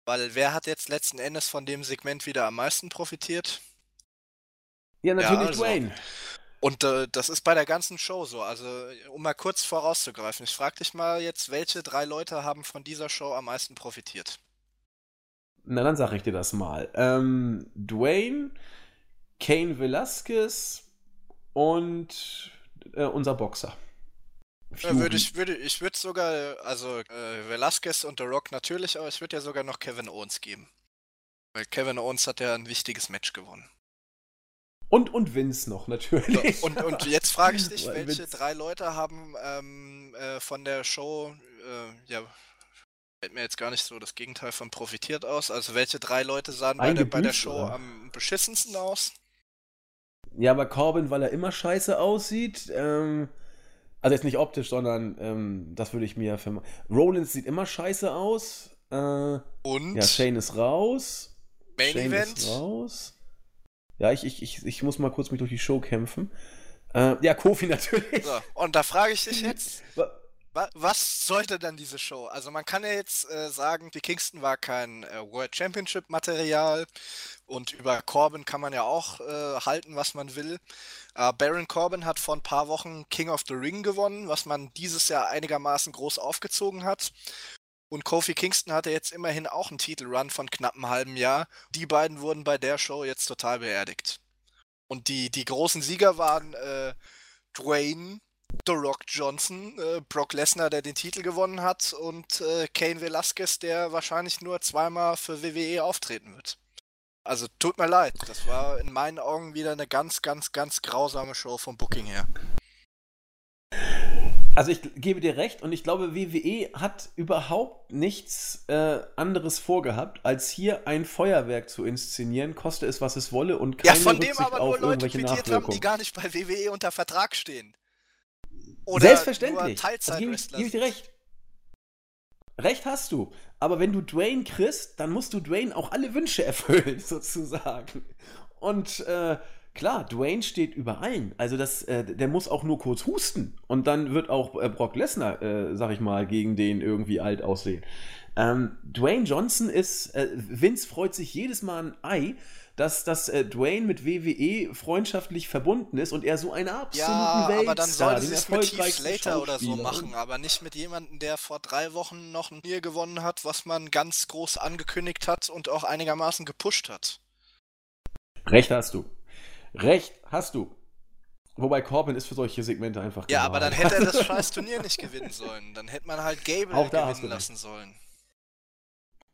Weil wer hat jetzt letzten Endes von dem Segment wieder am meisten profitiert? Ja, natürlich ja, also. Dwayne. Und äh, das ist bei der ganzen Show so. Also, um mal kurz vorauszugreifen, ich frage dich mal jetzt, welche drei Leute haben von dieser Show am meisten profitiert? Na, dann sage ich dir das mal. Ähm, Dwayne, Kane Velasquez und äh, unser Boxer. Ja, würde ich würde ich würde sogar also äh, Velasquez und The Rock natürlich, aber ich würde ja sogar noch Kevin Owens geben. Weil Kevin Owens hat ja ein wichtiges Match gewonnen. Und, und Vince noch, natürlich. Und, und jetzt frage ich dich, welche Vince. drei Leute haben ähm, äh, von der Show, äh, ja, fällt mir jetzt gar nicht so das Gegenteil von profitiert aus. Also welche drei Leute sahen bei der, bei der, Show oder? am beschissensten aus? Ja, aber Corbin, weil er immer scheiße aussieht. Ähm, also jetzt nicht optisch, sondern ähm, das würde ich mir für. Rollins sieht immer scheiße aus. Äh, Und? Ja, Shane ist raus. Main Shane Event? ist raus. Ja, ich, ich, ich, ich muss mal kurz mich durch die Show kämpfen. Äh, ja, Kofi natürlich. So, und da frage ich dich jetzt, was sollte dann diese Show? Also man kann ja jetzt äh, sagen, die Kingston war kein äh, World Championship Material und über Corbin kann man ja auch äh, halten, was man will. Äh, Baron Corbin hat vor ein paar Wochen King of the Ring gewonnen, was man dieses Jahr einigermaßen groß aufgezogen hat. Und Kofi Kingston hatte jetzt immerhin auch einen Titelrun von knapp einem halben Jahr. Die beiden wurden bei der Show jetzt total beerdigt. Und die, die großen Sieger waren äh, Dwayne, The Rock Johnson, äh, Brock Lesnar, der den Titel gewonnen hat, und äh, Kane Velasquez, der wahrscheinlich nur zweimal für WWE auftreten wird. Also tut mir leid, das war in meinen Augen wieder eine ganz, ganz, ganz grausame Show vom Booking her. Also ich gebe dir recht und ich glaube, WWE hat überhaupt nichts äh, anderes vorgehabt, als hier ein Feuerwerk zu inszenieren, koste es, was es wolle und keine Ja, von Rücksicht dem aber nur Leute quittiert haben, die gar nicht bei WWE unter Vertrag stehen. Oder Selbstverständlich. Also gebe ich, geb ich dir recht. Recht hast du. Aber wenn du Dwayne kriegst, dann musst du Dwayne auch alle Wünsche erfüllen, sozusagen. Und äh, Klar, Dwayne steht über allen. Also das, äh, der muss auch nur kurz husten und dann wird auch äh, Brock Lesnar, äh, sag ich mal, gegen den irgendwie alt aussehen. Ähm, Dwayne Johnson ist, äh, Vince freut sich jedes Mal ein Ei, dass, dass äh, Dwayne mit WWE freundschaftlich verbunden ist und er so eine absolute ja, Weltstar, aber dann sollte sie es mit Heath Slater oder so machen, aber nicht mit jemandem, der vor drei Wochen noch ein Bier gewonnen hat, was man ganz groß angekündigt hat und auch einigermaßen gepusht hat. Recht hast du. Recht hast du. Wobei Corbin ist für solche Segmente einfach Ja, aber dann hätte er das scheiß Turnier nicht gewinnen sollen. Dann hätte man halt Gable Auch gewinnen lassen sollen.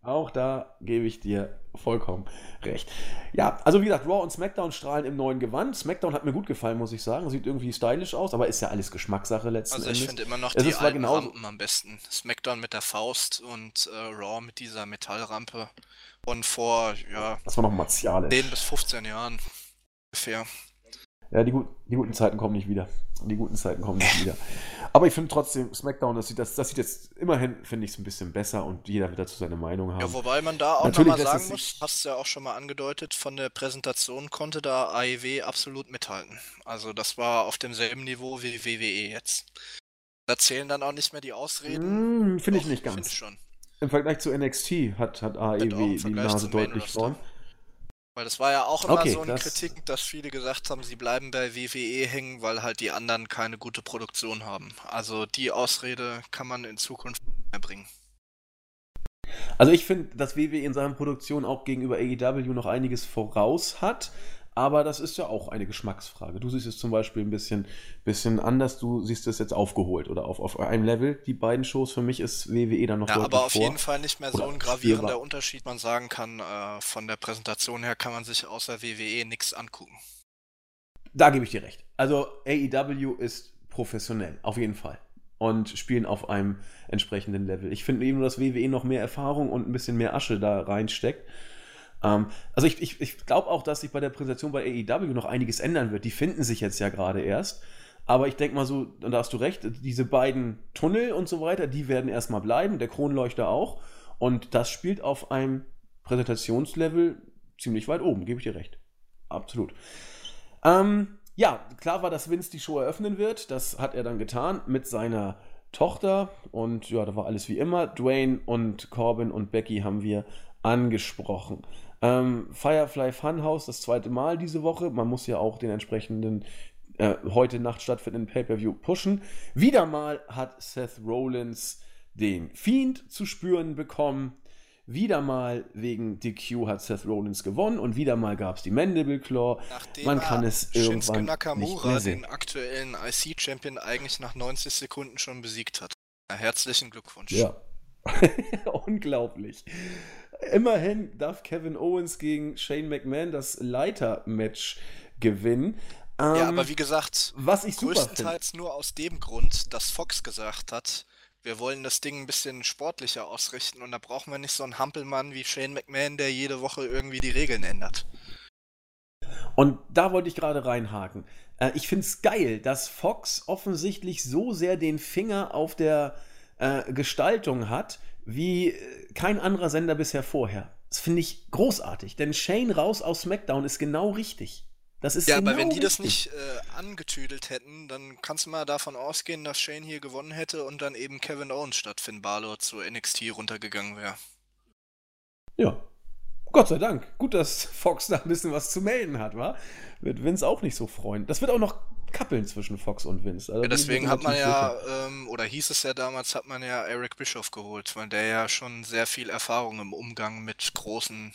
Auch da gebe ich dir vollkommen recht. Ja, also wie gesagt, Raw und SmackDown strahlen im neuen Gewand. SmackDown hat mir gut gefallen, muss ich sagen. Sieht irgendwie stylisch aus, aber ist ja alles Geschmackssache letzten. Also ich finde immer noch es die alten genauso... Rampen am besten. SmackDown mit der Faust und äh, Raw mit dieser Metallrampe. Und vor, ja... Das war noch martialisch. 10 bis 15 Jahren. Ungefähr. Ja, die, gut, die guten Zeiten kommen nicht wieder. Die guten Zeiten kommen nicht wieder. Aber ich finde trotzdem, SmackDown, das sieht, das, das sieht jetzt immerhin, finde ich, es ein bisschen besser und jeder wird dazu seine Meinung haben. Ja, wobei man da auch nochmal sagen muss, hast du ja auch schon mal angedeutet, von der Präsentation konnte da AEW absolut mithalten. Also das war auf demselben Niveau wie WWE jetzt. Da zählen dann auch nicht mehr die Ausreden. Mm, finde ich nicht ganz. Find ich schon. Im Vergleich zu NXT hat, hat AEW die Nase deutlich vorn. Weil das war ja auch immer okay, so eine das... Kritik, dass viele gesagt haben, sie bleiben bei WWE hängen, weil halt die anderen keine gute Produktion haben. Also die Ausrede kann man in Zukunft mehr bringen. Also ich finde, dass WWE in seiner Produktion auch gegenüber AEW noch einiges voraus hat. Aber das ist ja auch eine Geschmacksfrage. Du siehst es zum Beispiel ein bisschen, bisschen anders. Du siehst es jetzt aufgeholt oder auf, auf einem Level. Die beiden Shows für mich ist WWE dann noch Ja, aber auf vor. jeden Fall nicht mehr so ein gravierender spürbar. Unterschied. Man sagen kann, äh, von der Präsentation her kann man sich außer WWE nichts angucken. Da gebe ich dir recht. Also AEW ist professionell, auf jeden Fall. Und spielen auf einem entsprechenden Level. Ich finde eben dass WWE noch mehr Erfahrung und ein bisschen mehr Asche da reinsteckt. Ähm, also ich, ich, ich glaube auch, dass sich bei der Präsentation bei AEW noch einiges ändern wird. Die finden sich jetzt ja gerade erst. Aber ich denke mal so, und da hast du recht, diese beiden Tunnel und so weiter, die werden erstmal bleiben, der Kronleuchter auch. Und das spielt auf einem Präsentationslevel ziemlich weit oben, gebe ich dir recht. Absolut. Ähm, ja, klar war, dass Vince die Show eröffnen wird. Das hat er dann getan mit seiner Tochter. Und ja, da war alles wie immer. Dwayne und Corbin und Becky haben wir angesprochen. Ähm, Firefly Funhouse, das zweite Mal diese Woche. Man muss ja auch den entsprechenden äh, heute Nacht stattfindenden Pay-Per-View pushen. Wieder mal hat Seth Rollins den Fiend zu spüren bekommen. Wieder mal wegen DQ hat Seth Rollins gewonnen und wieder mal gab es die Mandible Claw. Nachdem Man kann es Shinsuke Nakamura den aktuellen IC-Champion eigentlich nach 90 Sekunden schon besiegt hat. Herzlichen Glückwunsch. Ja. Unglaublich. Immerhin darf Kevin Owens gegen Shane McMahon das Leiter-Match gewinnen. Ähm, ja, aber wie gesagt, was ich größtenteils nur aus dem Grund, dass Fox gesagt hat, wir wollen das Ding ein bisschen sportlicher ausrichten und da brauchen wir nicht so einen Hampelmann wie Shane McMahon, der jede Woche irgendwie die Regeln ändert. Und da wollte ich gerade reinhaken. Äh, ich finde es geil, dass Fox offensichtlich so sehr den Finger auf der äh, Gestaltung hat, wie äh, kein anderer Sender bisher vorher. Das finde ich großartig, denn Shane raus aus SmackDown ist genau richtig. Das ist ja, genau aber wenn die richtig. das nicht äh, angetüdelt hätten, dann kannst du mal davon ausgehen, dass Shane hier gewonnen hätte und dann eben Kevin Owens statt Finn Balor zu NXT runtergegangen wäre. Ja. Gott sei Dank. Gut, dass Fox da ein bisschen was zu melden hat, wa? Wird Vince auch nicht so freuen. Das wird auch noch kappeln zwischen Fox und Vince. Also ja, deswegen hat man ja, ähm, oder hieß es ja damals, hat man ja Eric Bischoff geholt, weil der ja schon sehr viel Erfahrung im Umgang mit großen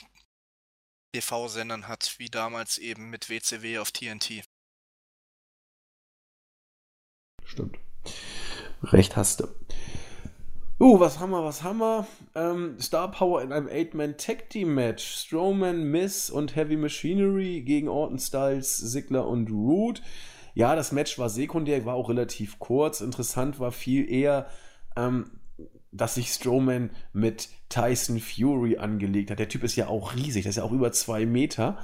TV-Sendern hat, wie damals eben mit WCW auf TNT. Stimmt. Recht hast du. Uh, was haben wir, was haben wir? Ähm, Star Power in einem Eight-Man Tag Team Match. Strowman, Miss und Heavy Machinery gegen Orton Styles, Sigler und Root. Ja, das Match war sekundär, war auch relativ kurz. Interessant war viel eher, ähm, dass sich Strowman mit Tyson Fury angelegt hat. Der Typ ist ja auch riesig, das ist ja auch über zwei Meter.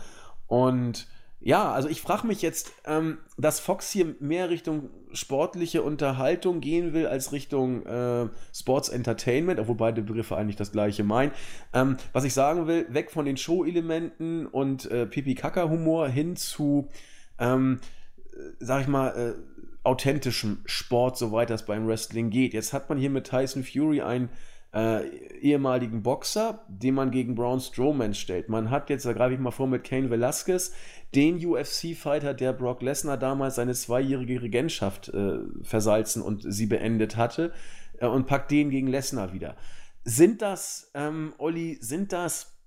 Und ja, also ich frage mich jetzt, ähm, dass Fox hier mehr Richtung sportliche Unterhaltung gehen will als Richtung äh, Sports Entertainment, obwohl beide Begriffe eigentlich das gleiche meinen. Ähm, was ich sagen will, weg von den Show-Elementen und äh, Pipi-Kaka-Humor hin zu, ähm, äh, sag ich mal, äh, authentischem Sport, soweit das beim Wrestling geht. Jetzt hat man hier mit Tyson Fury einen äh, ehemaligen Boxer, den man gegen Braun Strowman stellt. Man hat jetzt, da greife ich mal vor, mit Kane Velasquez den UFC-Fighter, der Brock Lesnar damals seine zweijährige Regentschaft äh, versalzen und sie beendet hatte, äh, und packt den gegen Lesnar wieder. Sind das, ähm, Olli, sind das,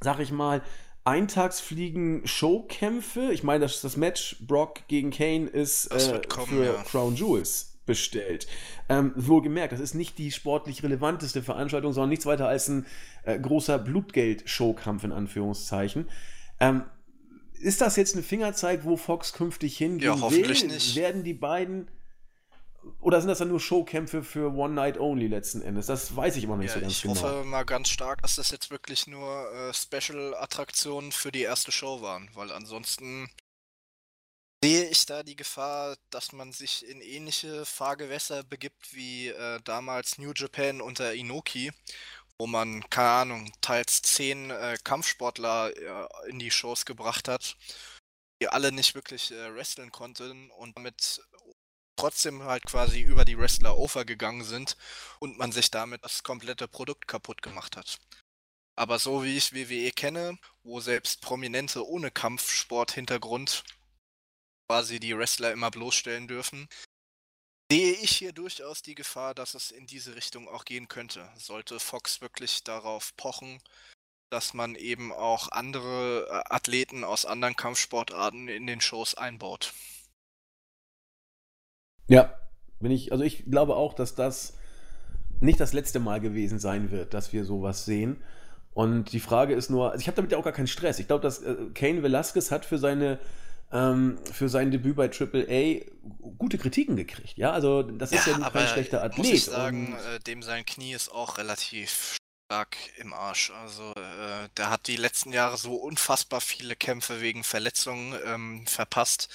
sag ich mal, Eintagsfliegen-Showkämpfe. Ich meine, das, das Match Brock gegen Kane ist äh, kommen, für ja. Crown Jewels bestellt. Ähm, wohlgemerkt, das ist nicht die sportlich relevanteste Veranstaltung, sondern nichts weiter als ein äh, großer Blutgeld-Showkampf in Anführungszeichen. Ähm, ist das jetzt ein Fingerzeig, wo Fox künftig hingehen ja, hoffentlich will? Nicht. Werden die beiden oder sind das dann nur Showkämpfe für One Night Only letzten Endes? Das weiß ich immer noch nicht ja, so ganz ich genau. Ich hoffe mal ganz stark, dass das jetzt wirklich nur äh, Special-Attraktionen für die erste Show waren, weil ansonsten sehe ich da die Gefahr, dass man sich in ähnliche Fahrgewässer begibt wie äh, damals New Japan unter Inoki, wo man, keine Ahnung, teils zehn äh, Kampfsportler äh, in die Shows gebracht hat, die alle nicht wirklich äh, wresteln konnten und damit trotzdem halt quasi über die Wrestler overgegangen sind und man sich damit das komplette Produkt kaputt gemacht hat. Aber so wie ich WWE kenne, wo selbst Prominente ohne Kampfsport-Hintergrund quasi die Wrestler immer bloßstellen dürfen, sehe ich hier durchaus die Gefahr, dass es in diese Richtung auch gehen könnte. Sollte Fox wirklich darauf pochen, dass man eben auch andere äh, Athleten aus anderen Kampfsportarten in den Shows einbaut. Ja, bin ich, also ich glaube auch, dass das nicht das letzte Mal gewesen sein wird, dass wir sowas sehen. Und die Frage ist nur, also ich habe damit ja auch gar keinen Stress. Ich glaube, dass äh, Kane Velasquez hat für seine ähm, für sein Debüt bei AAA gute Kritiken gekriegt. Ja, also das ist ja, ja kein schlechter Athlet. Muss ich sagen, äh, dem sein Knie ist auch relativ stark im Arsch. Also äh, der hat die letzten Jahre so unfassbar viele Kämpfe wegen Verletzungen ähm, verpasst.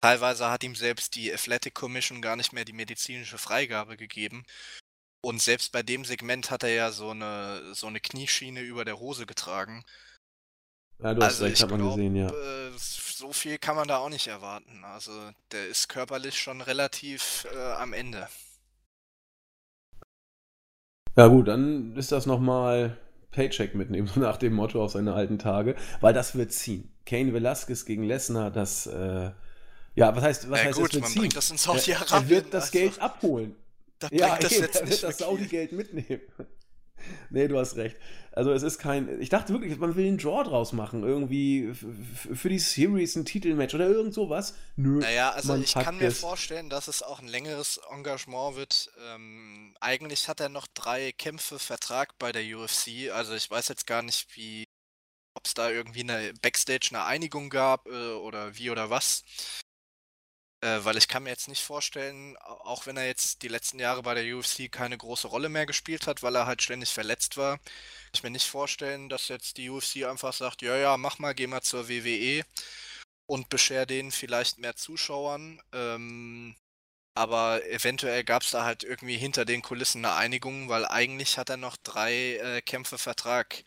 Teilweise hat ihm selbst die Athletic Commission gar nicht mehr die medizinische Freigabe gegeben. Und selbst bei dem Segment hat er ja so eine, so eine Knieschiene über der Hose getragen. Ja, du hast also recht, hat man glaub, gesehen, ja. Äh, so viel kann man da auch nicht erwarten. Also der ist körperlich schon relativ äh, am Ende. Ja gut, dann ist das nochmal Paycheck mitnehmen, so nach dem Motto auf seine alten Tage, weil das wird ziehen. Kane Velasquez gegen Lesnar, das äh, ja, was heißt, was ja, heißt gut, das man bringt das in Saudi-Arabien. Er wird das also, Geld abholen. Da ja, das ey, jetzt er wird das Saudi-Geld mitnehmen. nee, du hast recht. Also es ist kein. Ich dachte wirklich, man will einen Draw draus machen. Irgendwie für die Series ein Titelmatch oder irgend sowas. Nö. Naja, also ich kann mir es. vorstellen, dass es auch ein längeres Engagement wird. Ähm, eigentlich hat er noch drei Kämpfe Vertrag bei der UFC. Also ich weiß jetzt gar nicht, wie. Ob es da irgendwie eine Backstage eine Einigung gab äh, oder wie oder was. Äh, weil ich kann mir jetzt nicht vorstellen, auch wenn er jetzt die letzten Jahre bei der UFC keine große Rolle mehr gespielt hat, weil er halt ständig verletzt war, kann ich mir nicht vorstellen, dass jetzt die UFC einfach sagt, ja, ja, mach mal, geh mal zur WWE und bescher denen vielleicht mehr Zuschauern. Ähm, aber eventuell gab es da halt irgendwie hinter den Kulissen eine Einigung, weil eigentlich hat er noch drei äh, Kämpfe Vertrag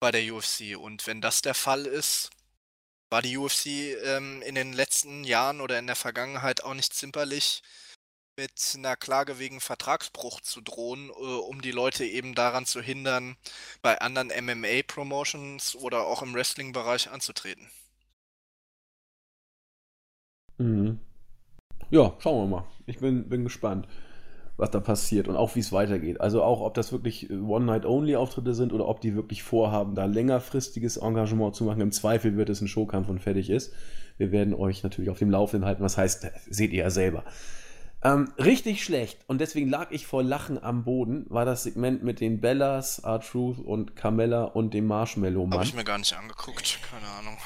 bei der UFC. Und wenn das der Fall ist, war die UFC ähm, in den letzten Jahren oder in der Vergangenheit auch nicht zimperlich, mit einer Klage wegen Vertragsbruch zu drohen, äh, um die Leute eben daran zu hindern, bei anderen MMA-Promotions oder auch im Wrestling-Bereich anzutreten. Mhm. Ja, schauen wir mal. Ich bin, bin gespannt was da passiert und auch wie es weitergeht. Also auch, ob das wirklich äh, One-Night-Only-Auftritte sind oder ob die wirklich vorhaben, da längerfristiges Engagement zu machen. Im Zweifel wird es ein Showkampf und fertig ist. Wir werden euch natürlich auf dem Laufenden halten. Was heißt, seht ihr ja selber. Ähm, richtig schlecht und deswegen lag ich vor Lachen am Boden, war das Segment mit den Bellas, R-Truth und Carmella und dem Marshmallow-Mann. Habe ich mir gar nicht angeguckt, keine Ahnung.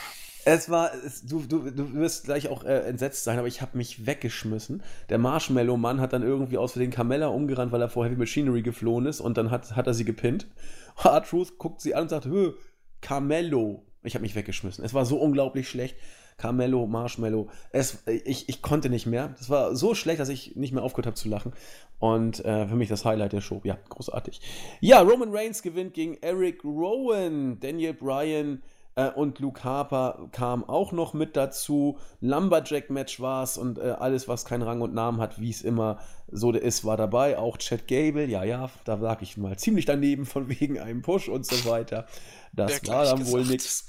Es war, es, du, du, du wirst gleich auch äh, entsetzt sein, aber ich habe mich weggeschmissen. Der Marshmallow-Mann hat dann irgendwie aus Versehen Carmella umgerannt, weil er vor Heavy Machinery geflohen ist und dann hat, hat er sie gepinnt. R-Truth guckt sie an und sagt, Hö, Carmello. Ich habe mich weggeschmissen. Es war so unglaublich schlecht. Carmelo, Marshmallow. Es, ich, ich konnte nicht mehr. Es war so schlecht, dass ich nicht mehr aufgehört habe zu lachen. Und äh, für mich das Highlight der Show. Ja, großartig. Ja, Roman Reigns gewinnt gegen Eric Rowan. Daniel Bryan äh, und Luke Harper kam auch noch mit dazu. Lumberjack-Match war es und äh, alles, was keinen Rang und Namen hat, wie es immer so ist, war dabei. Auch Chad Gable, ja, ja, da lag ich mal ziemlich daneben von wegen einem Push und so weiter. Das war dann wohl nichts.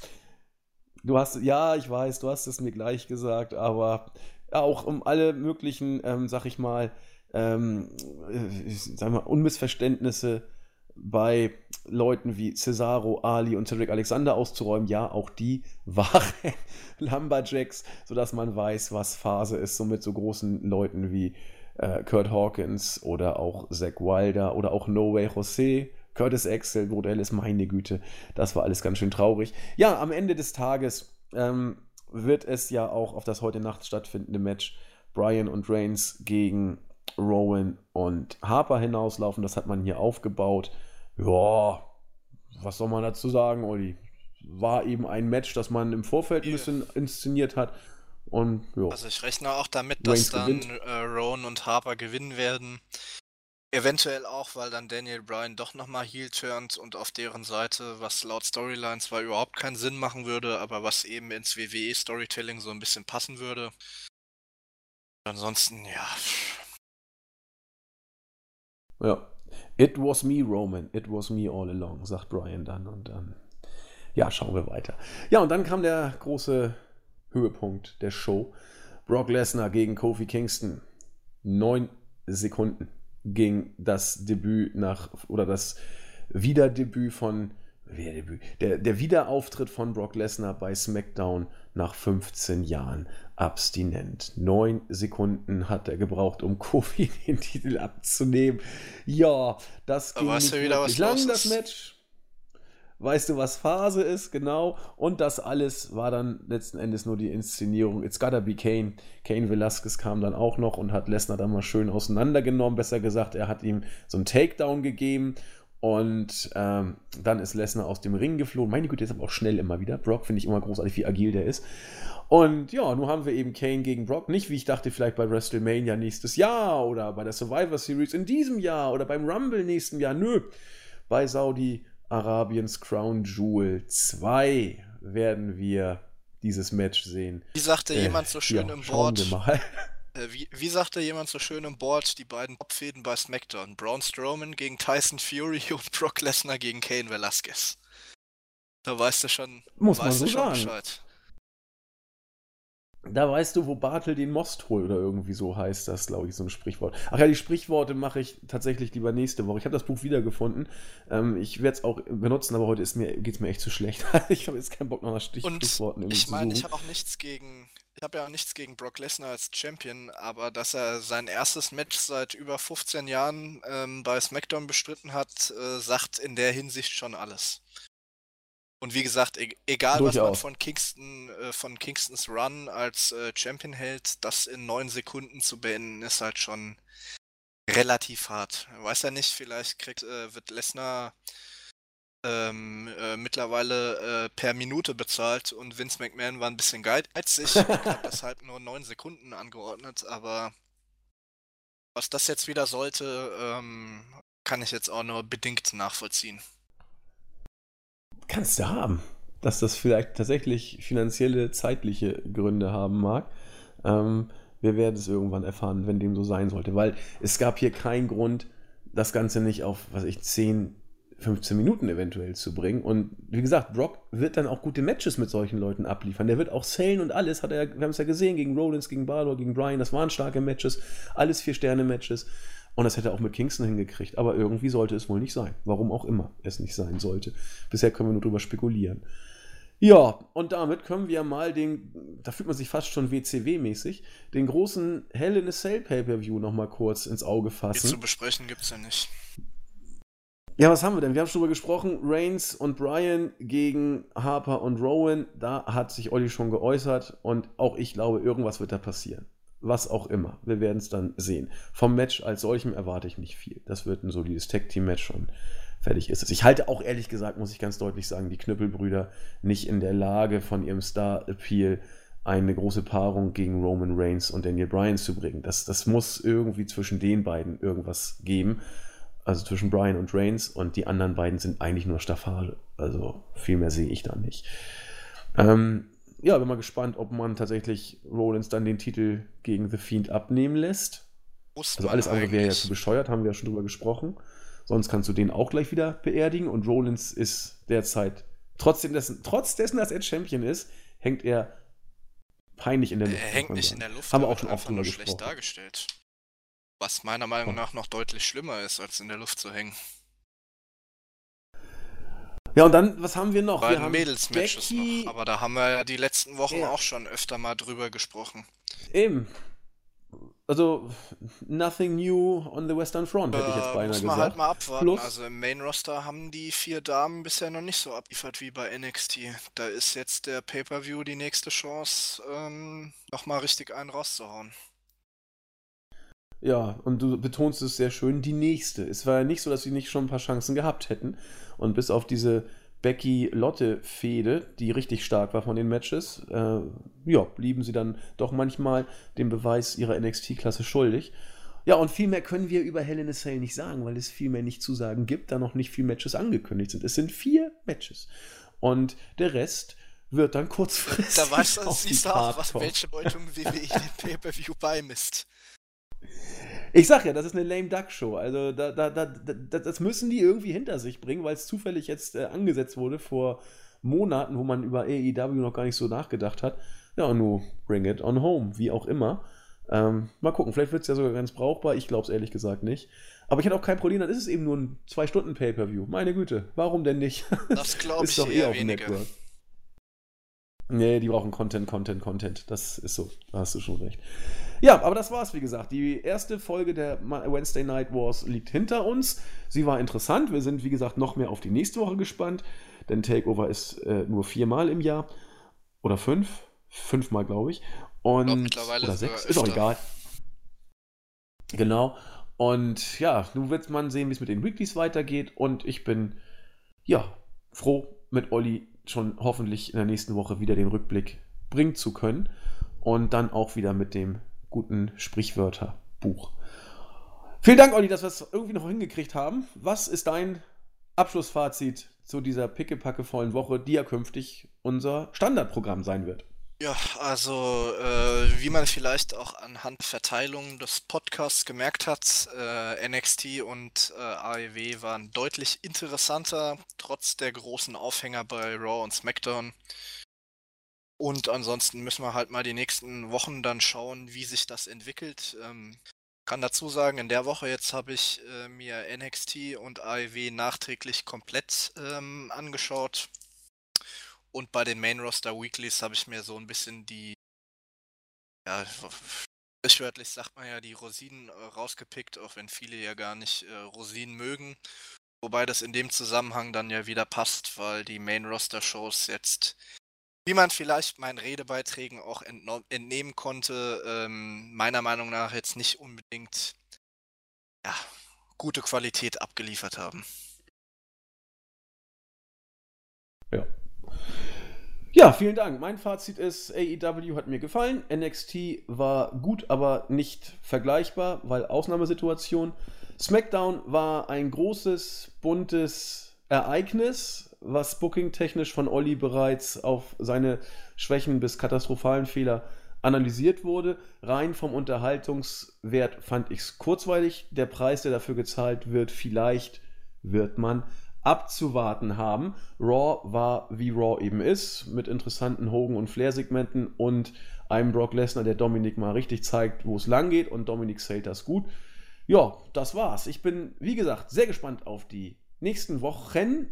Du hast, ja, ich weiß, du hast es mir gleich gesagt, aber auch um alle möglichen, ähm, sag ich mal, ähm, äh, sag mal, Unmissverständnisse bei Leuten wie Cesaro, Ali und Cedric Alexander auszuräumen. Ja, auch die waren Lumberjacks, sodass man weiß, was Phase ist. So mit so großen Leuten wie äh, Kurt Hawkins oder auch Zack Wilder oder auch No Way Jose. Curtis Axel, Brodell ist meine Güte. Das war alles ganz schön traurig. Ja, am Ende des Tages ähm, wird es ja auch auf das heute Nacht stattfindende Match Brian und Reigns gegen Rowan und Harper hinauslaufen. Das hat man hier aufgebaut. Ja, was soll man dazu sagen, Olli? War eben ein Match, das man im Vorfeld ein bisschen inszeniert hat. Und, ja. Also ich rechne auch damit, dass Reigns dann äh, Rowan und Harper gewinnen werden. Eventuell auch, weil dann Daniel Bryan doch nochmal heel turnt und auf deren Seite, was laut Storyline zwar überhaupt keinen Sinn machen würde, aber was eben ins WWE-Storytelling so ein bisschen passen würde. Ansonsten, ja. Ja, It was me, Roman. It was me all along, sagt Brian dann. Und dann, ja, schauen wir weiter. Ja, und dann kam der große Höhepunkt der Show. Brock Lesnar gegen Kofi Kingston. Neun Sekunden ging das Debüt nach, oder das Wiederdebüt von der, der Wiederauftritt von Brock Lesnar bei SmackDown nach 15 Jahren abstinent. Neun Sekunden hat er gebraucht, um Kofi den Titel abzunehmen. Ja, das ging nicht wieder, wirklich lang, das Match. Weißt du, was Phase ist? Genau. Und das alles war dann letzten Endes nur die Inszenierung. It's gotta be Kane. Kane Velasquez kam dann auch noch und hat Lesnar dann mal schön auseinandergenommen. Besser gesagt, er hat ihm so einen Takedown gegeben und ähm, dann ist Lesnar aus dem Ring geflohen. Meine Güte, ist aber auch schnell immer wieder. Brock finde ich immer großartig, wie agil der ist. Und ja, nun haben wir eben Kane gegen Brock. Nicht wie ich dachte, vielleicht bei WrestleMania nächstes Jahr oder bei der Survivor Series in diesem Jahr oder beim Rumble nächsten Jahr. Nö. Bei Saudi-Arabiens Crown Jewel 2 werden wir dieses Match sehen. Wie sagte äh, jemand so schön ja, im Board? Wir mal. Äh, wie, wie sagte jemand so schön im Board, die beiden Topfäden bei SmackDown? Braun Strowman gegen Tyson Fury und Brock Lesnar gegen Kane Velasquez. Da weißt du schon, Muss man so sagen. Bescheid. da weißt du, wo Bartel den Most holt oder irgendwie so heißt das, glaube ich, so ein Sprichwort. Ach ja, die Sprichworte mache ich tatsächlich lieber nächste Woche. Ich habe das Buch wiedergefunden. Ähm, ich werde es auch benutzen, aber heute geht es mir echt zu schlecht. ich habe jetzt keinen Bock nach Sprichworten Und ich meine, ich habe auch nichts gegen, ich habe ja auch nichts gegen Brock Lesnar als Champion, aber dass er sein erstes Match seit über 15 Jahren ähm, bei SmackDown bestritten hat, äh, sagt in der Hinsicht schon alles. Und wie gesagt, e egal Durchaus. was man von Kingston, äh, von Kingstons Run als äh, Champion hält, das in neun Sekunden zu beenden, ist halt schon relativ hart. Weiß ja nicht, vielleicht kriegt, äh, wird Lesnar ähm, äh, mittlerweile äh, per Minute bezahlt und Vince McMahon war ein bisschen geizig und hat das halt nur neun Sekunden angeordnet, aber was das jetzt wieder sollte, ähm, kann ich jetzt auch nur bedingt nachvollziehen kannst du haben. Dass das vielleicht tatsächlich finanzielle, zeitliche Gründe haben mag. Ähm, wir werden es irgendwann erfahren, wenn dem so sein sollte. Weil es gab hier keinen Grund, das Ganze nicht auf, was ich, 10, 15 Minuten eventuell zu bringen. Und wie gesagt, Brock wird dann auch gute Matches mit solchen Leuten abliefern. Der wird auch sellen und alles. Hat er, wir haben es ja gesehen, gegen Rollins, gegen Balor, gegen Brian. Das waren starke Matches. Alles Vier-Sterne-Matches. Und das hätte er auch mit Kingston hingekriegt. Aber irgendwie sollte es wohl nicht sein. Warum auch immer es nicht sein sollte. Bisher können wir nur drüber spekulieren. Ja, und damit können wir mal den, da fühlt man sich fast schon WCW-mäßig, den großen Hell in a Cell Pay-Per-View nochmal kurz ins Auge fassen. Viel zu besprechen gibt es ja nicht. Ja, was haben wir denn? Wir haben schon drüber gesprochen, Reigns und Bryan gegen Harper und Rowan. Da hat sich Olli schon geäußert und auch ich glaube, irgendwas wird da passieren was auch immer. Wir werden es dann sehen. Vom Match als solchem erwarte ich nicht viel. Das wird ein solides Tag-Team-Match und fertig ist es. Ich halte auch ehrlich gesagt, muss ich ganz deutlich sagen, die Knüppelbrüder nicht in der Lage, von ihrem Star-Appeal eine große Paarung gegen Roman Reigns und Daniel Bryan zu bringen. Das, das muss irgendwie zwischen den beiden irgendwas geben. Also zwischen Bryan und Reigns und die anderen beiden sind eigentlich nur Staffage. Also viel mehr sehe ich da nicht. Ähm, ja, bin mal gespannt, ob man tatsächlich Rollins dann den Titel gegen The Fiend abnehmen lässt. Muss also alles andere wäre ja zu bescheuert, haben wir ja schon drüber gesprochen. Sonst kannst du den auch gleich wieder beerdigen und Rollins ist derzeit, trotzdem dessen, trotz dessen, dass er Champion ist, hängt er peinlich in der Luft. Er hängt nicht in der Luft, haben wir auch schon oft drüber gesprochen. schlecht dargestellt. Was meiner Meinung nach noch deutlich schlimmer ist, als in der Luft zu hängen. Ja, und dann, was haben wir noch? wir haben Mädels-Matches noch, aber da haben wir ja die letzten Wochen ja. auch schon öfter mal drüber gesprochen. Eben. Also, nothing new on the Western Front, hätte ich jetzt beinahe muss man gesagt. halt mal abwarten. Plus, also im Main-Roster haben die vier Damen bisher noch nicht so abgeliefert wie bei NXT. Da ist jetzt der Pay-Per-View die nächste Chance, ähm, nochmal richtig einen rauszuhauen. Ja, und du betonst es sehr schön, die nächste. Es war ja nicht so, dass sie nicht schon ein paar Chancen gehabt hätten. Und bis auf diese Becky-Lotte-Fehde, die richtig stark war von den Matches, äh, ja, blieben sie dann doch manchmal dem Beweis ihrer NXT-Klasse schuldig. Ja, und viel mehr können wir über Hell in a Cell nicht sagen, weil es viel mehr nicht zu sagen gibt, da noch nicht viele Matches angekündigt sind. Es sind vier Matches. Und der Rest wird dann kurzfristig. Da weißt du, siehst du auch, was, welche Bedeutung WWE den Pay-Per-View beimisst. Ich sag ja, das ist eine lame Duck Show. Also da, da, da, das müssen die irgendwie hinter sich bringen, weil es zufällig jetzt äh, angesetzt wurde vor Monaten, wo man über AEW noch gar nicht so nachgedacht hat. Ja, und nur bring it on home, wie auch immer. Ähm, mal gucken, vielleicht wird es ja sogar ganz brauchbar. Ich glaube es ehrlich gesagt nicht. Aber ich hätte auch kein Problem, dann ist es eben nur ein 2-Stunden-Pay-Per-View. Meine Güte, warum denn nicht? Das glaube ich ist doch eh auf dem Network. Nee, die brauchen Content, Content, Content. Das ist so. Da hast du schon recht. Ja, aber das war's, wie gesagt. Die erste Folge der Wednesday Night Wars liegt hinter uns. Sie war interessant. Wir sind, wie gesagt, noch mehr auf die nächste Woche gespannt. Denn Takeover ist äh, nur viermal im Jahr. Oder fünf. Fünfmal, glaube ich. Und, ich mittlerweile oder sechs. Ist auch egal. Genau. Und ja, nun wird man sehen, wie es mit den Weeklies weitergeht. Und ich bin, ja, froh, mit Olli schon hoffentlich in der nächsten Woche wieder den Rückblick bringen zu können. Und dann auch wieder mit dem guten Sprichwörterbuch. Vielen Dank, Olli, dass wir es irgendwie noch hingekriegt haben. Was ist dein Abschlussfazit zu dieser pickepackevollen Woche, die ja künftig unser Standardprogramm sein wird? Ja, also äh, wie man vielleicht auch anhand Verteilung des Podcasts gemerkt hat, äh, NXT und äh, AEW waren deutlich interessanter, trotz der großen Aufhänger bei Raw und SmackDown. Und ansonsten müssen wir halt mal die nächsten Wochen dann schauen, wie sich das entwickelt. Ähm, kann dazu sagen, in der Woche jetzt habe ich äh, mir NXT und AEW nachträglich komplett ähm, angeschaut. Und bei den Main Roster Weeklies habe ich mir so ein bisschen die, ja, sprichwörtlich sagt man ja, die Rosinen äh, rausgepickt, auch wenn viele ja gar nicht äh, Rosinen mögen. Wobei das in dem Zusammenhang dann ja wieder passt, weil die Main Roster Shows jetzt wie man vielleicht meinen Redebeiträgen auch entnehmen konnte, ähm, meiner Meinung nach jetzt nicht unbedingt ja, gute Qualität abgeliefert haben. Ja. Ja, vielen Dank. Mein Fazit ist, AEW hat mir gefallen. NXT war gut, aber nicht vergleichbar, weil Ausnahmesituation. SmackDown war ein großes, buntes Ereignis, was booking-technisch von Olli bereits auf seine Schwächen bis katastrophalen Fehler analysiert wurde. Rein vom Unterhaltungswert fand ich es kurzweilig. Der Preis, der dafür gezahlt wird, vielleicht wird man abzuwarten haben. Raw war wie Raw eben ist, mit interessanten Hogan- und Flair-Segmenten und einem Brock Lesnar, der Dominik mal richtig zeigt, wo es lang geht und Dominik zählt das gut. Ja, das war's. Ich bin, wie gesagt, sehr gespannt auf die nächsten Wochen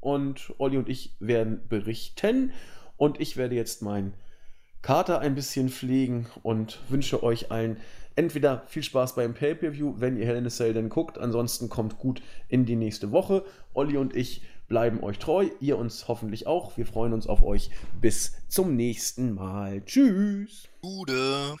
und Olli und ich werden berichten. Und ich werde jetzt meinen Kater ein bisschen pflegen und wünsche euch allen entweder viel Spaß beim Pay-Per-View, wenn ihr Hell in a Cell denn guckt. Ansonsten kommt gut in die nächste Woche. Olli und ich bleiben euch treu. Ihr uns hoffentlich auch. Wir freuen uns auf euch. Bis zum nächsten Mal. Tschüss. Gute.